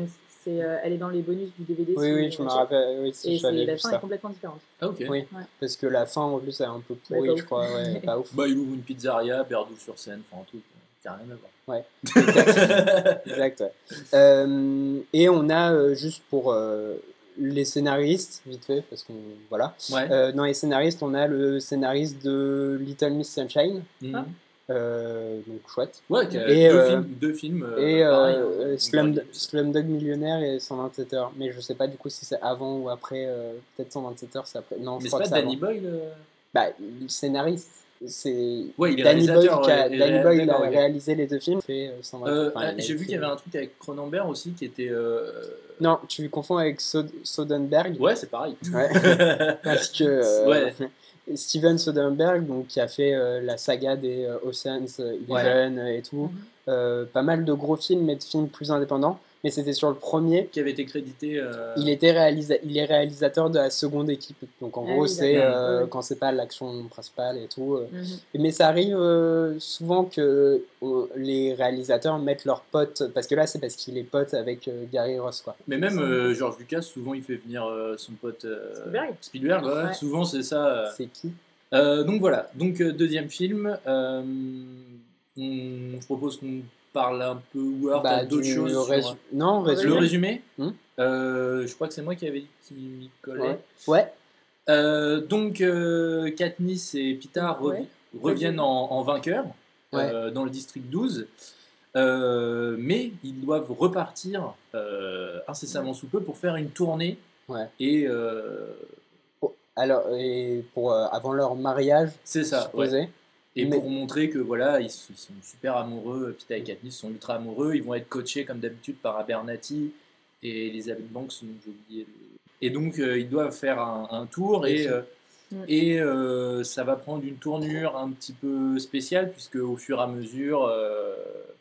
S3: C'est, euh, elle est dans les bonus du DVD.
S1: Oui, oui, je me rappelle. Oui, si
S3: Et la fin
S1: ça.
S3: est complètement différente.
S2: Ah, ok.
S1: Oui, parce que la fin en plus est un peu pourrie, je crois. Ouais, pas ouf.
S2: Bah, il ouvre une pizzeria, Berdou sur scène, enfin un truc euh, qui rien à voir.
S1: Ouais. Exact, ouais. Euh, et on a, euh, juste pour euh, les scénaristes, vite fait, parce qu'on. Voilà.
S2: Ouais.
S1: Euh, dans les scénaristes, on a le scénariste de Little Miss Sunshine.
S2: Mhm.
S3: Ah.
S1: Euh, donc chouette.
S2: Ouais,
S1: Et,
S2: deux,
S1: euh,
S2: films, deux films. euh,
S1: et euh, Slum-. Slumdog Millionnaire et 127 heures. Mais je sais pas du coup si c'est avant ou après. Peut-être 127 heures, c'est après. Non, je
S2: Mais c'est
S1: crois
S2: pas
S1: que c'est avant.
S2: Danny Boyle euh
S1: Bah, le scénariste, c'est
S2: Ouais,
S1: Danny Boyle qui a, Danny Boyle réalisé les deux films. Fait, 127 enfin, il a
S2: J'ai vu qu'il y avait un truc avec Cronenberg aussi qui était.
S1: Non, tu confonds avec Sod- Soderbergh.
S2: Ouais, c'est pareil.
S1: Ouais. Parce que
S2: Ouais.
S1: Steven Soderbergh, donc, qui a fait euh, la saga des euh, Ocean's Eleven euh, et tout,
S3: Mhm.
S1: pas mal de gros films, mais de films plus indépendants. Mais c'était sur le premier.
S2: qui avait été crédité. euh,
S1: Il, était réalisa- il est réalisateur de la seconde équipe. Donc en
S3: Ah
S1: gros, c'est euh,
S3: Ouais.
S1: quand c'est pas l'action principale et tout. euh.
S3: Mhm.
S1: Mais ça arrive euh, souvent que les réalisateurs mettent leurs potes, parce que là c'est parce qu'il est pote avec euh, Gary Ross. Quoi.
S2: Mais même euh, George Lucas, souvent il fait venir euh, son pote euh,
S3: Spielberg.
S2: Spielberg, ouais,
S3: Ouais.
S2: souvent c'est ça. euh.
S1: C'est qui?
S2: Euh, donc voilà, donc euh, deuxième film. euh, on, je propose qu'on parle un peu alors
S1: Bah,
S2: d'autres choses. sur-
S1: Non,
S3: Le
S2: Le
S1: résumé. Hmm
S2: Euh, Je crois que c'est moi qui avais dit qu'il m'y collait.
S1: Ouais. Ouais.
S2: Euh, donc, euh, Katniss et Pita revi-
S3: Ouais.
S2: reviennent en, en vainqueurs euh, dans le district 12. Euh, mais ils doivent repartir euh, incessamment sous peu pour faire une tournée.
S1: Ouais.
S2: Et euh,
S1: Alors, et pour, avant leur mariage,
S2: c'est ça. ouais. Et
S1: Mais-
S2: pour montrer que voilà, ils, sont super amoureux, Pita et Katniss sont ultra amoureux, ils vont être coachés comme d'habitude par Abernathy et Elizabeth Banks, j'ai oublié le- Et donc euh, ils doivent faire un, un tour et, euh, et euh, ça va prendre une tournure un petit peu spéciale puisque au fur et à mesure, euh,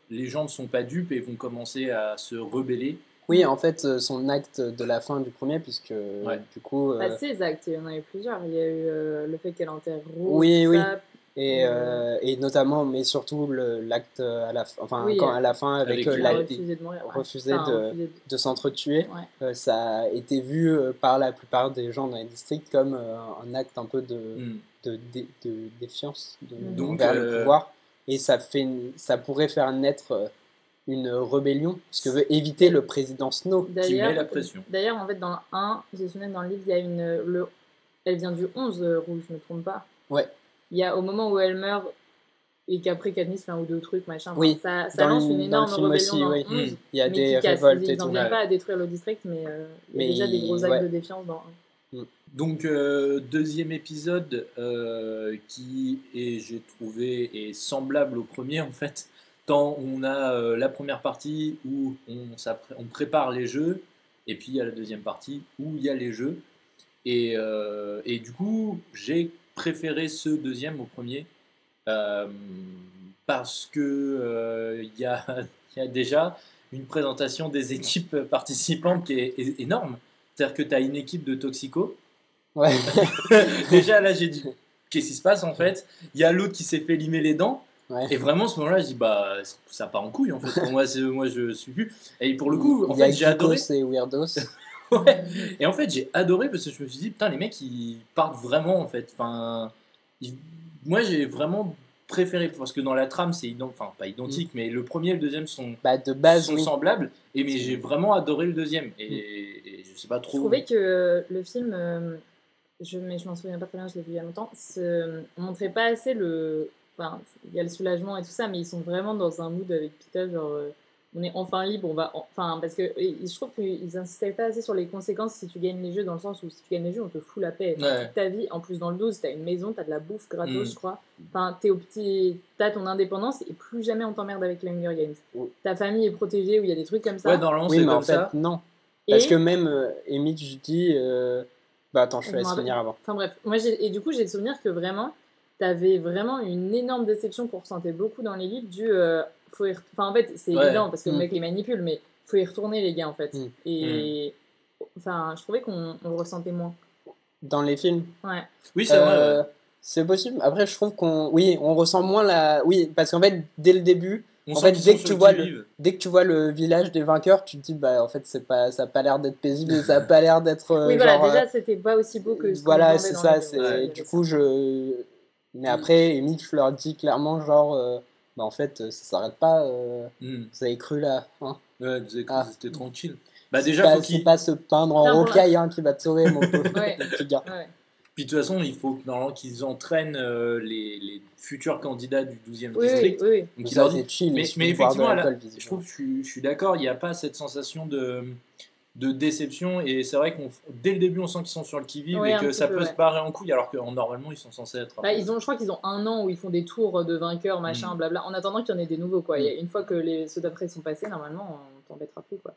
S2: les gens ne sont pas dupes et vont commencer à se rebeller.
S1: Oui, en fait, son acte de la fin du premier, puisque
S2: Ouais.
S1: du coup. euh,
S3: Pas ces actes, il y en a eu plusieurs. Il y a eu euh, le fait qu'elle enterre Rose.
S1: Oui, oui.
S3: ça.
S1: Et, euh, et notamment, mais surtout le- l'acte à la, fin- enfin,
S3: Oui,
S1: quand,
S3: euh,
S1: à la fin avec,
S2: avec
S1: euh, la-
S3: refusé de mourir. ouais.
S1: refusé
S3: Enfin,
S1: de- de s'entretuer,
S3: Ouais.
S1: euh, ça a été vu euh, par la plupart des gens dans les districts comme euh, un acte un peu de,
S2: Mm.
S1: de, de défiance de,
S3: Mhm.
S2: Donc,
S1: envers le
S2: euh,
S1: pouvoir. Et ça, fait ça pourrait faire naître euh, une rébellion, ce que veut éviter le président Snow.
S2: Qui met la pression.
S3: d'ailleurs, en fait, dans le 1, j'ai souvenir dans le livre, il y a une. Le, elle vient du 11, euh, Rouge, je me trompe pas.
S1: Ouais.
S3: Il y a au moment où elle meurt et qu'après Katniss fait un ou deux trucs, machin.
S1: Oui,
S3: Ça, ça
S1: dans
S3: lance une
S1: dans le
S3: énorme
S1: film
S3: rébellion
S1: aussi,
S3: dans
S1: oui.
S3: le 11.
S2: Mm.
S1: Il y a
S3: mais
S1: des révoltes et
S3: ils n'en
S1: tout.
S3: viennent
S2: ouais.
S3: pas à détruire le district, mais euh, il y a déjà des gros actes
S1: ouais.
S3: de défiance dans.
S2: Donc euh, deuxième épisode euh, qui est j'ai trouvé est semblable au premier en fait tant on a euh, la première partie où on, prépare les jeux et puis il y a la deuxième partie où il y a les jeux et, euh, et du coup j'ai préféré ce deuxième au premier euh, parce que euh, il y, a, il y a déjà une présentation des équipes participantes qui est, est énorme c'est-à-dire que tu as une équipe de toxicos
S1: Ouais.
S2: Déjà là, j'ai dit, qu'est-ce qui se passe en fait? Il y a l'autre qui s'est fait limer les dents.
S1: Ouais.
S2: Et vraiment, à ce moment-là, je dis, bah, ça part en couille en fait. Moi, moi, je suis plus. Et pour le coup, en
S1: il y a
S2: fait, j'ai adoré.
S1: Et Weirdos.
S2: Ouais. Et en fait, j'ai adoré parce que je me suis dit, putain, les mecs, ils partent vraiment en fait. Enfin, ils- moi, j'ai vraiment préféré parce que dans la trame, c'est ident... enfin pas identique, mais le premier et le deuxième sont,
S1: Bah, de base,
S2: sont
S1: oui.
S2: semblables. Et mais j'ai vraiment adoré le deuxième. Et, et je sais pas
S3: Je
S2: trop.
S3: trouvais que le film, euh, je, mais je m'en souviens pas très bien, je l'ai vu il y a longtemps, se montrait pas assez le. Enfin, il y a le soulagement et tout ça, mais ils sont vraiment dans un mood avec Pita, genre. euh, on est enfin libre, on va. Enfin, parce que je trouve qu'ils insistaient pas assez sur les conséquences si tu gagnes les jeux, dans le sens où si tu gagnes les jeux, on te fout la paix.
S2: Ouais.
S3: Toute ta vie, en plus dans le 12, t'as une maison, t'as de la bouffe gratos,
S2: Mm.
S3: je crois. Enfin, t'es au petit. T'as ton indépendance et plus jamais on t'emmerde avec les Hunger Games.
S1: Oui.
S3: Ta famille est protégée, où il y a des trucs comme ça.
S2: Ouais,
S1: Oui,
S2: c'est
S1: mais en
S2: comme
S1: fait,
S2: ça.
S1: non. Parce
S3: Et-
S1: que même euh, je dis. euh, Bah, attends, je te laisse finir avant.
S3: Enfin bref, moi j'ai- et du coup j'ai le souvenir que vraiment, t'avais vraiment une énorme déception qu'on ressentait beaucoup dans les livres du. euh, faut y re- Enfin en fait, c'est
S2: Ouais.
S3: évident parce que le
S1: Mm.
S3: mec les manipule, mais faut y retourner les gars en fait.
S1: Mm.
S3: Et. Enfin, je trouvais qu'on on le ressentait moins.
S1: Dans les films.
S3: Ouais.
S2: Oui, c'est vrai.
S1: Euh. C'est possible. Après, je trouve qu'on. Oui, on ressent moins la. Oui, parce qu'en fait, dès le début,
S2: On
S1: en fait, dès que tu
S2: le
S1: vois
S2: qui-vive.
S1: dès que tu vois le village des vainqueurs, tu te dis, bah, en fait, c'est pas, ça a pas l'air d'être paisible, ça a pas l'air d'être. euh,
S3: oui, voilà,
S1: genre,
S3: déjà
S1: euh,
S3: c'était pas aussi beau que. ce
S1: Voilà, c'est ça. C'est
S3: il
S1: du coup,
S3: ça.
S1: je. Mais après, Amy, je leur dis clairement, genre, euh, bah, en fait, ça s'arrête pas. euh,
S2: Hmm.
S1: Vous avez cru là. Hein.
S2: Ouais, vous avez cru
S1: Ah.
S2: que c'était tranquille. Bah déjà,
S1: pas,
S2: faut qu'il...
S1: pas se peindre en rocaille hein, qui va te sauver, mon pauvre
S3: Ouais.
S1: petit gars.
S3: Ouais.
S2: Puis de toute façon, il faut normalement qu'ils entraînent euh, les, les futurs candidats du 12e
S3: Oui, oui,
S2: district.
S3: oui, oui.
S2: Donc
S1: ça,
S2: disent-
S1: chill.
S2: mais, mais effectivement, là, je trouve que je suis, je suis d'accord, il n'y a pas cette sensation de, de déception. Et c'est vrai qu'on dès le début, on sent qu'ils sont sur le qui-vive
S3: Ouais,
S2: et que ça
S3: peu,
S2: peut
S3: ouais.
S2: se barrer en couille, alors que en- normalement, ils sont censés être.
S3: Bah,
S2: peu-
S3: ils ont, je crois qu'ils ont un an où ils font des tours de vainqueurs, machin,
S2: Mm.
S3: blabla, en attendant qu'il y en ait des nouveaux, quoi. Et une fois que les, ceux d'après sont passés, normalement, on t'embêtera plus, quoi.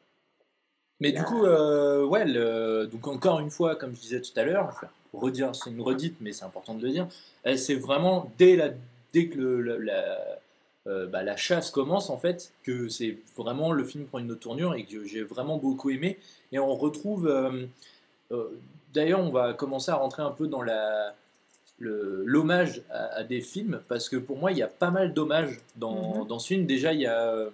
S2: Mais du
S3: Là.
S2: coup, euh, ouais, le- donc encore une fois, comme je disais tout à l'heure, redire, c'est une redite, mais c'est important de le dire, euh, c'est vraiment dès, la, dès que le- la, la- euh, bah, la chasse commence, en fait, que c'est vraiment le film prend une autre tournure et que j'ai vraiment beaucoup aimé. Et on retrouve, euh, euh, d'ailleurs, on va commencer à rentrer un peu dans la l'hommage à, à des films, parce que pour moi, il y a pas mal d'hommages dans,
S3: Mhm.
S2: dans ce film. Déjà, il y a,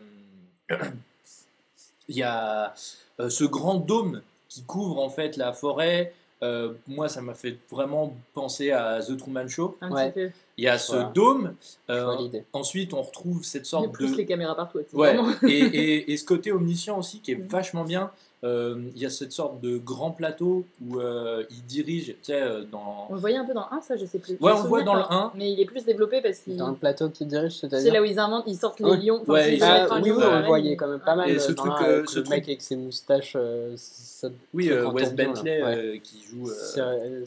S2: il y a euh, ce grand dôme qui couvre en fait la forêt. Euh, moi, ça m'a fait vraiment penser à The Truman Show.
S3: Un
S1: Ouais.
S3: petit peu.
S2: Il y a ce
S1: Voilà.
S2: dôme. Euh, ensuite, on retrouve cette
S3: Il y a
S2: sorte
S3: plus
S2: de
S3: les caméras partout.
S2: Ouais, et, et, et ce côté omniscient aussi qui est vachement bien. Euh, il y a cette sorte de grand plateau où euh, il dirige, tu sais, euh, dans.
S3: On le voyait un peu dans le 1, ça, je sais plus.
S2: Ouais, on le voit dans le
S3: pas,
S2: 1.
S3: Mais il est plus développé parce qu'il.
S1: Dans le plateau qui dirige,
S3: C'est
S1: c'est-à-dire.
S3: là où ils inventent, ils sortent les
S1: Ouais.
S3: lions. Enfin,
S2: Ouais,
S3: c'est-
S2: ils
S3: c'est
S1: Ah, oui,
S3: lion
S1: oui,
S3: dans
S1: on le voyait quand même pas mal.
S2: Et ce truc, euh,
S1: avec
S2: ce
S1: le
S2: truc-
S1: mec avec ses moustaches. euh, ça-
S2: Oui, euh, Wes. Bentley
S1: Ouais.
S2: qui joue
S1: C'est-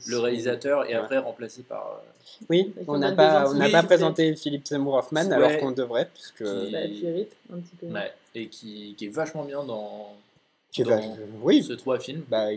S2: le réalisateur et
S1: Ouais.
S2: après remplacé par.
S1: Oui, on n'a pas, on
S2: Oui,
S1: pas présenté Philippe Seymour Hoffman
S2: Ouais.
S1: alors qu'on devrait, puisque.
S2: Qui-
S3: Bah, un petit peu.
S2: ouais, et qui, qui est vachement bien dans, dans
S1: oui,
S2: ces trois films.
S1: bah,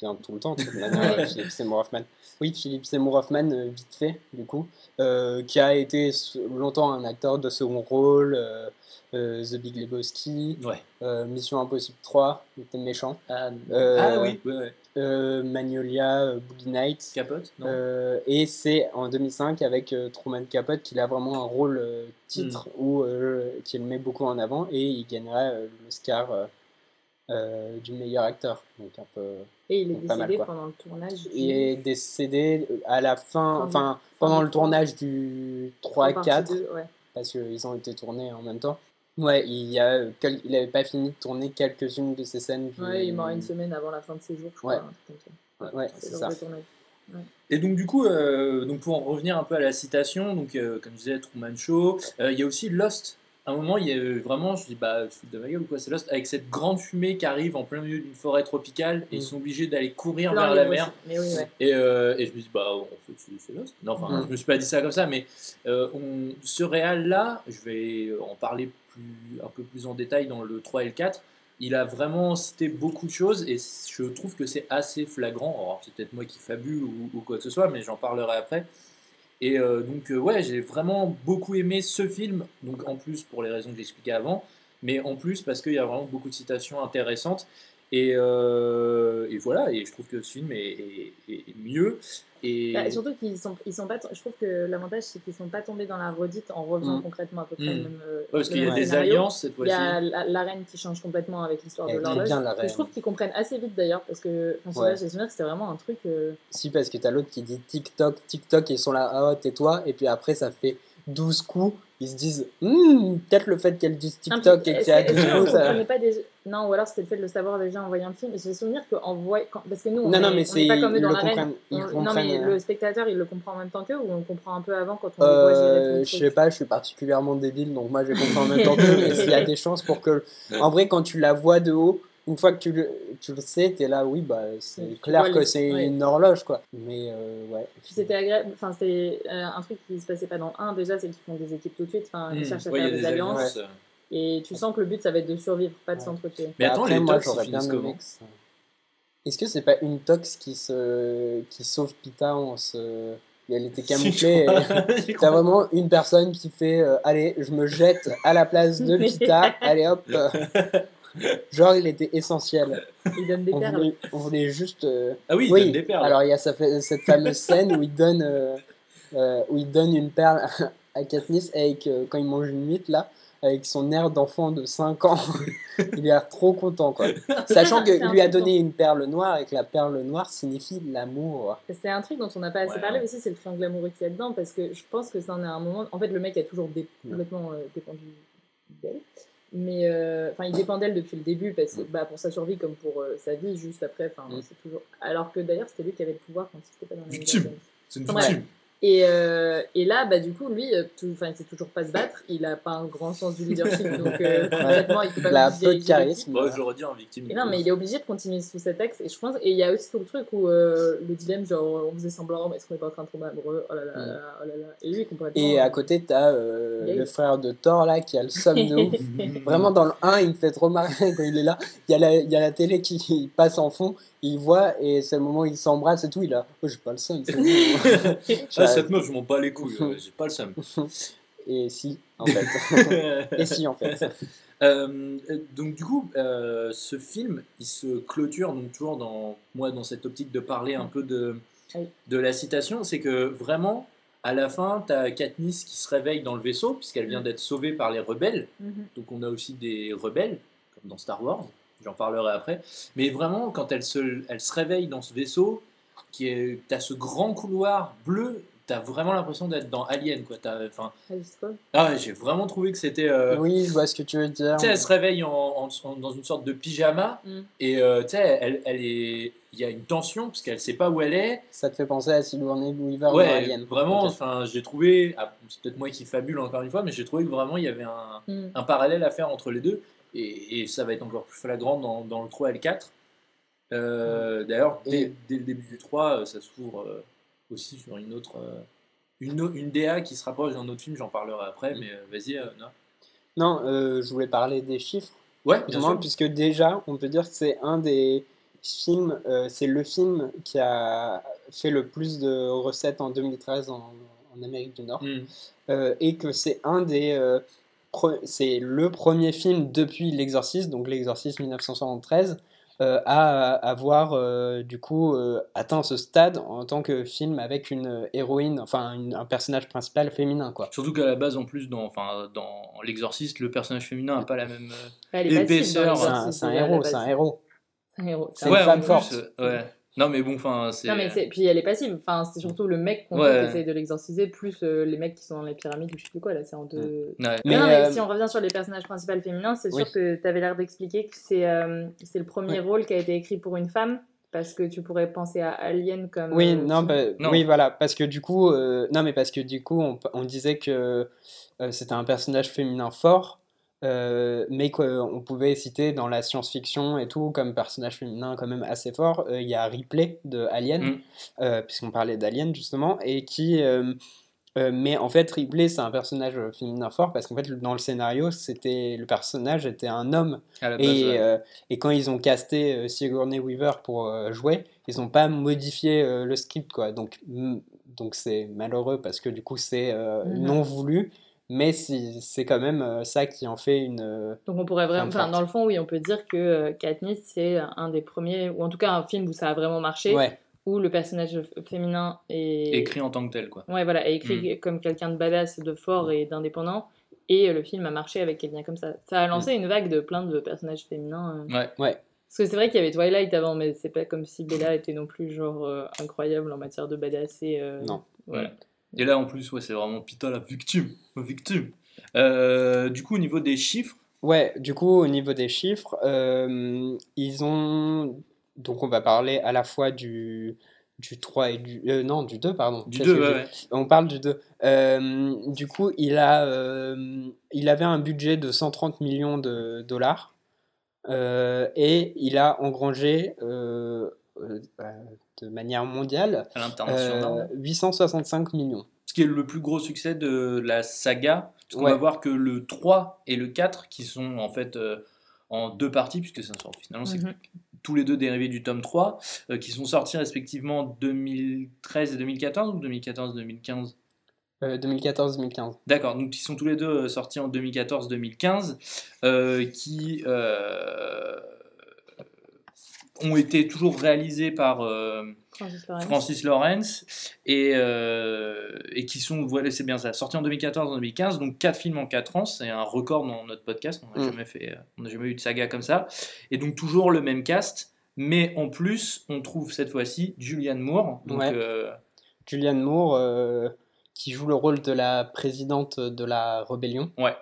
S1: bien tout le temps, de toute manière,
S3: Ouais.
S1: Philippe Seymour Hoffman. Oui, Philippe Seymour Hoffman, euh, vite fait, du coup, euh, qui a été longtemps un acteur de second rôle, euh, euh, The Big Lebowski,
S2: Ouais.
S1: euh, Mission Impossible 3, il était méchant,
S2: Ah,
S1: Euh,
S2: ah oui, ouais, ouais.
S1: euh, Magnolia, euh, Boogie Nights.
S2: Capote, non
S1: Euh, et c'est en 2005 avec euh, Truman Capote qu'il a vraiment un rôle euh, titre
S2: Hmm.
S1: où euh, qu'il met beaucoup en avant et il gagnerait euh, l'Oscar euh, euh, du meilleur acteur. Donc un peu.
S3: Et il est
S1: mal,
S3: décédé pendant le tournage. du-
S1: Il est décédé à la fin, enfin
S3: fin
S1: pendant le tournage du
S3: en
S1: 3
S3: partie
S1: 4
S3: deux, ouais.
S1: parce qu'ils ont été tournés en même temps. Ouais, il y a euh, quel- il avait pas fini de tourner quelques-unes de ces scènes. du-
S3: Ouais, il est mort une semaine avant la fin de ses jours, je crois.
S1: Ouais. Ouais,
S3: C'est
S1: ça.
S2: Et donc du coup, euh, donc pour en revenir un peu à la citation, donc euh, comme je disais, Truman Show, euh, il y a aussi Lost. Un moment, il y a vraiment, je dis bah, te fous de ma gueule ou quoi, c'est Lost, avec cette grande fumée qui arrive en plein milieu d'une forêt tropicale et ils
S1: Mm.
S2: sont obligés d'aller courir vers la mer.
S3: aussi. Mais oui, ouais.
S2: Et, euh, et je me dis, bah, en fait, c'est- c'est Lost. Non, enfin,
S1: Mm.
S2: je me suis pas dit ça comme ça, mais euh, on, ce réal-là, je vais en parler plus, un peu plus en détail dans le 3 et le 4. Il a vraiment cité beaucoup de choses et je trouve que c'est assez flagrant. Alors, c'est peut-être moi qui fabule ou, ou quoi que ce soit, mais j'en parlerai après. Et euh, donc, euh, ouais, j'ai vraiment beaucoup aimé ce film. Donc, en plus, pour les raisons que j'expliquais avant, mais en plus parce qu'il y a vraiment beaucoup de citations intéressantes. Et, euh, et voilà, et je trouve que ce film est, est- est mieux. Et
S3: Bah, surtout qu'ils sont, ils sont pas. Je trouve que l'avantage c'est qu'ils sont pas tombés dans la redite en refaisant
S1: Mm.
S3: concrètement à peu près
S2: Mm.
S3: le même. euh,
S2: Ouais, parce qu'il y a des
S3: scénario.
S2: alliances cette
S3: Il y
S2: fois-ci.
S3: a la, la reine qui change complètement avec l'histoire de l'horloge. Je trouve qu'ils comprennent assez vite d'ailleurs parce que enfin,
S1: Ouais.
S3: j'ai souvenir que c'était vraiment un truc. euh,
S1: Si, parce que t'as l'autre qui dit TikTok, TikTok, et ils sont là, ah, tais-toi, et puis après, ça fait 12 coups, ils se disent, Hmm, peut-être le fait qu'elle dise TikTok et que c'est à
S3: que- est-ce
S1: 12
S3: qu'on
S1: coups, ça.
S3: déjà- Non, ou alors c'était le fait de le savoir déjà en voyant le film. Et J'ai souvenir qu'en voyant. Parce que nous, on
S1: Non, non,
S3: est-
S1: mais
S3: on
S1: c'est-
S3: est pas comme eux dans
S1: le
S3: l'arène. On- Non, mais
S1: euh.
S3: le spectateur, il le comprend en même temps qu'eux ou on comprend un peu avant quand on les voit gérer tout
S1: Euh,
S3: le
S1: je sais pas, je suis particulièrement débile, donc moi j'ai compris en même temps qu'eux, mais s'il y a des chances pour que. En vrai, quand tu la vois de haut, une fois que tu le, tu le sais, t'es là, oui, bah c'est clair
S3: vois
S1: que
S3: les-
S1: c'est
S3: ouais.
S1: une horloge, quoi. Mais euh, ouais.
S3: C'était agréable, enfin c'était euh, un truc qui se passait pas dans le 1 déjà, c'est qu'ils font des équipes tout de suite, enfin ils
S2: Hmm.
S3: cherchent à
S2: Ouais,
S3: faire
S2: a
S3: des,
S2: des
S3: alliances,
S2: alliances.
S3: et tu sens que le but ça va être de survivre, pas de
S1: Ouais.
S3: s'entretuer.
S2: Mais attends,
S1: Après,
S2: les
S1: moi
S2: tox,
S1: j'aurais bien
S2: comment
S1: Est-ce que c'est pas une tox qui, se... qui sauve Pita en se. et Elle était camouflée. et- T'as vraiment une personne qui fait euh, Allez, je me jette à la place de Pita. Allez hop. euh. Genre, il était essentiel.
S3: Ils donnent des
S1: On
S3: perles.
S1: voulait, on voulait juste. euh,
S2: Ah oui, ils
S1: oui,
S2: donnent des perles.
S1: alors il y a sa- cette fameuse scène où il donne, euh, euh, où il donne une perle à Katniss avec, euh, quand il mange une mythe là, avec son air d'enfant de 5 ans. il a l'air trop content quoi. Sachant
S3: C'est
S1: qu'il
S3: un
S1: lui a donné une perle noire et que la perle noire signifie l'amour.
S3: C'est un truc dont on n'a pas assez
S2: Ouais.
S3: parlé aussi, c'est le triangle amoureux qu'il y a dedans, parce que je pense que ça en est un moment. En fait, le mec a toujours dé- complètement euh, dépendu d'elle. Mais euh, enfin, il dépend d'elle depuis le début, parce que bah, pour sa survie comme pour euh, sa vie, juste après. Enfin,
S1: Mm.
S3: c'est toujours. Alors que d'ailleurs, c'était lui qui avait le pouvoir quand il n'était pas dans la
S2: Victime. C'est une victime.
S3: Et, euh, et là, bah, du coup, lui, euh, tout- enfin, il sait toujours pas se battre. Il a pas un grand sens du leadership, donc euh, il peut pas
S1: Il a
S3: nous
S1: peu de charisme.
S2: Bon, je le redis en victime.
S3: et non, mais il est obligé de continuer sous cet axe. Et je pense, et il y a aussi tout le truc où euh, le dilemme, genre, on faisait semblant, mais est-ce qu'on est pas en train de tomber amoureux? Oh là là,
S1: Mm.
S3: oh là là. Et lui, complètement.
S1: Et à côté, t'as euh,
S3: Gabe.
S1: le frère de Thor là qui a le somme de ouf. Vraiment, dans le 1, il me fait trop marrer quand il est là. Il y a la, il y a la télé qui passe en fond, il voit et c'est le moment où il s'embrasse et tout. Il a, oh, j'ai pas le seum.
S2: Ah, cette meuf, je m'en bats les couilles. euh, J'ai pas le seum.
S1: et si, en fait. et si, en fait.
S2: Euh, donc du coup, euh, ce film, il se clôture donc toujours dans moi dans cette optique de parler un peu de de la citation, c'est que vraiment à la fin, tu as Katniss qui se réveille dans le vaisseau puisqu'elle vient d'être sauvée par les rebelles.
S3: Mhm.
S2: Donc on a aussi des rebelles comme dans Star Wars. J'en parlerai après. Mais vraiment, quand elle se, elle se réveille dans ce vaisseau, qui est, t'as ce grand couloir bleu t'as vraiment l'impression d'être dans Alien, quoi. T'as- Enfin, ah ouais, j'ai vraiment trouvé que c'était. euh,
S1: Oui, je vois ce que tu veux dire.
S2: Tu sais, elle se réveille en, en- en- dans une sorte de pyjama
S3: Mm.
S2: et euh, tu sais, elle, elle est, il y a une tension parce qu'elle sait pas où elle est.
S1: Ça te fait penser à Sigourney Weaver dans
S2: Ouais,
S1: Alien.
S2: vraiment. Enfin, j'ai trouvé, ah, c'est peut-être moi qui fabule encore une fois, mais j'ai trouvé que vraiment il y avait un,
S3: Mm.
S2: un parallèle à faire entre les deux et, et ça va être encore plus flagrant dans, dans le 3 et le 4. Euh, D'ailleurs, dès, le début du 3, euh, ça s'ouvre euh, aussi sur une autre. euh, une, une DA qui se rapproche d'un autre film, j'en parlerai après, mais euh, vas-y.
S1: Non, euh, je voulais parler des chiffres.
S2: Ouais, bien sûr.
S1: puisque déjà, on peut dire que c'est un des films, c'est le film qui a fait le plus de recettes en 2013 en, en Amérique du Nord,
S2: Mm.
S1: Et que c'est un des, c'est le premier film depuis L'Exorciste, donc L'Exorciste 1973, euh, à avoir euh, du coup euh, atteint ce stade en tant que film avec une héroïne, enfin une- un personnage principal féminin, quoi.
S2: Surtout qu'à la base, en plus, dans, enfin, dans L'Exorciste, le personnage féminin n'a pas la même. Épaisseur,
S1: C'est un, héros, c'est un héros.
S3: C'est un héros.
S1: C'est une
S2: ouais,
S1: femme forte.
S2: euh, ouais. Non, mais bon, enfin, c'est.
S3: Non, mais c'est- puis elle est passive. Enfin, c'est surtout le mec qu'on
S2: Ouais.
S3: essaye de l'exorciser, plus euh, les mecs qui sont dans les pyramides ou je sais plus quoi. Là, c'est en deux.
S2: Ouais.
S3: Mais,
S1: Mais,
S3: non, mais
S1: euh,
S3: si on revient sur les personnages principaux féminins, c'est sûr
S1: Oui.
S3: que tu avais l'air d'expliquer que c'est euh, c'est le premier rôle qui a été écrit pour une femme, parce que tu pourrais penser à Alien comme.
S1: Oui,
S3: euh,
S1: non, bah,
S2: Non.
S1: oui, voilà, parce que du coup, euh, non, mais parce que du coup, on, on disait que euh, c'était un personnage féminin fort, euh, mais qu'on pouvait citer dans la science-fiction et tout comme personnage féminin quand même assez fort. Euh, Il y a Ripley de Alien,
S2: Mm.
S1: euh, puisqu'on parlait d'Alien justement, et qui, euh, euh, mais en fait, Ripley, c'est un personnage féminin fort parce qu'en fait, dans le scénario, c'était le personnage était un homme
S2: À la base,
S1: et,
S2: ouais.
S1: euh, et quand ils ont casté euh, Sigourney Weaver pour euh, jouer, ils n'ont pas modifié euh, le script, quoi. Donc, mm, donc c'est malheureux parce que du coup, c'est euh,
S3: Mhm.
S1: non voulu, mais c'est quand même euh, ça qui en fait une. euh,
S3: Donc on pourrait vraiment, enfin dans le fond, oui, on peut dire que euh, Katniss c'est un des premiers, ou en tout cas un film où ça a vraiment marché,
S1: Ouais,
S3: où le personnage féminin est
S2: Écrit en tant que tel, quoi.
S3: Ouais, voilà, est écrit comme quelqu'un de badass, de fort et d'indépendant. Et le film a marché avec quelqu'un comme ça. Ça a lancé une vague de plein de personnages féminins. euh.
S2: Ouais.
S1: ouais.
S3: Parce que c'est vrai qu'il y avait Twilight avant, mais c'est pas comme si Bella était non plus genre euh, incroyable en matière de badass et. euh,
S1: Non.
S3: Voilà.
S2: Et là, en plus, ouais, c'est vraiment Pita la victime. La victime. Euh, du coup, au niveau des chiffres,
S1: Ouais, du coup, au niveau des chiffres, euh, ils ont. Donc, on va parler à la fois du, du 3 et du. euh, non, du 2, pardon.
S2: du
S1: Qu'est-ce
S2: 2,
S1: que
S2: ouais, ouais.
S1: On parle du 2. Euh, du coup, il, a, euh, il avait un budget de 130 millions de dollars euh, et il a engrangé de manière mondiale
S2: à
S1: euh,
S2: l'international.
S1: 865 millions.
S2: Ce qui est le plus gros succès de la saga. Parce qu'on
S1: Ouais.
S2: va voir que le 3 et le 4, qui sont en fait euh, en deux parties, puisque ça sort finalement, c'est
S3: Mhm.
S2: tous les deux dérivés du tome 3, euh, qui sont sortis respectivement en 2013 et 2014 ou 2014-2015
S1: Euh, 2014-2015.
S2: D'accord, donc ils sont tous les deux euh, sortis en 2014-2015, euh, qui euh, ont été toujours réalisés par euh,
S3: Francis Lawrence.
S2: Francis Lawrence et, euh, et qui sont, voilà, c'est bien ça, sortis en 2014-2015, donc 4 films en 4 ans, c'est un record dans notre podcast, on n'a
S1: Mm.
S2: jamais, fait, on n'a jamais eu de saga comme ça, et donc toujours le même cast, mais en plus, on trouve cette fois-ci Julianne Moore, donc
S1: Ouais.
S2: euh,
S1: Julianne Moore, euh, qui joue le rôle de la présidente de la rébellion.
S2: Ouais.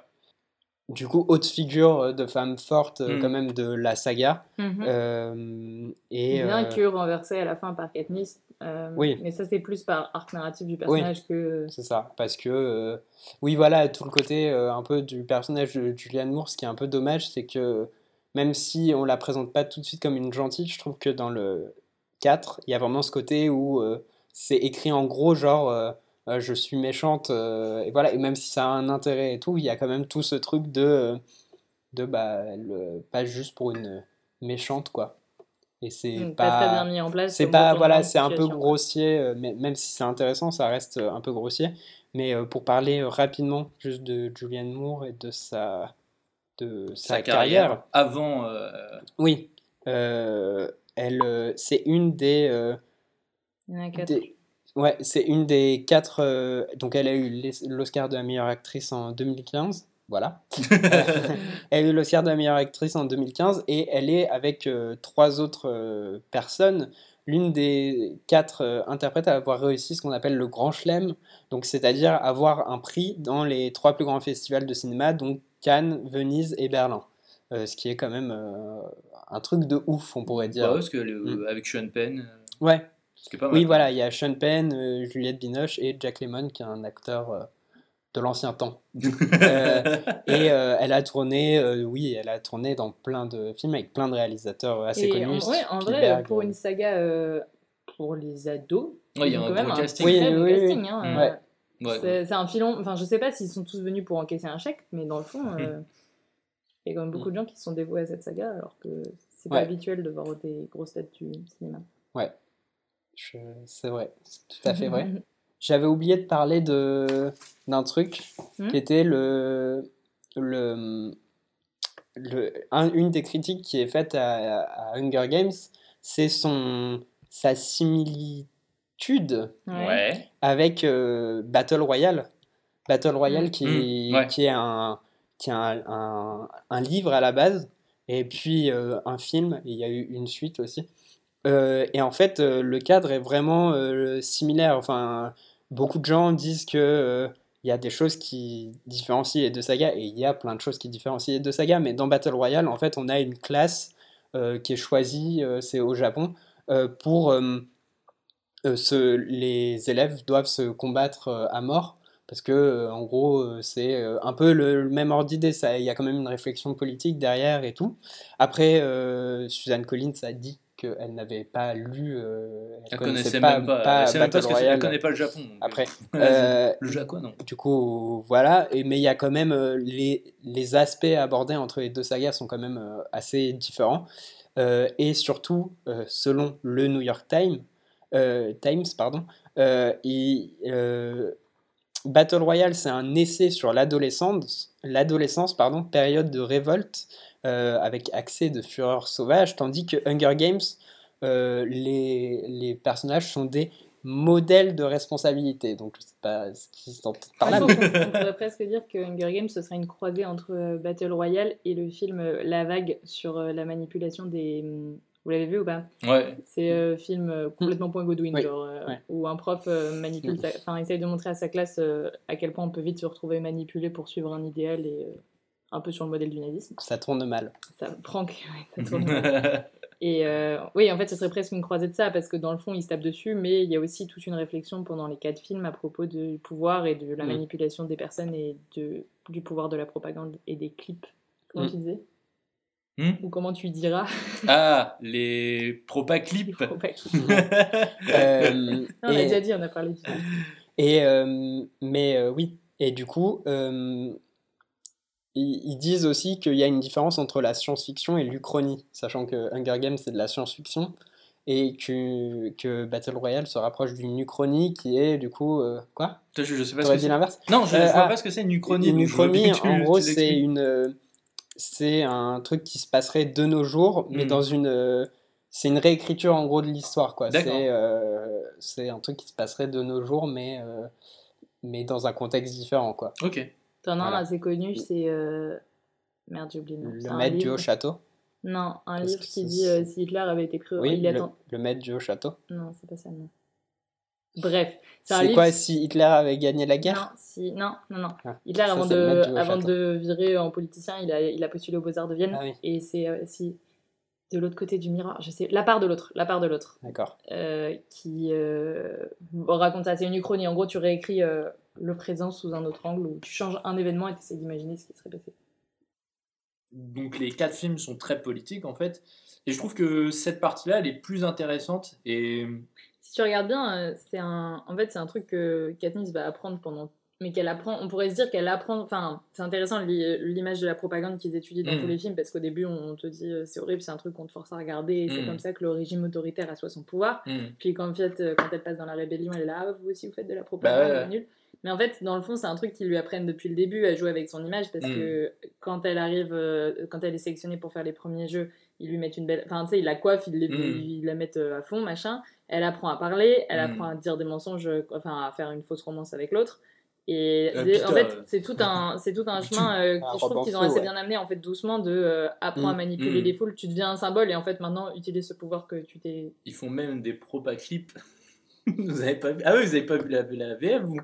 S1: Du coup, haute figure euh, de femme forte, euh,
S2: Mm.
S1: quand même, de la saga.
S3: Mhm.
S1: Euh, et,
S3: Bien
S1: euh,
S3: que renversé à la fin par Katniss. euh,
S1: Oui.
S3: Mais ça, c'est plus par arc narratif du personnage que.
S1: C'est ça, parce que euh, oui, voilà, tout le côté euh, un peu du personnage de Julianne Moore, ce qui est un peu dommage, c'est que même si on la présente pas tout de suite comme une gentille, je trouve que dans le 4, il y a vraiment ce côté où euh, c'est écrit en gros, genre euh, je suis méchante, euh, et voilà, et même si ça a un intérêt et tout, il y a quand même tout ce truc de, euh, de bah, elle, euh, pas juste pour une méchante, quoi. Et c'est
S3: Mm,
S1: pas.
S3: pas très bien mis en place
S1: C'est pas, voilà, c'est un peu grossier, euh, mais même si c'est intéressant, ça reste euh, un peu grossier. Mais euh, pour parler euh, rapidement juste de Julianne Moore et de sa, de sa,
S2: sa
S1: carrière,
S2: carrière avant euh,
S1: oui, euh, elle, euh, c'est une des, euh,
S3: Il y en a quatre.
S1: des- ouais, c'est une des quatre. euh, donc, elle a eu l'es- l'Oscar de la meilleure actrice en 2015. Voilà. elle a eu l'Oscar de la meilleure actrice en 2015 et elle est avec euh, trois autres euh, personnes l'une des quatre euh, interprètes à avoir réussi ce qu'on appelle le Grand Chelem, donc c'est-à-dire avoir un prix dans les trois plus grands festivals de cinéma, donc Cannes, Venise et Berlin. Euh, ce qui est quand même euh, un truc de ouf, on pourrait dire.
S2: Ouais, parce que le-
S1: Mm.
S2: avec Sean Penn, euh,
S1: Ouais,
S2: pas mal.
S1: oui, voilà, il y a Sean Penn, euh, Juliette Binoche et Jack Lemmon, qui est un acteur euh, de l'ancien temps. Euh, et euh, elle a tourné, euh, oui, elle a tourné dans plein de films avec plein de réalisateurs assez
S3: Et
S1: connus.
S3: en, ouais, en vrai, pour une saga euh, pour les ados,
S2: Ouais, il y a un
S3: quand
S2: gros
S3: même un
S2: casting.
S3: très
S1: Oui,
S3: bon
S1: oui,
S3: casting.
S1: oui.
S3: hein,
S1: Ouais.
S2: Ouais.
S3: C'est un filon. Enfin, je sais pas s'ils sont tous venus pour encaisser un chèque, mais dans le fond, euh, il y a quand même beaucoup de gens qui se sont dévoués à cette saga, alors que c'est pas
S1: Ouais.
S3: habituel de voir des grosses têtes du cinéma.
S1: je- C'est vrai, c'est tout à fait vrai. J'avais oublié de parler de d'un truc
S3: Hmm?
S1: qui était le le, le un- une des critiques qui est faite à, à Hunger Games, c'est son sa similitude
S2: Ouais.
S1: avec euh, Battle Royale. Battle Royale
S3: Mm.
S1: qui,
S2: Mm, ouais.
S1: qui est, un, qui est un, un- un livre à la base, et puis euh, un film, et il y a eu une suite aussi. Euh, et en fait, euh, le cadre est vraiment euh, similaire. Enfin, beaucoup de gens disent que il y a des choses qui différencient les deux sagas, et il y a plein de choses qui différencient les deux sagas, mais dans Battle Royale, en fait, on a une classe qui est choisie, c'est au Japon, pour... les élèves doivent se combattre à mort parce que en gros c'est un peu le, même ordre d'idée il y a quand même une réflexion politique derrière et tout après Suzanne Collins a dit qu'elle n'avait pas lu euh,
S2: Elle connaissait
S1: pas,
S2: même pas.
S1: pas
S2: elle sait même pas
S1: Battle
S2: ce que c'est. Elle
S1: Royale
S2: connaît pas le Japon. donc,
S1: après
S2: euh,
S1: Euh,
S2: le Japon, non.
S1: du coup, voilà. Et, mais il y a quand même les, les aspects abordés entre les deux sagas sont quand même assez différents. Et surtout, selon le New York Times, Times pardon, euh, Battle Royale, c'est un essai sur l'adolescence, l'adolescence, pardon, période de révolte euh, avec accès de fureur sauvage, tandis que Hunger Games, euh, les, les personnages sont des modèles de responsabilité. Donc, je sais pas ce qu'ils s'entendent par là,
S3: on,
S1: mais
S3: on pourrait presque dire que Hunger Games ce serait une croisée entre euh, Battle Royale et le film La Vague sur la manipulation des. hum, Vous l'avez vu ou pas?
S2: Ouais.
S3: C'est un film euh, complètement point Godwin,
S1: Oui,
S3: genre, euh,
S1: ouais.
S3: où un prof euh, manipule, enfin essaye de montrer à sa classe euh, à quel point on peut vite se retrouver manipulé pour suivre un idéal et euh, un peu sur le modèle du nazisme.
S1: ça tourne mal.
S3: Ça prank, ouais, ça tourne mal. Et euh, oui, en fait, ce serait presque une croisée de ça, parce que dans le fond, ils se tapent dessus, mais il y a aussi toute une réflexion pendant les quatre films à propos du pouvoir et de la
S1: Mm.
S3: manipulation des personnes et de, du pouvoir de la propagande et des clips. Comment
S1: Mm.
S3: tu disais
S2: Hmm
S3: Ou comment tu diras
S2: Ah, les propaclips.
S1: Euh,
S3: Non, on a
S1: et-
S3: déjà dit, on a parlé du
S1: Et, euh, mais euh, oui, et du coup, euh, ils, disent aussi qu'il y a une différence entre la science-fiction et l'Uchronie, sachant que Hunger Games c'est de la science-fiction et que, que Battle Royale se rapproche d'une Uchronie qui est du coup. euh, quoi?
S2: Je, je sais pas ce que
S1: dit l'inverse?
S2: Non, je, je
S1: Euh,
S2: vois
S1: ah,
S2: pas ce que c'est une uchronie.
S1: Une uchronie,
S2: tu-
S1: en gros, c'est une, euh, c'est un truc qui se passerait de nos jours, mais
S2: Hmm.
S1: dans une, euh, c'est une réécriture en gros de l'histoire, quoi. C'est, euh, c'est un truc qui se passerait de nos jours, mais, mais dans un contexte différent, quoi.
S2: Ok.
S3: T'en as un
S1: Voilà.
S3: assez connu, c'est. euh, Merde, j'ai oublié le nom. C'est
S1: Le maître du haut château.
S3: Non, un livre qui
S1: c'est
S3: dit euh, si Hitler avait été cru.
S1: Oui,
S3: il
S1: le,
S3: attend.
S1: le maître du haut château.
S3: Non, c'est pas ça le nom. Bref, c'est un
S1: C'est
S3: livre.
S1: quoi si Hitler avait gagné la guerre?
S3: Non, si, non, non, non.
S1: Ah,
S3: Hitler,
S1: ça,
S3: avant,
S1: c'est
S3: de, avant virer en politicien, il a, il a postulé aux Beaux-Arts de Vienne.
S1: Ah oui.
S3: Et c'est euh, si, de l'autre côté du miroir, je sais, la part de l'autre, la part de l'autre,
S1: D'accord.
S3: euh, qui euh, raconte ça. C'est une uchronie. En gros, tu réécris euh, le présent sous un autre angle où tu changes un événement et tu essaies d'imaginer ce qui serait passé.
S2: Donc les quatre films sont très politiques en fait. Et je trouve que cette partie-là, elle est plus intéressante. Et
S3: Si tu regardes bien, euh, c'est un, en fait, c'est un truc que Katniss va apprendre pendant, mais qu'elle apprend. On pourrait se dire qu'elle apprend. Enfin, c'est intéressant l'i- l'image de la propagande qu'ils étudient dans
S2: Mm.
S3: tous les films parce qu'au début, on te dit euh, c'est horrible, c'est un truc qu'on te force à regarder, et c'est
S2: Mm.
S3: comme ça que le régime autoritaire assoit son pouvoir.
S2: hmm,
S3: Puis quand, en fait, euh, quand elle passe dans la rébellion, elle est là, ah, vous aussi vous faites de la propagande,
S2: Bah ouais,
S3: nul. Mais en fait, dans le fond, c'est un truc qu'ils lui apprennent depuis le début à jouer avec son image parce
S2: Mm.
S3: que quand elle arrive, euh, quand elle est sélectionnée pour faire les premiers jeux, ils lui mettent une belle. Enfin, tu sais, ils la coiffent, ils, les-
S2: Mm.
S3: ils la mettent euh, à fond, machin. Elle apprend à parler, elle
S2: Mm.
S3: apprend à dire des mensonges, euh, enfin, à faire une fausse romance avec l'autre. Et
S2: Euh,
S3: en fait, c'est tout un, c'est tout un chemin euh,
S1: Ah,
S3: que je
S1: Rob
S3: trouve
S1: en
S3: qu'ils ont assez
S1: ouais.
S3: bien amené, en fait, doucement, de euh, apprends à manipuler les foules, tu deviens un symbole, et en fait, maintenant, utilise ce pouvoir que tu t'es.
S2: Ils font même des propa clips. Vous avez pas vu Ah oui, vous avez pas vu la, la VF vous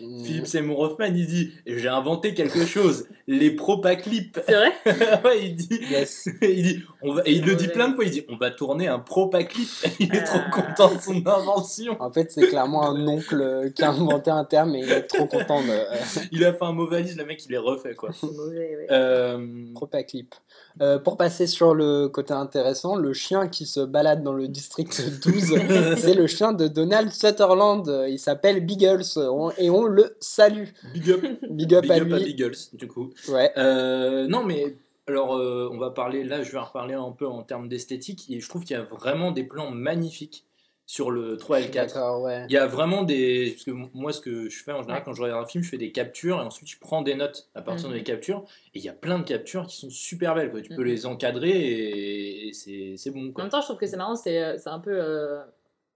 S1: Mm.
S2: Philippe Seymour Hoffman, il dit J'ai inventé quelque chose, les propa clips.
S3: C'est vrai
S2: ouais, il dit.
S1: Yes.
S2: il dit, on va, et il le dit
S3: mauvais.
S2: plein de fois, il dit on va tourner un propa clip. Il est trop
S3: Ah.
S2: content de son invention.
S1: En fait, c'est clairement un oncle qui a inventé un terme et il est trop content de euh,
S2: Il a fait un mot valise, le mec il est refait quoi.
S3: C'est mauvais, ouais.
S2: Euh,
S1: Propa Clip. Euh, pour passer sur le côté intéressant, le chien qui se balade dans le district 12, c'est le chien de Donald Sutherland. Il s'appelle Biggles on- et on le salue.
S2: big up,
S1: Big up
S2: big
S1: à
S2: up à. Beagles, du coup.
S1: Ouais.
S2: Euh, non, mais alors, euh, on va parler, là, je vais reparler un peu en termes d'esthétique. Et je trouve qu'il y a vraiment des plans magnifiques sur le 3 et le 4.
S1: D'accord, ouais.
S2: Il y a vraiment des. Parce que moi, ce que je fais en général quand je regarde un film, je fais des captures et ensuite je prends des notes à partir
S3: Mhm.
S2: de mes captures. Et il y a plein de captures qui sont super belles. Quoi. Tu peux
S3: Mhm.
S2: les encadrer et, et c'est c'est bon.
S3: En même temps, je trouve que c'est marrant, c'est euh, c'est un peu. euh,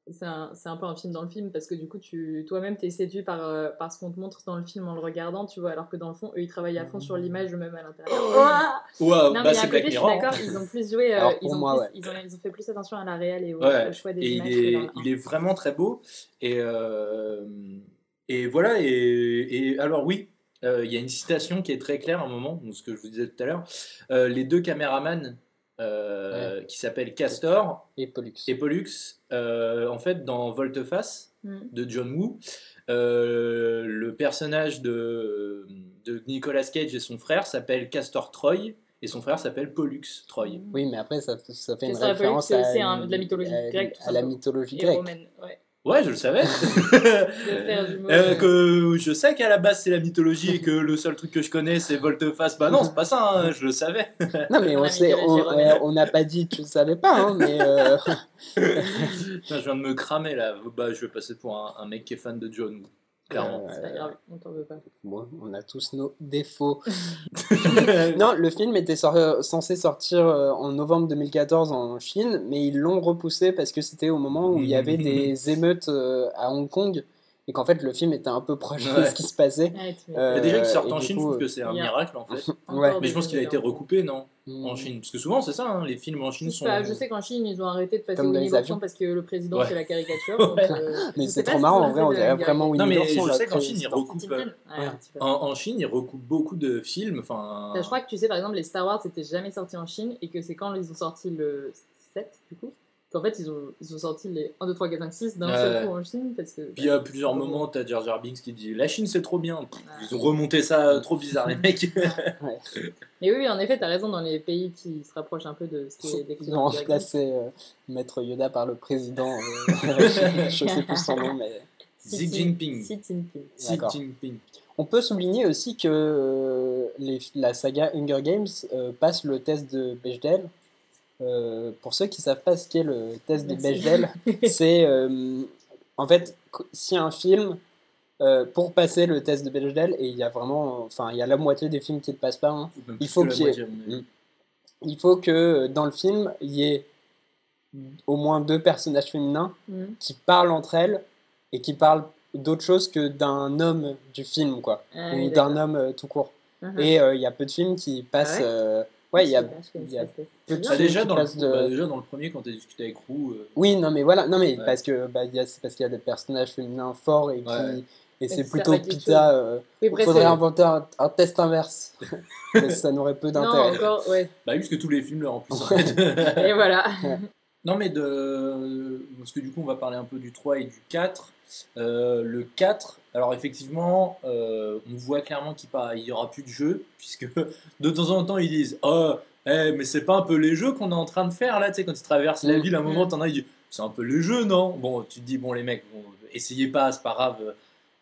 S3: c'est un, c'est un peu un film dans le film parce que du coup, tu toi-même, t'es séduit par, euh, par ce qu'on te montre dans le film en le regardant, tu vois, alors que dans le fond, eux, ils travaillent à fond sur l'image eux-mêmes à l'intérieur. Ouah
S2: Waouh,
S3: non,
S2: bah,
S3: mais côté, je suis
S2: hein.
S3: d'accord, ils ont plus joué, euh, ils, ont
S1: moi,
S3: plus-
S1: ouais.
S3: ils, ont, ils ont fait plus attention à la réelle et au,
S2: Ouais,
S3: au choix des
S2: et
S3: images.
S2: il
S3: que
S2: est,
S3: dans
S2: il est vraiment très beau. Et, euh, et voilà, et, et alors oui, euh, il y a une citation qui est très claire à un moment, ce que je vous disais tout à l'heure. Euh, les deux caméramans euh, qui s'appellent Castor
S1: Et Pollux.
S2: et Pollux, euh, en fait, dans Volte-Face
S3: Mm.
S2: de John Woo, euh, le personnage de, de Nicolas Cage et son frère s'appelle Castor Troy. Et son frère s'appelle Pollux Troy.
S1: Oui, mais après, ça, ça fait une
S3: Ça, Pollux,
S1: référence
S3: c'est
S1: à,
S3: un- de la mythologie
S1: à-
S3: grecque, tout
S1: à la mythologie
S3: Et
S1: grecque.
S3: romaine, ouais.
S2: Ouais, je le savais.
S3: Le
S2: Euh,
S3: euh,
S2: que je sais qu'à la base c'est la mythologie et que le seul truc que je connais c'est Volte-Face. Bah non, c'est pas ça, hein, je le savais.
S1: Non, mais on euh, n'a pas dit que tu ne savais pas, hein, mais euh,
S2: Putain, je viens de me cramer là. Bah, je vais passer pour un, un mec qui est fan de John, clairement.
S3: C'est pas grave, on t'en veut pas.
S1: bon, on a tous nos défauts. non, le film était sor- censé sortir euh, en novembre 2014 en Chine, mais ils l'ont repoussé parce que c'était au moment où il y avait des émeutes euh, à Hong Kong et qu'en fait le film était un peu proche de ce qui se passait.
S3: Ouais,
S1: Euh,
S2: Mais déjà qu'il sorte
S1: et
S2: en
S1: du
S2: Chine,
S1: coup,
S2: je trouve que c'est un
S3: il y a-
S2: miracle en fait.
S1: Ouais.
S3: des
S2: Mais je pense qu'il a été recoupé, non
S1: Mm.
S2: En Chine? Parce que souvent c'est ça, hein, les films en Chine sont.
S3: pas, je sais qu'en Chine, ils ont arrêté de passer
S1: Comme
S3: Winnie parce que le président
S2: Ouais.
S3: fait la caricature. donc, euh,
S1: Mais c'est trop marrant, en vrai, on dirait vraiment Winnie
S2: Non, mais je
S1: là,
S2: sais qu'en Chine, ils recoupent. En, en Chine, ils recoupent beaucoup de films. Enfin.
S3: Je crois que tu sais, par exemple, les Star Wars n'étaient jamais sortis en Chine et que c'est quand ils ont sorti le 7, du coup, qu'en fait, ils ont, ils ont sorti les 1, 2, 3, 4, 5, 6 d'un seul coup en Chine parce que.
S2: Puis à plusieurs moments, t'as Jar Jar Binks qui dit La Chine c'est trop bien. Pff. Ils ont remonté ça euh, trop bizarre, les mecs.
S3: Mais oui, en effet, t'as raison, dans les pays qui se rapprochent un peu de ce qui est décrit
S1: Ils ont remplacé euh, Maître Yoda par le président. euh, je sais plus son nom, mais.
S2: Xi Jinping.
S3: Xi Jinping.
S2: Xi. Jinping.
S1: On peut souligner aussi que les- la saga Hunger Games euh, passe le test de Bechdel. Euh, pour ceux qui savent pas ce qu'est le test de. Bechdel, c'est euh, en fait si un film euh, pour passer le test de Bechdel et il y a vraiment enfin il y a la moitié des films qui ne passent pas hein, Il faut qu'il y ait-
S2: avis.
S1: il faut que dans le film il y ait au moins deux personnages féminins
S3: Mhm.
S1: qui parlent entre elles et qui parlent d'autre chose que d'un homme du film quoi
S3: Ah
S1: ou d'un homme euh, tout court
S3: Mhm.
S1: et euh, il y a peu de films qui passent.
S3: Ah ouais
S1: euh, ouais, il y a. Y a peu de
S2: Bah, déjà, dans le,
S1: de-
S2: bah, déjà dans le premier, quand t'as discuté avec Roux, euh,
S1: Oui, non, mais voilà, non, mais
S2: Ouais.
S1: parce que bah, il y a- c'est parce qu'il y a des personnages féminins forts et qui.
S2: Ouais.
S1: Et c'est plutôt Pita. euh,
S3: Oui,
S1: Il
S3: bref,
S1: faudrait inventer un, un test inverse. Ça n'aurait peu
S3: Non,
S1: d'intérêt.
S3: encore, ouais.
S2: bah oui, parce que tous les films le remplissent.
S3: Et voilà.
S2: non, mais de. Parce que du coup, on va parler un peu du 3 et du 4. Euh, le 4, alors effectivement, euh, on voit clairement qu'il n'y aura plus de jeu, puisque de temps en temps, ils disent Oh, eh, mais c'est pas un peu les jeux qu'on est en train de faire là, tu sais, quand ils traversent la
S1: Mm.
S2: ville, à un moment,
S3: Mm.
S2: t'en as, ils disent C'est un peu les jeux, non? Bon, tu te dis Bon, les mecs, bon, essayez pas, c'est pas grave.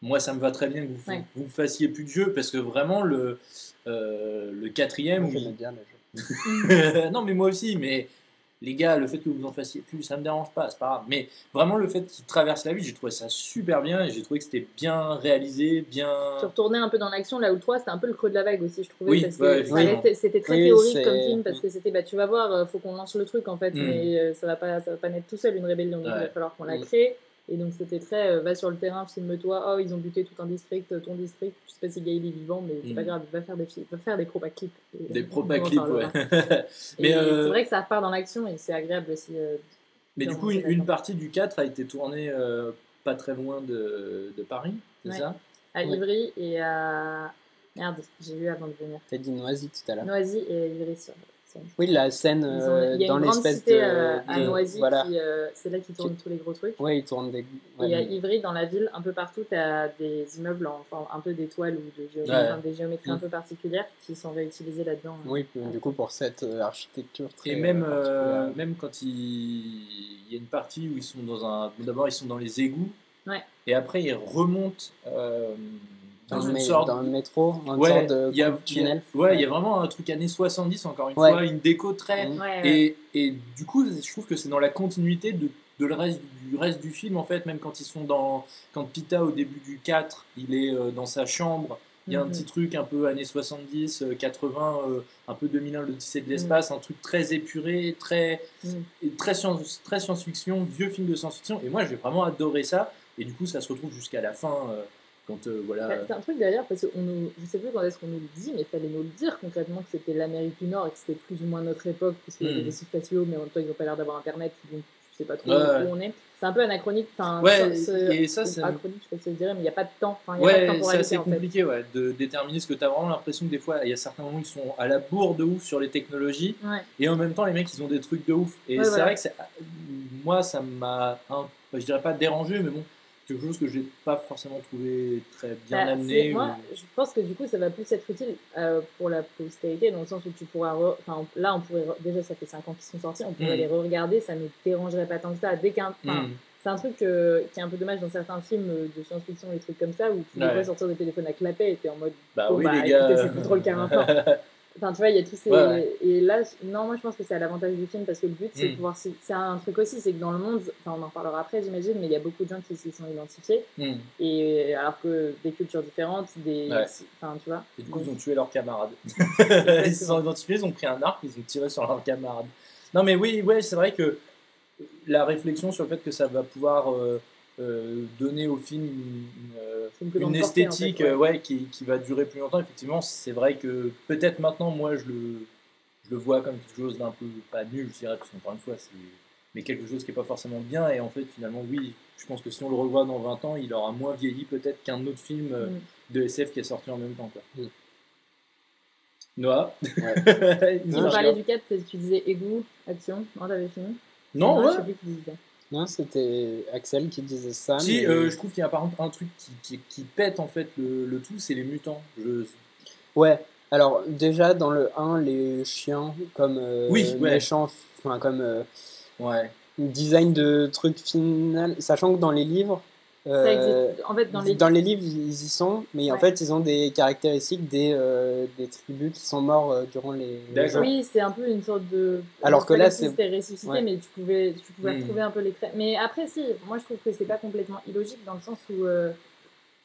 S2: Moi, ça me va très bien que vous,
S3: Ouais.
S2: vous fassiez plus de jeux, parce que vraiment, le, euh, le quatrième,
S1: Moi,
S2: où
S1: bien les jeux.
S2: non, mais moi aussi, mais les gars, le fait que vous en fassiez plus, ça me dérange pas, c'est pas grave. Mais vraiment, le fait qu'ils traversent la ville, j'ai trouvé ça super bien et j'ai trouvé que c'était bien réalisé, bien.
S3: Tu retournais un peu dans l'action, là où le 3, c'était un peu le creux de la vague aussi, je trouvais.
S2: Oui,
S3: parce que c'était très
S1: Oui,
S3: théorique comme film, parce que c'était, bah, tu vas voir, euh, faut qu'on lance le truc en fait,
S2: Mm.
S3: mais euh, ça va pas, ça va pas naître tout seul une rébellion, donc il va falloir qu'on la
S1: Mm.
S3: crée. Et donc c'était très euh, va sur le terrain, filme-toi. Oh, ils ont buté tout un district, euh, ton district. Je sais pas si Gaël est vivant, mais c'est
S2: Mm.
S3: pas grave, va faire des, va faire des propa clips. Et,
S2: Des
S3: euh,
S2: propa clips, ouais. Mais, euh,
S3: c'est vrai que ça repart dans l'action et c'est agréable aussi. euh,
S2: Mais du coup, une, partie du 4 a été tournée euh, pas très loin de, de Paris, c'est
S3: Ouais.
S2: ça?
S3: À
S1: Ouais.
S3: Ivry et à. Merde, j'ai lu avant de venir.
S1: T'as dit Noisy tout à l'heure.
S3: Noisy et Ivry sur.
S1: Oui, la scène
S3: ont-
S1: euh,
S3: Il y a
S1: dans
S3: une grande
S1: l'espèce
S3: cité
S1: de.
S3: euh, à Noisy,
S1: Voilà.
S3: euh, c'est là qu'ils tournent tous les gros trucs.
S1: Ouais, ils tournent des. ouais,
S3: Et à Ivry, dans la ville, un peu partout, tu as des immeubles, en, enfin, un peu d'étoiles ou de géométrie,
S2: Ouais.
S3: enfin, des géométries un
S1: Mm.
S3: peu particulières qui sont réutilisées là-dedans.
S1: Oui, du coup, pour cette euh, architecture très.
S2: Et même, même quand il... il y a une partie où ils sont dans un. D'abord, ils sont dans les égouts.
S3: Ouais.
S2: Et après, ils remontent euh, dans,
S1: dans,
S2: une sorte.
S1: dans le métro, une
S2: ouais,
S1: sorte de
S2: y a, il y a-
S1: tunnel.
S2: ouais, il y a vraiment un truc années 70, encore une
S1: Ouais.
S2: fois, une déco très. Et, et du coup, je trouve que c'est dans la continuité de, de le reste, du reste du film, en fait, même quand ils sont dans. Quand Pita, au début du 4, il est euh, dans sa chambre, il y a un
S3: Mhm.
S2: petit truc un peu années 70, euh, 80, euh, un peu 2001, l'Odyssée de l'espace, un truc très épuré, très,
S3: Mm.
S2: et très, science, très science-fiction, vieux film de science-fiction. Et moi, j'ai vraiment adoré ça. Et du coup, ça se retrouve jusqu'à la fin, euh, quand euh, voilà.
S3: Bah, C'est un truc d'ailleurs, parce que on nous, je sais plus quand est-ce qu'on nous le dit, mais il fallait nous le dire concrètement que c'était l'Amérique du Nord et que c'était plus ou moins notre époque, parce qu'il y avait
S2: Mm.
S3: des sites spatiaux, mais en même temps ils n'ont pas l'air d'avoir internet, donc je sais pas trop
S2: Ouais,
S3: où on est. C'est un peu anachronique, enfin,
S2: Ouais,
S3: ce-
S2: et ça, c'est-
S3: Anachronique, je sais pas si je dirais, mais il n'y a pas de temps, enfin, y a
S2: Ouais, c'est assez
S3: en fait.
S2: compliqué ouais, de déterminer ce que tu as vraiment l'impression que des fois, il y a certains moments, ils sont à la bourre de ouf sur les technologies. Et en même temps, les mecs, ils ont des trucs de ouf. Et c'est vrai que moi, ça m'a, je dirais pas dérangé, mais bon, quelque chose que j'ai pas forcément trouvé très bien
S3: Bah,
S2: amené. ou-
S3: Moi, je pense que du coup, ça va plus être utile euh, pour la postérité, dans le sens où tu pourras. re- Enfin, là, on pourrait. re- Déjà, ça fait 5 ans qu'ils sont sortis, on pourrait
S2: Mm.
S3: les re-regarder, ça ne dérangerait pas tant que ça. Dès qu'un. enfin,
S2: Hmm.
S3: C'est un truc euh, qui est un peu dommage dans certains films euh, de science-fiction, des trucs comme ça, où tu les
S2: Ouais.
S3: vois sortir des téléphones à clapet et t'es en mode.
S2: Bah oui,
S3: bah,
S2: les gars.
S3: c'est plus trop le cas maintenant. Enfin, tu vois, il y a tous ces.
S2: Ouais, ouais.
S3: Et là, non, moi je pense que c'est à l'avantage du film parce que le but, c'est de
S2: Mm.
S3: pouvoir. C'est un truc aussi, c'est que dans le monde, enfin, on en reparlera après, j'imagine, mais il y a beaucoup de gens qui s'y sont identifiés.
S2: Hmm.
S3: Et alors que des cultures différentes, des.
S2: Ouais.
S3: Enfin, tu vois.
S2: Et du coup,
S3: Donc,
S2: ils ont tué leurs camarades. ils se sont identifiés, ils ont pris un arc, ils ont tiré sur leurs camarades. Non, mais oui, ouais, c'est vrai que la réflexion sur le fait que ça va pouvoir euh, euh, donner au film une, euh,
S3: C'est une plus
S2: une
S3: grande portée, en fait,
S2: esthétique
S3: ouais.
S2: euh, ouais, qui, qui va durer plus longtemps, effectivement, c'est vrai que peut-être maintenant, moi, je le, je le vois comme quelque chose d'un peu, pas nul, je dirais, parce qu'encore une fois, c'est mais quelque chose qui n'est pas forcément bien. Et en fait, finalement, oui, je pense que si on le revoit dans 20 ans, il aura moins vieilli peut-être qu'un autre film
S3: Mm.
S2: de SF qui est sorti en même temps. Quoi.
S1: Mm.
S2: Noah?
S1: Ouais.
S2: Je
S3: parler
S2: regarde.
S3: du 4, tu disais égout, action. Non, t'avais fini?
S2: Non, ouais.
S1: Non, c'était Axel qui disait ça.
S2: Si,
S1: mais-
S2: euh, je trouve qu'il y a par contre un truc qui, qui, qui pète en fait le, le tout, c'est les mutants. Je...
S1: Ouais, alors déjà dans le 1, les chiens comme euh,
S2: Oui, ouais.
S1: méchants, enfin comme euh,
S2: Ouais.
S1: design de truc final, sachant que dans les livres,
S3: Ça
S1: euh,
S3: existe. En fait, dans les.
S1: dans les livres ils y sont, mais en fait ils ont des caractéristiques des, euh, des tribus qui sont morts euh, durant les.
S3: Oui, c'est un peu une sorte de.
S1: Alors que là,
S3: c'est. C'était ressuscité,
S1: Ouais.
S3: mais tu pouvais, tu pouvais
S2: Hmm.
S3: retrouver un peu les traits. Mais après, si, moi je trouve que c'est pas complètement illogique dans le sens où. euh,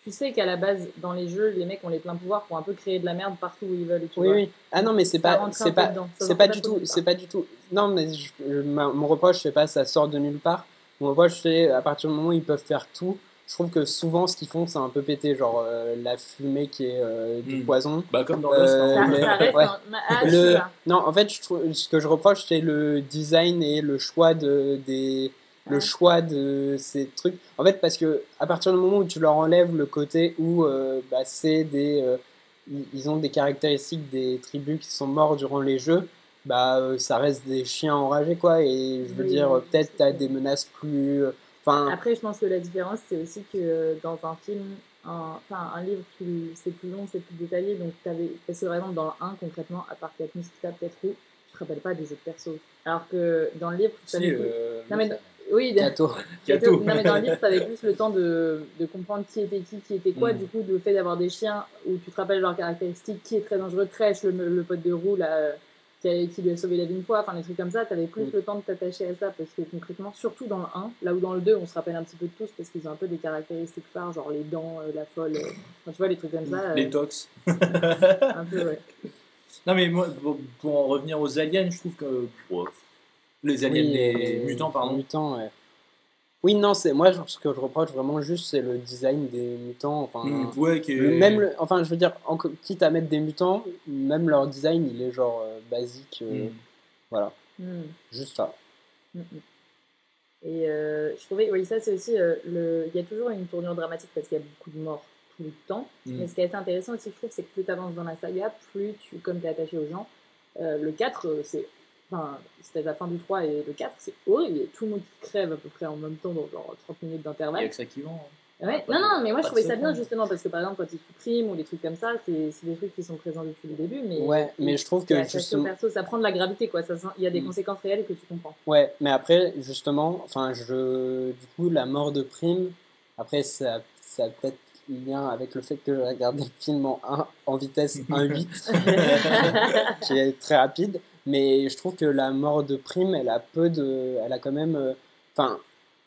S3: tu sais qu'à la base, dans les jeux, les mecs ont les pleins pouvoirs pour un peu créer de la merde partout où ils veulent. Tu
S1: Oui,
S3: vois.
S1: oui. Ah non, mais c'est
S3: Ça
S1: pas, c'est pas.
S3: Ça
S1: c'est pas
S3: pas
S1: du tout, c'est pas du tout. Non, mais je- je- ma- mon reproche, c'est pas ça sort de nulle part. Mon reproche, c'est à partir du moment où ils peuvent faire tout. Je trouve que souvent, ce qu'ils font, c'est un peu pété, genre euh, la fumée qui est euh, du
S2: Mm.
S1: poison.
S2: Bah, comme dans
S1: Euh,
S2: Lost.
S3: Ça,
S2: hein.
S1: mais-
S3: ça reste
S1: ouais.
S3: un- Ah, je
S1: Le-. Non, en fait, je trouve, ce que je reproche, c'est le design et le choix de, des, le choix de ces trucs. En fait, parce que à partir du moment où tu leur enlèves le côté où euh, bah, c'est des, euh, ils- ont des caractéristiques des tribus qui sont morts durant les jeux, bah euh, ça reste des chiens enragés quoi. Et je veux
S3: Oui,
S1: dire, peut-être t'as des menaces plus, euh, enfin,
S3: Après, je pense que la différence, c'est aussi que euh, dans un film, un, enfin, un livre, c'est plus long, c'est plus détaillé. Donc, t'avais, parce que par exemple, dans le 1, concrètement, à part Katniss qui tape peut-être où, tu te rappelles pas des autres persos. Alors que dans le livre, tu
S2: Si,
S3: avais plus-
S2: euh,
S3: Non, mais- Oui,
S1: gâteau.
S2: Kato.
S3: Non, mais dans le livre, tu avais plus le temps de, de comprendre qui était qui, qui était quoi.
S2: Mm.
S3: Du coup, le fait d'avoir des chiens où tu te rappelles leurs caractéristiques, qui est très dangereux, Crèche, le, le pote de roue, là, euh, qui, a- qui lui a sauvé la vie une fois, enfin, des trucs comme ça, tu avais plus
S1: Mm.
S3: le temps de t'attacher à ça parce que concrètement, surtout dans le 1, là où dans le 2, on se rappelle un petit peu de tous parce qu'ils ont un peu des caractéristiques phares, genre les dents, euh, la folle, euh, enfin, tu vois, les trucs comme ça. euh,
S2: Les tox.
S3: un peu, ouais.
S2: Non, mais moi, pour, pour en revenir aux aliens, je trouve que. les aliens,
S1: Oui,
S2: les
S1: euh,
S2: mutants, pardon.
S1: Mutants, ouais. Oui, non, c'est moi ce que je reproche vraiment juste, c'est le design des mutants. Enfin,
S2: Mm, ouais, qui est-
S1: le- même, le- enfin, je veux dire, en, quitte à mettre des mutants, même leur design, il est genre euh, basique. euh,
S2: Mm.
S1: Voilà,
S3: Hmm.
S1: juste ça.
S3: Mm, mm. Et euh, je trouvais, oui, ça c'est aussi, euh, le... il y a toujours une tournure dramatique parce qu'il y a beaucoup de morts tout le temps.
S2: Mm.
S3: Mais ce qui est assez intéressant aussi, je trouve, c'est que plus tu avances dans la saga, plus tu, comme tu es attaché aux gens, euh, le 4, euh, c'est. Enfin, c'était la fin du 3 et le 4, c'est horrible. Il y a tout le monde qui crève à peu près en même temps dans genre 30 minutes
S2: Il y a
S3: d'intervalle.
S2: que ça qui vend.
S3: Ouais.
S2: Pas
S3: Non, non, mais moi je trouvais ça bien
S2: second.
S3: justement parce que par exemple, quand ils suppriment ou des trucs comme ça, c'est c'est des trucs qui sont présents depuis le début. Mais
S1: Ouais, mais je trouve que justement.
S3: perso, ça prend de la gravité quoi. Ça, il y a des
S1: Mm.
S3: conséquences réelles que tu comprends.
S1: Ouais, mais après, justement, enfin, je, du coup, la mort de Prime, après, ça, ça a peut-être lien avec le fait que j'ai regardé le film en, un- en vitesse 1.8, qui est très rapide, mais je trouve que la mort de Prime, elle a peu de, elle a quand même, euh, enfin,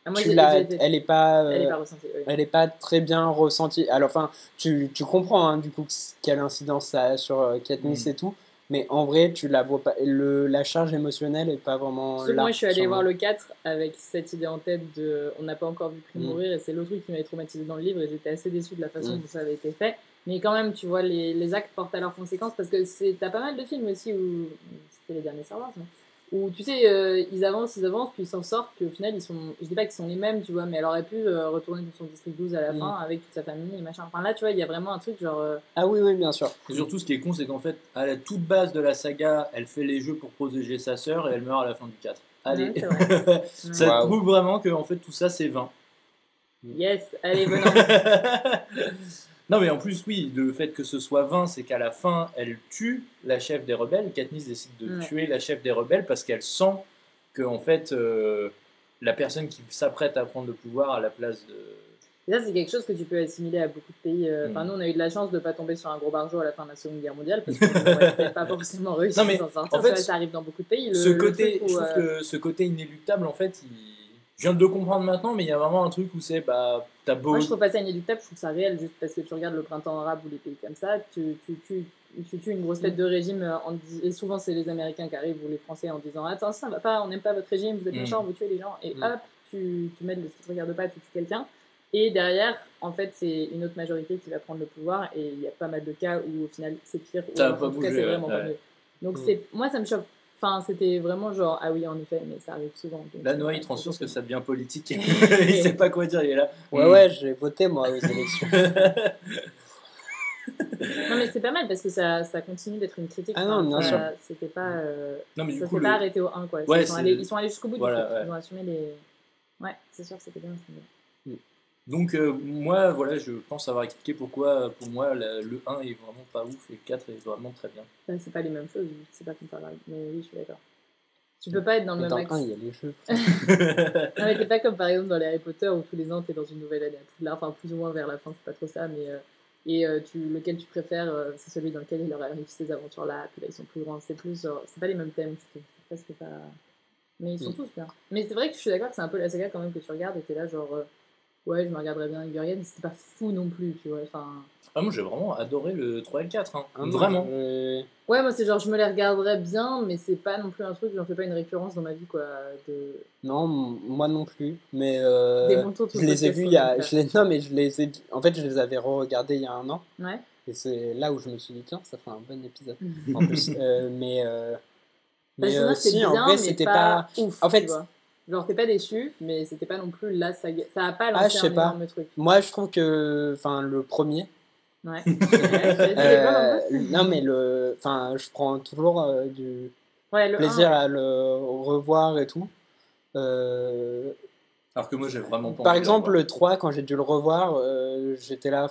S3: Ah, moi,
S1: tu l'as- elle est pas,
S3: elle est
S1: euh,
S3: pas ressentie. oui.
S1: elle est pas très bien ressentie. Alors, enfin, tu, tu comprends, hein, du coup, quelle incidence ça a sur euh, Katniss
S2: Mm.
S1: et tout, mais en vrai, tu la vois pas, le, la charge émotionnelle est pas vraiment
S3: Parce que
S1: là.
S3: moi, je suis allée voir
S1: moi.
S3: le 4 avec cette idée en tête de on n'a pas encore vu Prime
S1: Mm.
S3: mourir et c'est le truc qui m'avait traumatisé dans le livre et j'étais assez déçue de la façon
S1: Mm.
S3: dont ça avait été fait. Mais quand même, tu vois, les, les actes portent à leurs conséquences parce que t'as pas mal de films aussi où c'était les derniers Star Wars, mais où tu sais, euh, ils avancent, ils avancent, puis ils s'en sortent, puis au final, ils sont, je dis pas qu'ils sont les mêmes, tu vois, mais elle aurait pu euh, retourner dans son district 12 à la
S1: Mm.
S3: fin avec toute sa famille et machin. Enfin là, tu vois, il y a vraiment un truc genre. euh,
S1: Ah oui, oui, bien sûr.
S2: Et surtout, ce qui est con, c'est qu'en fait, à la toute base de la saga, elle fait les jeux pour protéger sa sœur et elle meurt à la fin du 4. Allez,
S3: vrai.
S2: ça prouve vraiment que en fait tout ça c'est vain.
S3: Yes, allez, venons.
S2: non mais en plus oui, le fait que ce soit vain, c'est qu'à la fin, elle tue la chef des rebelles. Katniss décide de
S3: Ouais.
S2: tuer la chef des rebelles parce qu'elle sent que en fait euh, la personne qui s'apprête à prendre le pouvoir à la place de
S3: Et ça, c'est quelque chose que tu peux assimiler à beaucoup de pays. euh, Enfin,
S2: Mm.
S3: nous, on a eu de la chance de pas tomber sur un gros barjot à la fin de la Seconde Guerre mondiale parce qu'on n'aurait pas forcément réussi
S2: Non, mais
S3: à s'en sortir.
S2: en fait,
S3: ça arrive dans beaucoup de pays. Le-
S2: ce côté,
S3: où,
S2: je
S3: euh,
S2: que ce côté inéluctable en fait, il... je viens de le comprendre maintenant, mais il y a vraiment un truc où c'est bah t'as beau
S3: Moi, je trouve pas ça inéluctable, je trouve ça réel, juste parce que tu regardes le printemps arabe ou les pays comme ça, tu, tu, tu, tu tues une grosse tête de régime, euh, en et souvent c'est les Américains qui arrivent ou les Français en disant Attends, ça va pas, on n'aime pas votre régime, vous êtes
S2: Mm.
S3: méchants, vous tuez les gens, et
S1: Mm.
S3: hop, tu, tu mets le ce qui te regarde pas, tu tues quelqu'un. Et derrière, en fait, c'est une autre majorité qui va prendre le pouvoir, et il y a pas mal de cas où au final c'est pire, ou en tout cas c'est vraiment
S2: ouais,
S3: mieux. Donc
S1: Mm.
S3: c'est, moi ça me choque. Enfin, c'était vraiment genre, ah oui, en effet, mais ça arrive souvent. donc,
S2: Là, Noah,
S3: euh,
S2: il transpire parce que
S3: c'est-
S2: ça devient politique. il sait pas quoi dire, il est là.
S1: Ouais, ouais, j'ai voté moi aux élections.
S3: Non, mais c'est pas mal parce que ça, ça continue d'être une critique.
S1: Ah non, bien sûr.
S3: C'était pas. euh,
S2: Non, mais du
S3: ça
S2: coup,
S3: s'est
S2: le-
S3: pas arrêté au 1, quoi.
S2: Ouais,
S3: ils, sont allés, ils sont allés jusqu'au bout
S2: Voilà,
S3: du truc.
S2: ouais.
S3: Ils ont assumé les. Ouais, c'est sûr que c'était bien.
S2: Donc, euh, moi, voilà, je pense avoir expliqué pourquoi, pour moi, la- le 1 est vraiment pas ouf et le 4 est vraiment très bien.
S3: Enfin, c'est pas les mêmes choses, c'est pas comparable. Mais oui, je suis d'accord. Tu peux pas être dans le
S1: Mais
S3: même axe.
S1: 1, il y a les jeux.
S3: Non, mais t'es pas comme par exemple dans les Harry Potter où tous les ans t'es dans une nouvelle année à Poudlard, enfin plus ou moins vers la fin, c'est pas trop ça, mais. euh, et euh, tu, lequel tu préfères, euh, c'est celui dans lequel il leur arrive ces aventures-là, puis là ils sont plus grands. C'est plus genre. C'est pas les mêmes thèmes. C'est presque pas. Mais ils sont tous bien. Mais c'est vrai que je suis d'accord que c'est un peu la saga quand même que tu regardes et t'es là genre. Ouais, je me regarderais bien Hunger Games, c'était pas fou non plus, tu vois. Enfin.
S2: Ah, moi, j'ai vraiment adoré le 3 et le 4. hein.
S1: Ah
S2: vraiment.
S1: euh,
S3: Ouais, moi c'est genre je me les regarderais bien, mais c'est pas non plus un truc, j'en fais pas une récurrence dans ma vie quoi. De...
S1: Non, moi non plus. Mais euh,
S3: Des manteaux tout
S1: je les ai vus il y a. Je les, non, mais je les ai. En fait, je les avais re-regardés il y a un an.
S3: Ouais.
S1: Et c'est là où je me suis dit, tiens, ça fait un bon épisode. En plus, euh, mais. euh,
S3: Bah,
S1: mais euh,
S3: c'est
S1: si, en
S3: bien,
S1: vrai,
S3: mais
S1: c'était
S3: pas,
S1: pas.
S3: ouf.
S1: En fait-
S3: tu vois. Genre t'es pas déçu, mais c'était pas non plus la saga. Ça a pas
S1: Ah,
S3: lancé
S1: je sais
S3: un
S1: pas.
S3: énorme truc.
S1: Moi, je trouve que. Enfin, le premier.
S3: Ouais.
S1: Euh,
S3: non
S1: non, mais le. Enfin, je prends toujours euh, du
S3: Ouais, le
S1: plaisir
S3: 1,
S1: à le revoir et tout. Euh,
S2: Alors que moi, j'ai vraiment pas
S1: par
S2: envie
S1: exemple,
S2: le
S1: le 3, quand j'ai dû le revoir, euh, j'étais là.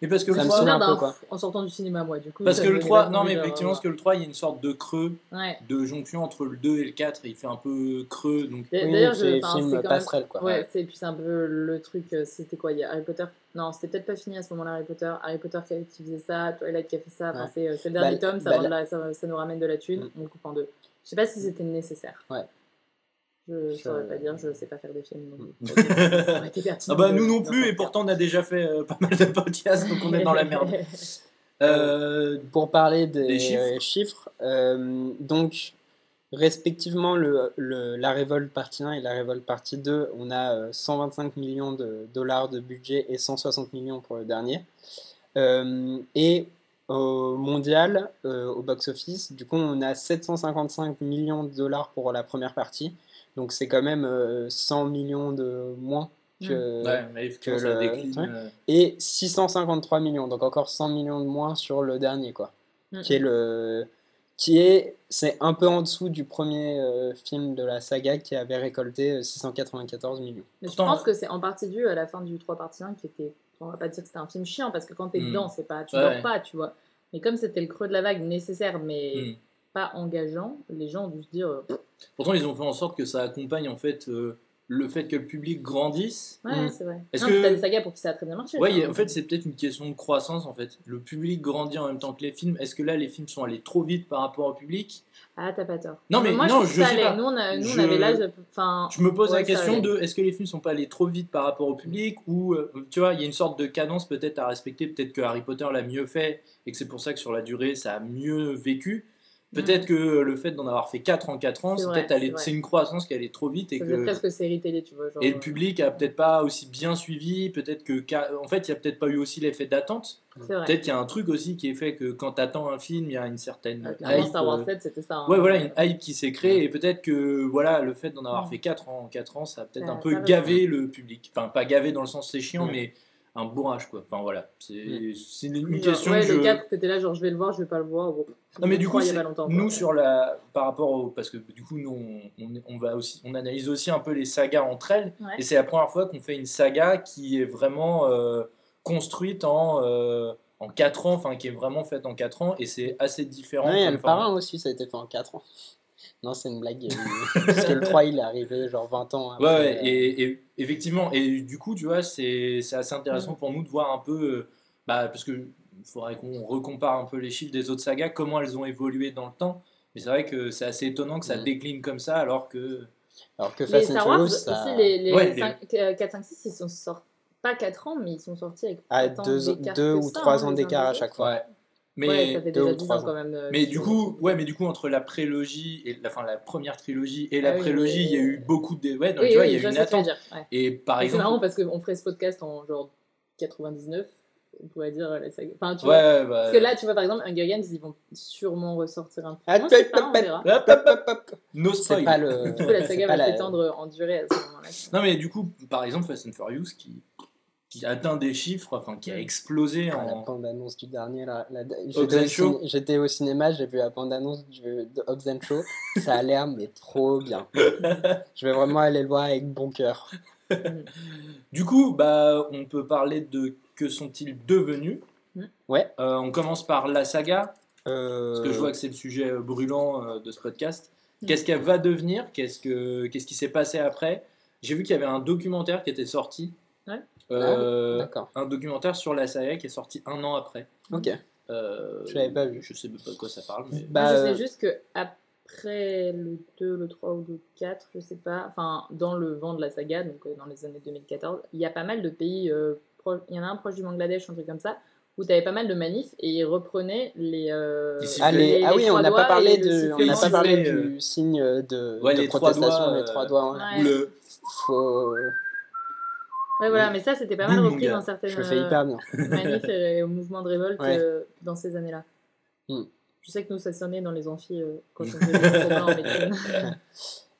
S2: Mais parce que le
S1: ça me
S2: 3,
S1: saoule un
S3: Merde,
S1: peu,
S3: hein,
S1: quoi.
S3: en sortant du cinéma, moi, du coup.
S2: parce que le
S3: donnait
S2: 3,
S3: pas
S2: non mais effectivement, parce que le 3, il y a une sorte de creux,
S3: Ouais.
S2: de jonction entre le 2 et le 4, et il fait un peu creux, donc
S3: D'ailleurs,
S1: c'est film
S3: même-
S1: passerelle, quoi.
S3: Ouais, c'est puis c'est un peu le truc. euh, C'était quoi Il y a Harry Potter. Non, c'était peut-être pas fini à ce moment-là, Harry Potter. Harry Potter qui, faisait ça, Twilight qui a fait ça. Enfin,
S1: Ouais.
S3: c'est euh, c'est le
S1: Bah,
S3: dernier tome, ça,
S1: bah,
S3: la- ça nous ramène de la thune,
S1: Mm.
S3: on le coupe en deux. Je sais pas si c'était nécessaire.
S1: Ouais.
S3: Je
S1: Je-
S3: saurais pas dire, je sais pas faire des films. donc,
S1: Mm.
S3: ça aurait été
S2: Ah
S3: pertinent
S2: bah nous non plus, et pourtant on a déjà fait euh, pas mal de podcasts, donc on est dans la merde. Euh,
S1: Pour parler des,
S2: Des chiffres.
S1: euh, chiffres, euh, donc respectivement le, le- la révolte partie 1 et la révolte partie 2, on a euh, 125 millions de dollars de budget et 160 millions pour le dernier. Euh, et au mondial, euh, au box-office, du coup, on a 755 millions de dollars pour la première partie. Donc c'est quand même euh, 100 millions de moins que,
S2: Ouais, mais
S1: que
S2: ça
S1: le-
S2: décline.
S1: ouais.
S2: euh,
S1: et 653 millions, donc encore 100 millions de moins sur le dernier, quoi.
S3: Mm.
S1: Qui est le, qui est, c'est un peu en dessous du premier euh, film de la saga qui avait récolté euh, 694 millions.
S3: Mais je pense que c'est en partie dû à la fin du 3 partie 1 qui était. On va pas dire que c'était un film chiant parce que quand t'es
S2: Mm.
S3: dedans, c'est pas, tu
S2: Ouais.
S3: dors pas, tu vois. Mais comme c'était le creux de la vague nécessaire mais
S2: hmm.
S3: pas engageant, les gens ont dû se dire.
S2: Pourtant, ils ont fait en sorte que ça accompagne en fait euh, le fait que le public grandisse.
S3: ouais,
S1: Mm.
S3: c'est vrai.
S2: Est-ce que-
S3: t'as des sagas pour qui ça a très bien marché.
S2: Ouais, a-
S3: hein.
S2: en fait, c'est peut-être une question de croissance en fait. Le public grandit en même temps que les films. Est-ce que là, les films sont allés trop vite par rapport au public?
S3: Ah, t'as pas tort.
S2: Non, mais
S3: moi,
S2: non,
S3: je,
S2: sais pas.
S3: Nous, on, a- nous, on
S2: Je-
S3: avait l'âge. de- Enfin,
S2: Je me pose
S3: Ouais,
S2: la question de est-ce que les films sont pas allés trop vite par rapport au public ou euh, tu vois il y a une sorte de cadence peut-être à respecter peut-être que Harry Potter l'a mieux fait et que c'est pour ça que sur la durée ça a mieux vécu peut-être que le fait d'en avoir fait 4 en 4 ans.
S3: C'est
S2: peut-être une croissance qui allait trop vite et
S3: ça
S2: que
S3: presque série télé, tu vois. Genre,
S2: et le
S3: euh,
S2: public a peut-être pas aussi bien suivi peut-être que en fait il y a peut-être pas eu aussi l'effet d'attente peut-être qu'il y a un truc aussi qui est fait que quand t'attends un film il y a une certaine
S3: Euh, clairement,
S2: hype,
S3: Star Wars
S2: euh,
S3: 7, c'était ça. hein.
S2: Ouais, voilà, une hype qui s'est créée et peut-être que voilà, le fait d'en avoir fait 4 en 4 ans, ça a peut-être un peu gavé le public. Enfin, pas gavé dans le sens c'est chiant, mais un bourrage quoi. Enfin voilà, c'est
S1: Mm.
S2: c'est une, une question
S3: ouais,
S2: que
S3: le
S2: je-
S3: 4, t'étais là, genre je vais le voir, je vais pas le voir. Bon,
S2: Non mais du coup,
S3: crois il y a
S2: c'est-
S3: pas longtemps,
S2: nous sur la par rapport au parce que du coup nous on, on, va aussi on analyse aussi un peu les sagas entre elles
S3: Ouais.
S2: et c'est la première fois qu'on fait une saga qui est vraiment euh, construite en euh, en 4 ans, enfin qui est vraiment faite en 4 ans et c'est assez différent.
S1: Ouais, il y a le
S2: format.
S1: parrain aussi, ça a été fait en 4 ans. Non, c'est une blague. Parce que le 3, il est arrivé genre 20 ans après.
S2: Ouais, ouais,
S1: euh,
S2: et, et effectivement, et du coup, tu vois, c'est c'est assez intéressant
S3: Mm.
S2: pour nous de voir un peu, euh, bah, parce que il faudrait qu'on recompare un peu les chiffres des autres sagas, comment elles ont évolué dans le temps. Mais c'est vrai que c'est assez étonnant que ça
S1: Mm.
S2: décline comme ça, alors que.
S1: Alors que
S3: Les
S1: Fast and
S3: Star Wars,
S1: Furious, ça...
S3: les, les
S2: Ouais, les-
S3: 5, euh, 4, 5, 6, ils sont sortis pas 4 ans, mais ils sont sortis avec tant
S1: 2
S3: d'écart
S1: deux
S3: que
S1: ou
S3: ça,
S1: 3
S3: hein,
S1: ans
S3: les
S1: d'écart à chaque fois.
S2: Ouais. Mais,
S3: ouais, ça fait déjà
S1: ou
S3: 10
S1: trois
S3: ans
S1: ans.
S3: quand même. euh,
S2: mais du coup, ouais, mais du coup, entre la prélogie et la, enfin, la première trilogie et la
S3: Ah oui,
S2: prélogie,
S3: mais-
S2: il y a eu beaucoup de. Ouais, donc,
S3: Oui,
S2: tu vois,
S3: oui,
S2: il y a eu une attente.
S3: ouais.
S2: Et par
S3: Mais C'est
S2: exemple.
S3: marrant parce qu'on ferait ce podcast en genre 99, on pourrait dire euh, la saga. Enfin, tu
S2: Ouais,
S3: vois.
S2: bah,
S3: Parce que là, tu vois, par exemple, Hunger Games, ils vont sûrement ressortir un
S1: Ah,
S3: film.
S2: Hop, hop. No
S1: C'est
S2: spoil.
S1: pas le.
S3: Du coup, la saga va
S1: la-
S3: s'étendre en durée à ce moment-là.
S2: Non, mais du coup, par exemple, Fast and Furious qui, qui atteint des chiffres, enfin, qui a explosé
S1: Ah, la
S2: en.
S1: bande-annonce du dernier, là. la- J'étais au, j'étais cinéma, j'ai vu la bande-annonce du- de Hobbs and Shaw. Ça a l'air, mais trop bien. Je vais vraiment aller le voir avec bon cœur.
S2: Du coup, bah, on peut parler de que sont-ils devenus.
S3: Mm.
S1: Ouais.
S2: Euh, on commence par la saga,
S1: Euh,
S2: parce que je vois que c'est le sujet euh, brûlant euh, de ce podcast.
S3: Mm.
S2: Qu'est-ce qu'elle va devenir? Qu'est-ce que qu'est-ce qui s'est passé après? J'ai vu qu'il y avait un documentaire qui était sorti.
S3: Ouais.
S2: Euh,
S1: D'accord.
S2: un documentaire sur la saga qui est sorti un an après.
S1: Ok.
S2: Euh,
S1: Je l'avais pas vu.
S2: Je sais même pas de quoi ça parle, mais.
S1: Bah,
S3: Moi, je sais
S1: euh,
S3: juste que après le 2, le 3 ou le 4, je sais pas, enfin, dans le vent de la saga, donc euh, dans les années 2014, il y a pas mal de pays, euh, pro- il y en a un proche du Bangladesh, un truc comme ça, où tu avais pas mal de manifs et ils reprenaient les. euh,
S1: Ah, les-
S3: les-
S1: ah
S3: les
S1: oui, on n'a pas parlé de, on n'a pas parlé du signe de,
S2: Ouais,
S1: de
S2: les trois
S1: protestation,
S2: doigts,
S1: les trois
S2: euh,
S1: doigts. ouais.
S3: Ouais.
S2: Ou le.
S1: Faut-
S3: Ouais, voilà, mais ça, c'était pas mal
S2: Boum,
S3: repris dans certaines
S1: Je fais
S3: euh,
S1: hyper bien.
S3: manifs et au mouvement de révolte
S1: Ouais.
S3: euh, dans ces années-là.
S1: Hmm.
S3: Je sais que nous, ça sonnait dans les amphis euh, quand on faisait en médecine.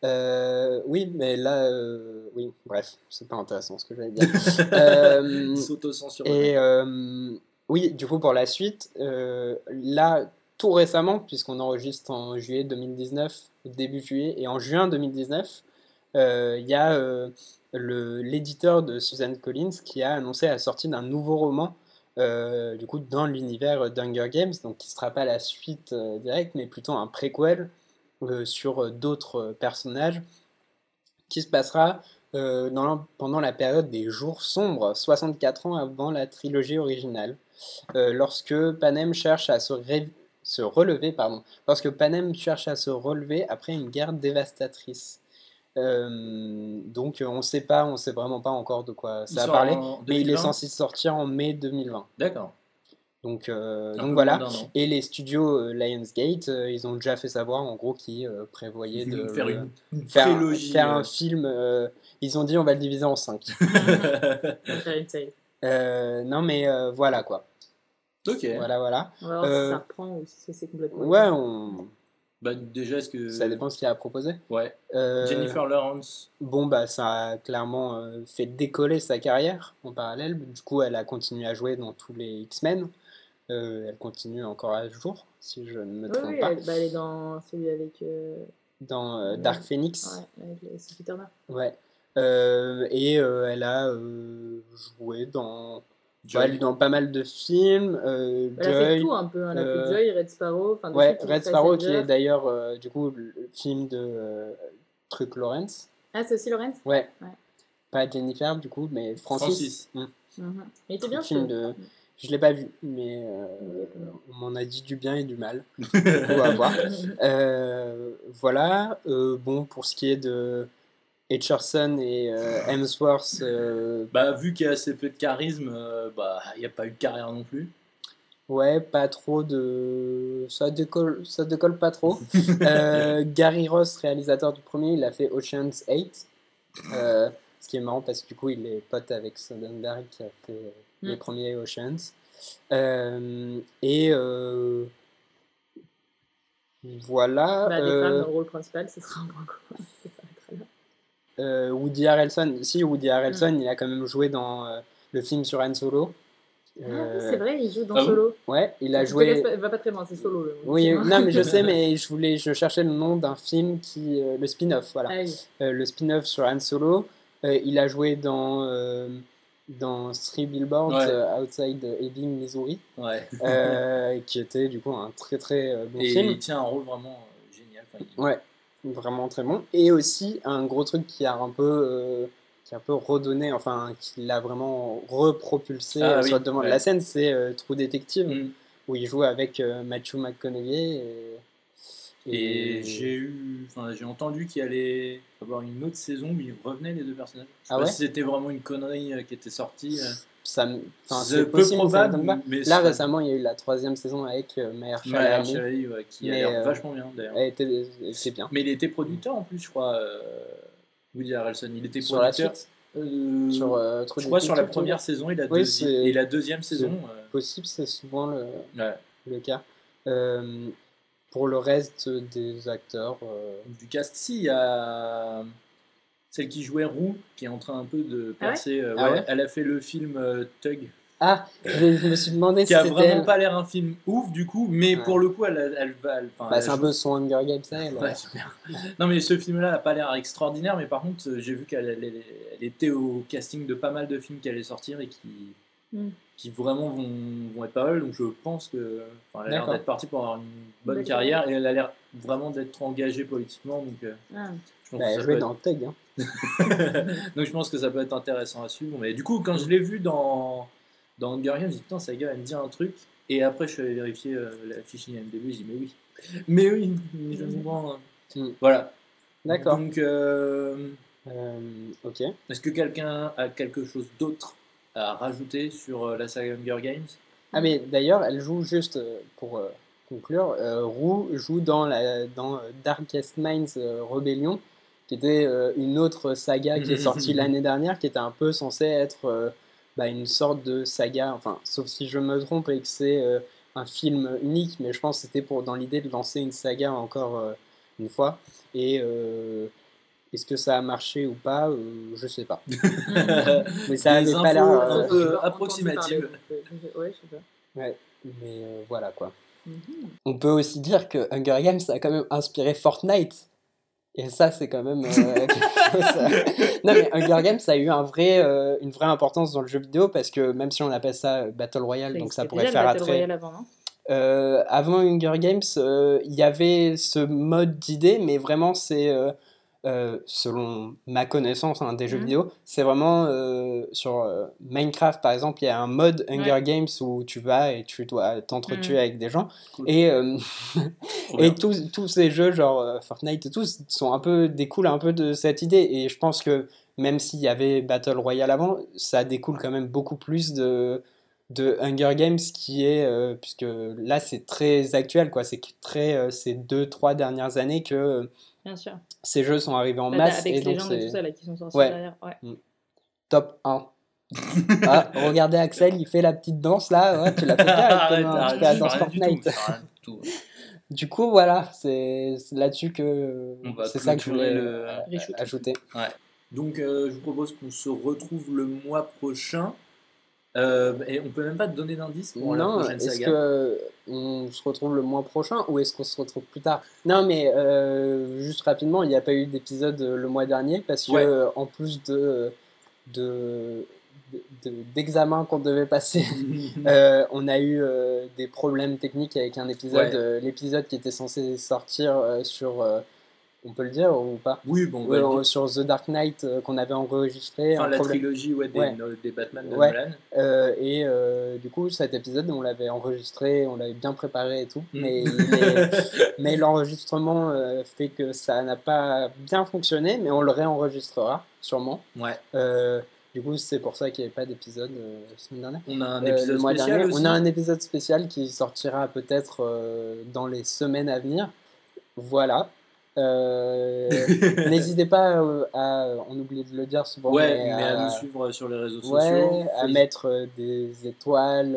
S1: Euh, oui, mais là, euh, oui, bref, c'est pas intéressant ce que j'allais dire. Euh,
S2: S'auto-censure.
S1: et euh, oui, du coup, pour la suite, euh, là, tout récemment, puisqu'on enregistre en juillet 2019, début juillet, et en juin 2019, euh, il y a euh, l'éditeur de Susan Collins qui a annoncé la sortie d'un nouveau roman, euh, du coup, dans l'univers d'Hunger Games, donc qui ne sera pas la suite euh, directe, mais plutôt un préquel euh, sur d'autres personnages, qui se passera dans pendant la période des jours sombres, 64 ans avant la trilogie originale, lorsque Panem cherche à se, se relever, pardon, lorsque Panem cherche à se relever après une guerre dévastatrice. Euh, donc on sait pas, on sait vraiment pas encore de quoi ça parler,
S2: en
S1: mais il est
S2: 2020?
S1: censé sortir en mai 2020.
S2: D'accord.
S1: Donc, euh, donc voilà. Et les studios euh, Lionsgate, euh, ils ont déjà fait savoir en gros qu'ils euh, prévoyaient de
S2: faire une, une
S1: faire,
S2: trilogie.
S1: faire un film. euh, ils ont dit on va le diviser en 5.
S3: On va faire une série.
S1: non mais euh, voilà quoi.
S2: ok.
S1: Voilà voilà.
S3: On va voir
S1: Euh,
S3: si ça reprend ou si c'est complètement.
S1: Ouais, on...
S2: Bah, déjà, est-ce que.
S1: ça dépend ce qu'il y a à proposer.
S2: Ouais.
S1: Euh,
S2: Jennifer Lawrence.
S1: Bon, bah, ça a clairement euh, fait décoller sa carrière en parallèle. Du coup, elle a continué à jouer dans tous les X-Men. Euh, elle continue encore à ce jour, si je ne me trompe
S3: oui,
S1: pas,
S3: elle, bah, elle est dans celui avec. euh,
S1: dans euh,
S3: Ouais.
S1: Dark Phoenix.
S3: Ouais, avec le- Sophie Turner.
S1: Ouais. Euh, et euh, elle a euh, joué dans,
S2: Joy.
S1: ouais, dans pas mal de films. euh, Joy.
S3: tout un peu. hein.
S1: Euh,
S3: Joy, Red Sparrow.
S1: Ouais, Red Sparrow, qui est d'ailleurs euh, du coup le film de euh, Truc Lawrence.
S3: Ah, c'est aussi Lorenz
S1: Ouais.
S3: Ouais.
S1: Pas Jennifer, du coup, mais Francis.
S2: Francis.
S1: Mm.
S3: Mhm. Il était bien
S1: Le film de- Je l'ai pas vu, mais euh, on m'en a dit du bien et du mal. on va voir. Euh, voilà. Euh, bon, pour ce qui est de Etcherson et euh, Hemsworth, euh,
S2: Bah, vu qu'il y a assez peu de charisme, euh, bah, il n'y a pas eu de carrière non plus.
S1: ouais, pas trop de. Ça décolle, ça décolle pas trop. Euh, Gary Ross, réalisateur du premier, il a fait Ocean's 8. Euh, ce qui est marrant parce que du coup, il est pote avec Soderbergh qui a fait euh, les
S3: Mm.
S1: premiers Oceans. Euh, et euh, voilà.
S3: Bah,
S1: euh,
S3: femmes dans le rôle principal, ce sera un point commun.
S1: Euh, Woody Harrelson, si Woody Harrelson,
S3: Mm.
S1: il a quand même joué dans euh, le film sur Han Solo.
S3: Ah oui,
S1: Euh,
S3: c'est vrai, il joue dans
S2: ah
S3: Solo.
S1: Ouais, il a joué.
S3: pas- Va pas très loin, c'est Solo. le-
S1: Oui,
S3: film.
S1: non, mais je sais, mais je voulais, je cherchais le nom d'un film qui, euh, le spin-off, voilà.
S3: Ah oui.
S1: Euh, le spin-off sur Han Solo. Euh, il a joué dans euh, dans Three Billboards
S2: Ouais.
S1: euh, Outside Ebbing, Missouri,
S2: Ouais.
S1: euh, qui était du coup un très très bon
S2: Et
S1: film.
S2: il tient un rôle vraiment génial. Enfin, il-
S1: Ouais, vraiment très bon. Et aussi un gros truc qui a un peu, euh, qui a un peu redonné, enfin qui l'a vraiment repropulsé
S2: Ah
S1: euh,
S2: oui,
S1: sur le devant de la scène, c'est euh, True Detective,
S2: Mm.
S1: où il joue avec euh, Matthew McConaughey. Et,
S2: Et j'ai eu, enfin, j'ai entendu qu'il allait avoir une autre saison où ils revenaient les deux personnages. Je sais
S1: Ah
S2: pas
S1: ouais?
S2: si c'était vraiment une connerie qui était sortie.
S1: Ça,
S2: C'est
S1: c'est
S2: peu probable, mais
S1: Là récemment, il y a eu la troisième saison avec euh, Ali.
S2: Ali, ouais, qui a l'air
S1: euh,
S2: vachement bien d'ailleurs.
S1: Était bien.
S2: Mais il était producteur en plus, je crois. Euh... Woody Harrelson, il était
S1: Sur la
S2: producteur.
S1: suite,
S2: euh,
S1: sur euh,
S2: je crois sur la première saison et la,
S1: Oui, c'est-
S2: et la deuxième saison. euh,
S1: possible, c'est souvent le,
S2: ouais.
S1: le cas. Pour le reste des acteurs,
S2: Du cast, si, il y a celle qui jouait Roux, qui est en train un peu de
S3: Ah ouais
S2: percer. euh,
S1: Ah
S2: ouais, elle a fait le film euh, Tug,
S1: Ah, je, je me suis demandé si
S2: qui a vraiment
S1: elle.
S2: pas l'air un film ouf du coup, mais pour le coup, elle, elle, elle
S1: Bah, c'est un peu son Hunger Games, ça,
S2: super. Non, mais ce film-là n'a pas l'air extraordinaire, mais par contre, euh, j'ai vu qu'elle elle- elle- elle était au casting de pas mal de films qui allaient sortir et qui,
S3: Mm.
S2: qui vraiment vont, vont être pas mal. Donc je pense que. Elle a l'air d'être partie pour avoir une bonne carrière et elle a l'air vraiment d'être engagée politiquement. Donc, euh,
S3: Ah.
S1: Bah, elle
S2: ça
S1: jouait
S2: peut
S1: dans Tug. Hein.
S2: donc je pense que ça peut être intéressant à suivre. Mais du coup, quand je l'ai vu dans, dans Hunger Games, j'ai dit putain, ça gars, elle me dit un truc. Et après, je suis allé vérifier euh, la fiche IMDb, j'ai dit mais oui. Mais oui, mais je comprends.
S1: Mm.
S2: Voilà.
S1: D'accord.
S2: Donc, euh,
S1: Euh, ok.
S2: est-ce que quelqu'un a quelque chose d'autre à rajouter sur la saga Hunger Games?
S1: Ah, mais d'ailleurs, elle joue juste pour conclure. Roux joue dans, la, dans Darkest Minds Rebellion, qui était euh, une autre saga qui est sortie l'année dernière, qui était un peu censée être euh, bah, une sorte de saga, enfin, sauf si je me trompe et que c'est euh, un film unique, mais je pense que c'était pour dans l'idée de lancer une saga encore euh, une fois. Et euh, est-ce que ça a marché ou pas euh, Je sais pas. Mais ça
S2: Des
S1: avait pas l'air. euh,
S2: un peu approximative.
S3: Ouais, je sais pas.
S1: Ouais, mais euh, voilà quoi.
S3: Mhm.
S1: On peut aussi dire que Hunger Games a quand même inspiré Fortnite. Et ça, c'est quand même. euh, quelque chose, euh. Non, mais Hunger Games a eu un vrai, euh, une vraie importance dans le jeu vidéo parce que même si on appelle ça euh, Battle Royale, donc ça pourrait
S3: déjà le
S1: faire
S3: Battle. Royale avant, non?
S1: Euh, avant Hunger Games, il y avait ce mode d'idée, mais vraiment, c'est, euh, selon ma connaissance hein, des jeux
S3: Mhm.
S1: vidéo, c'est vraiment euh, sur euh, Minecraft, par exemple, il y a un mode Hunger
S3: Ouais.
S1: Games où tu vas et tu dois t'entretuer
S3: Mhm.
S1: avec des gens.
S2: Cool.
S1: Et, et tous, tous ces jeux, genre Fortnite et tous, sont un peu, découlent un peu de cette idée. Et je pense que même s'il y avait Battle Royale avant, ça découle quand même beaucoup plus de de Hunger Games qui est, euh, puisque là c'est très actuel, quoi, c'est très euh, ces deux, trois dernières années que
S3: Bien sûr.
S1: ces jeux sont arrivés en
S3: Bah,
S1: masse
S3: avec
S1: et
S3: les
S1: donc
S3: légendes et
S1: c'est
S3: tout ça là, qui sont sortis
S1: Ouais.
S3: derrière. Ouais.
S1: top 1. ah, regardez Axel, il fait la petite danse là, ouais, tu l'as fait
S2: Arrête,
S1: tu
S2: arrête,
S1: fais la danse Fortnite.
S2: du
S1: coup, voilà, c'est là-dessus que c'est ça que je voulais
S2: le-
S1: euh, ajouter.
S2: Donc, euh, je vous propose qu'on se retrouve le mois prochain. Euh, et on peut même pas te donner d'indice pour la
S1: Non,
S2: prochaine
S1: est-ce
S2: saga.
S1: que on se retrouve le mois prochain ou est-ce qu'on se retrouve plus tard? Non, mais euh, juste rapidement, il n'y a pas eu d'épisode euh, le mois dernier parce que
S2: Ouais.
S1: euh, en plus de de de- d'examens qu'on devait passer, euh, on a eu des problèmes techniques avec un épisode,
S2: Ouais.
S1: l'épisode qui était censé sortir sur, on peut le dire ou pas?
S2: Oui, bon,
S1: Ouais, euh, sur The Dark Knight euh, qu'on avait enregistré.
S2: enfin, la
S1: problème-
S2: trilogie ouais, des,
S1: Ouais.
S2: no- des Batman de
S1: Ouais.
S2: Nolan.
S1: Euh, et euh, du coup, cet épisode, on l'avait enregistré, on l'avait bien préparé et tout,
S2: Mm.
S1: mais, mais l'enregistrement euh, fait que ça n'a pas bien fonctionné, mais on le réenregistrera sûrement.
S2: ouais.
S1: Euh, du coup, c'est pour ça qu'il n'y avait pas d'épisode euh, la semaine dernière.
S2: On a un
S1: Euh,
S2: épisode
S1: le mois
S2: spécial
S1: dernier.
S2: aussi.
S1: On a un épisode spécial qui sortira peut-être euh, dans les semaines à venir. Voilà. Euh, N'hésitez pas euh, à, on oublie de le dire souvent,
S2: Ouais,
S1: mais
S2: mais à
S1: à-
S2: nous suivre sur les réseaux sociaux.
S1: Ouais, à
S2: Facebook,
S1: mettre euh, des étoiles,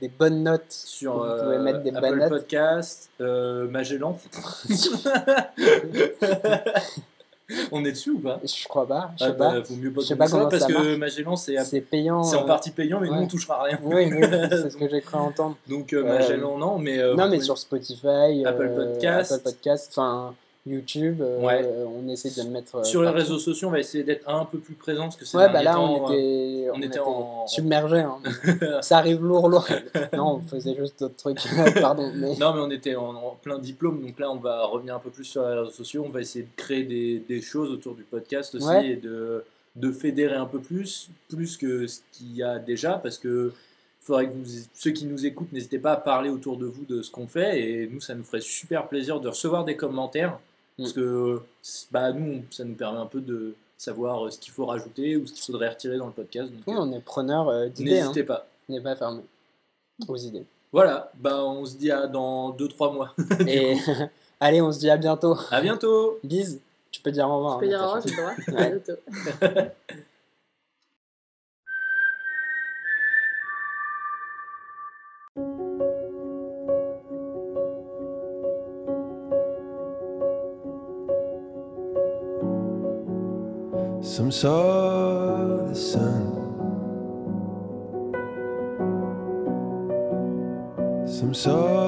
S1: des bonnes notes.
S2: sur
S1: vous pouvez mettre des
S2: Apple
S1: bonnes.
S2: Podcast, Magellan. On est dessus ou pas?
S1: Je crois pas, je
S2: Ah
S1: sais
S2: bah,
S1: pas.
S2: Vaut mieux pas
S1: Je sais pas
S2: ça, parce
S1: ça
S2: que. Magellan c'est à-
S1: C'est payant.
S2: c'est en partie payant, mais nous
S1: ouais.
S2: on touchera rien.
S1: Oui, oui, c'est ce que j'ai cru entendre.
S2: Donc euh, Magellan non, mais euh,
S1: non, mais
S2: pouvez-
S1: sur Spotify,
S2: Apple
S1: euh,
S2: Podcast.
S1: Apple Podcast, enfin YouTube, euh, on essaie de le mettre. euh,
S2: sur les réseaux sociaux, on va essayer d'être un peu plus présent parce que c'est
S1: Ouais, bah là, on était,
S2: on était en-
S1: submergés. hein. ça arrive lourd, lourd. non, on faisait juste d'autres trucs. Pardon, mais.
S2: Non, mais on était en, en plein diplôme, donc là on va revenir un peu plus sur les réseaux sociaux. On va essayer de créer des, des choses autour du podcast aussi
S1: Ouais.
S2: et de, de fédérer un peu plus, plus que ce qu'il y a déjà, parce que faudrait que vous, ceux qui nous écoutent, n'hésitez pas à parler autour de vous de ce qu'on fait, et nous ça nous ferait super plaisir de recevoir des commentaires, parce
S1: Mm.
S2: que bah, nous ça nous permet un peu de savoir euh, ce qu'il faut rajouter ou ce qu'il faudrait retirer dans le podcast. Donc,
S1: Oui,
S2: euh,
S1: on est preneur euh, d'idées. Hein.
S2: n'hésitez pas.
S1: N'est pas fermé aux idées.
S2: Voilà, bah, on se dit à dans 2-3 mois.
S1: Et allez, on se dit à bientôt.
S2: à bientôt
S1: Bise. Tu peux dire au revoir.
S3: Je peux
S1: hein,
S3: dire au revoir,
S1: Natacha.
S3: j'ai le droit.
S1: Ouais.
S3: À bientôt.
S9: Some saw the sun, some saw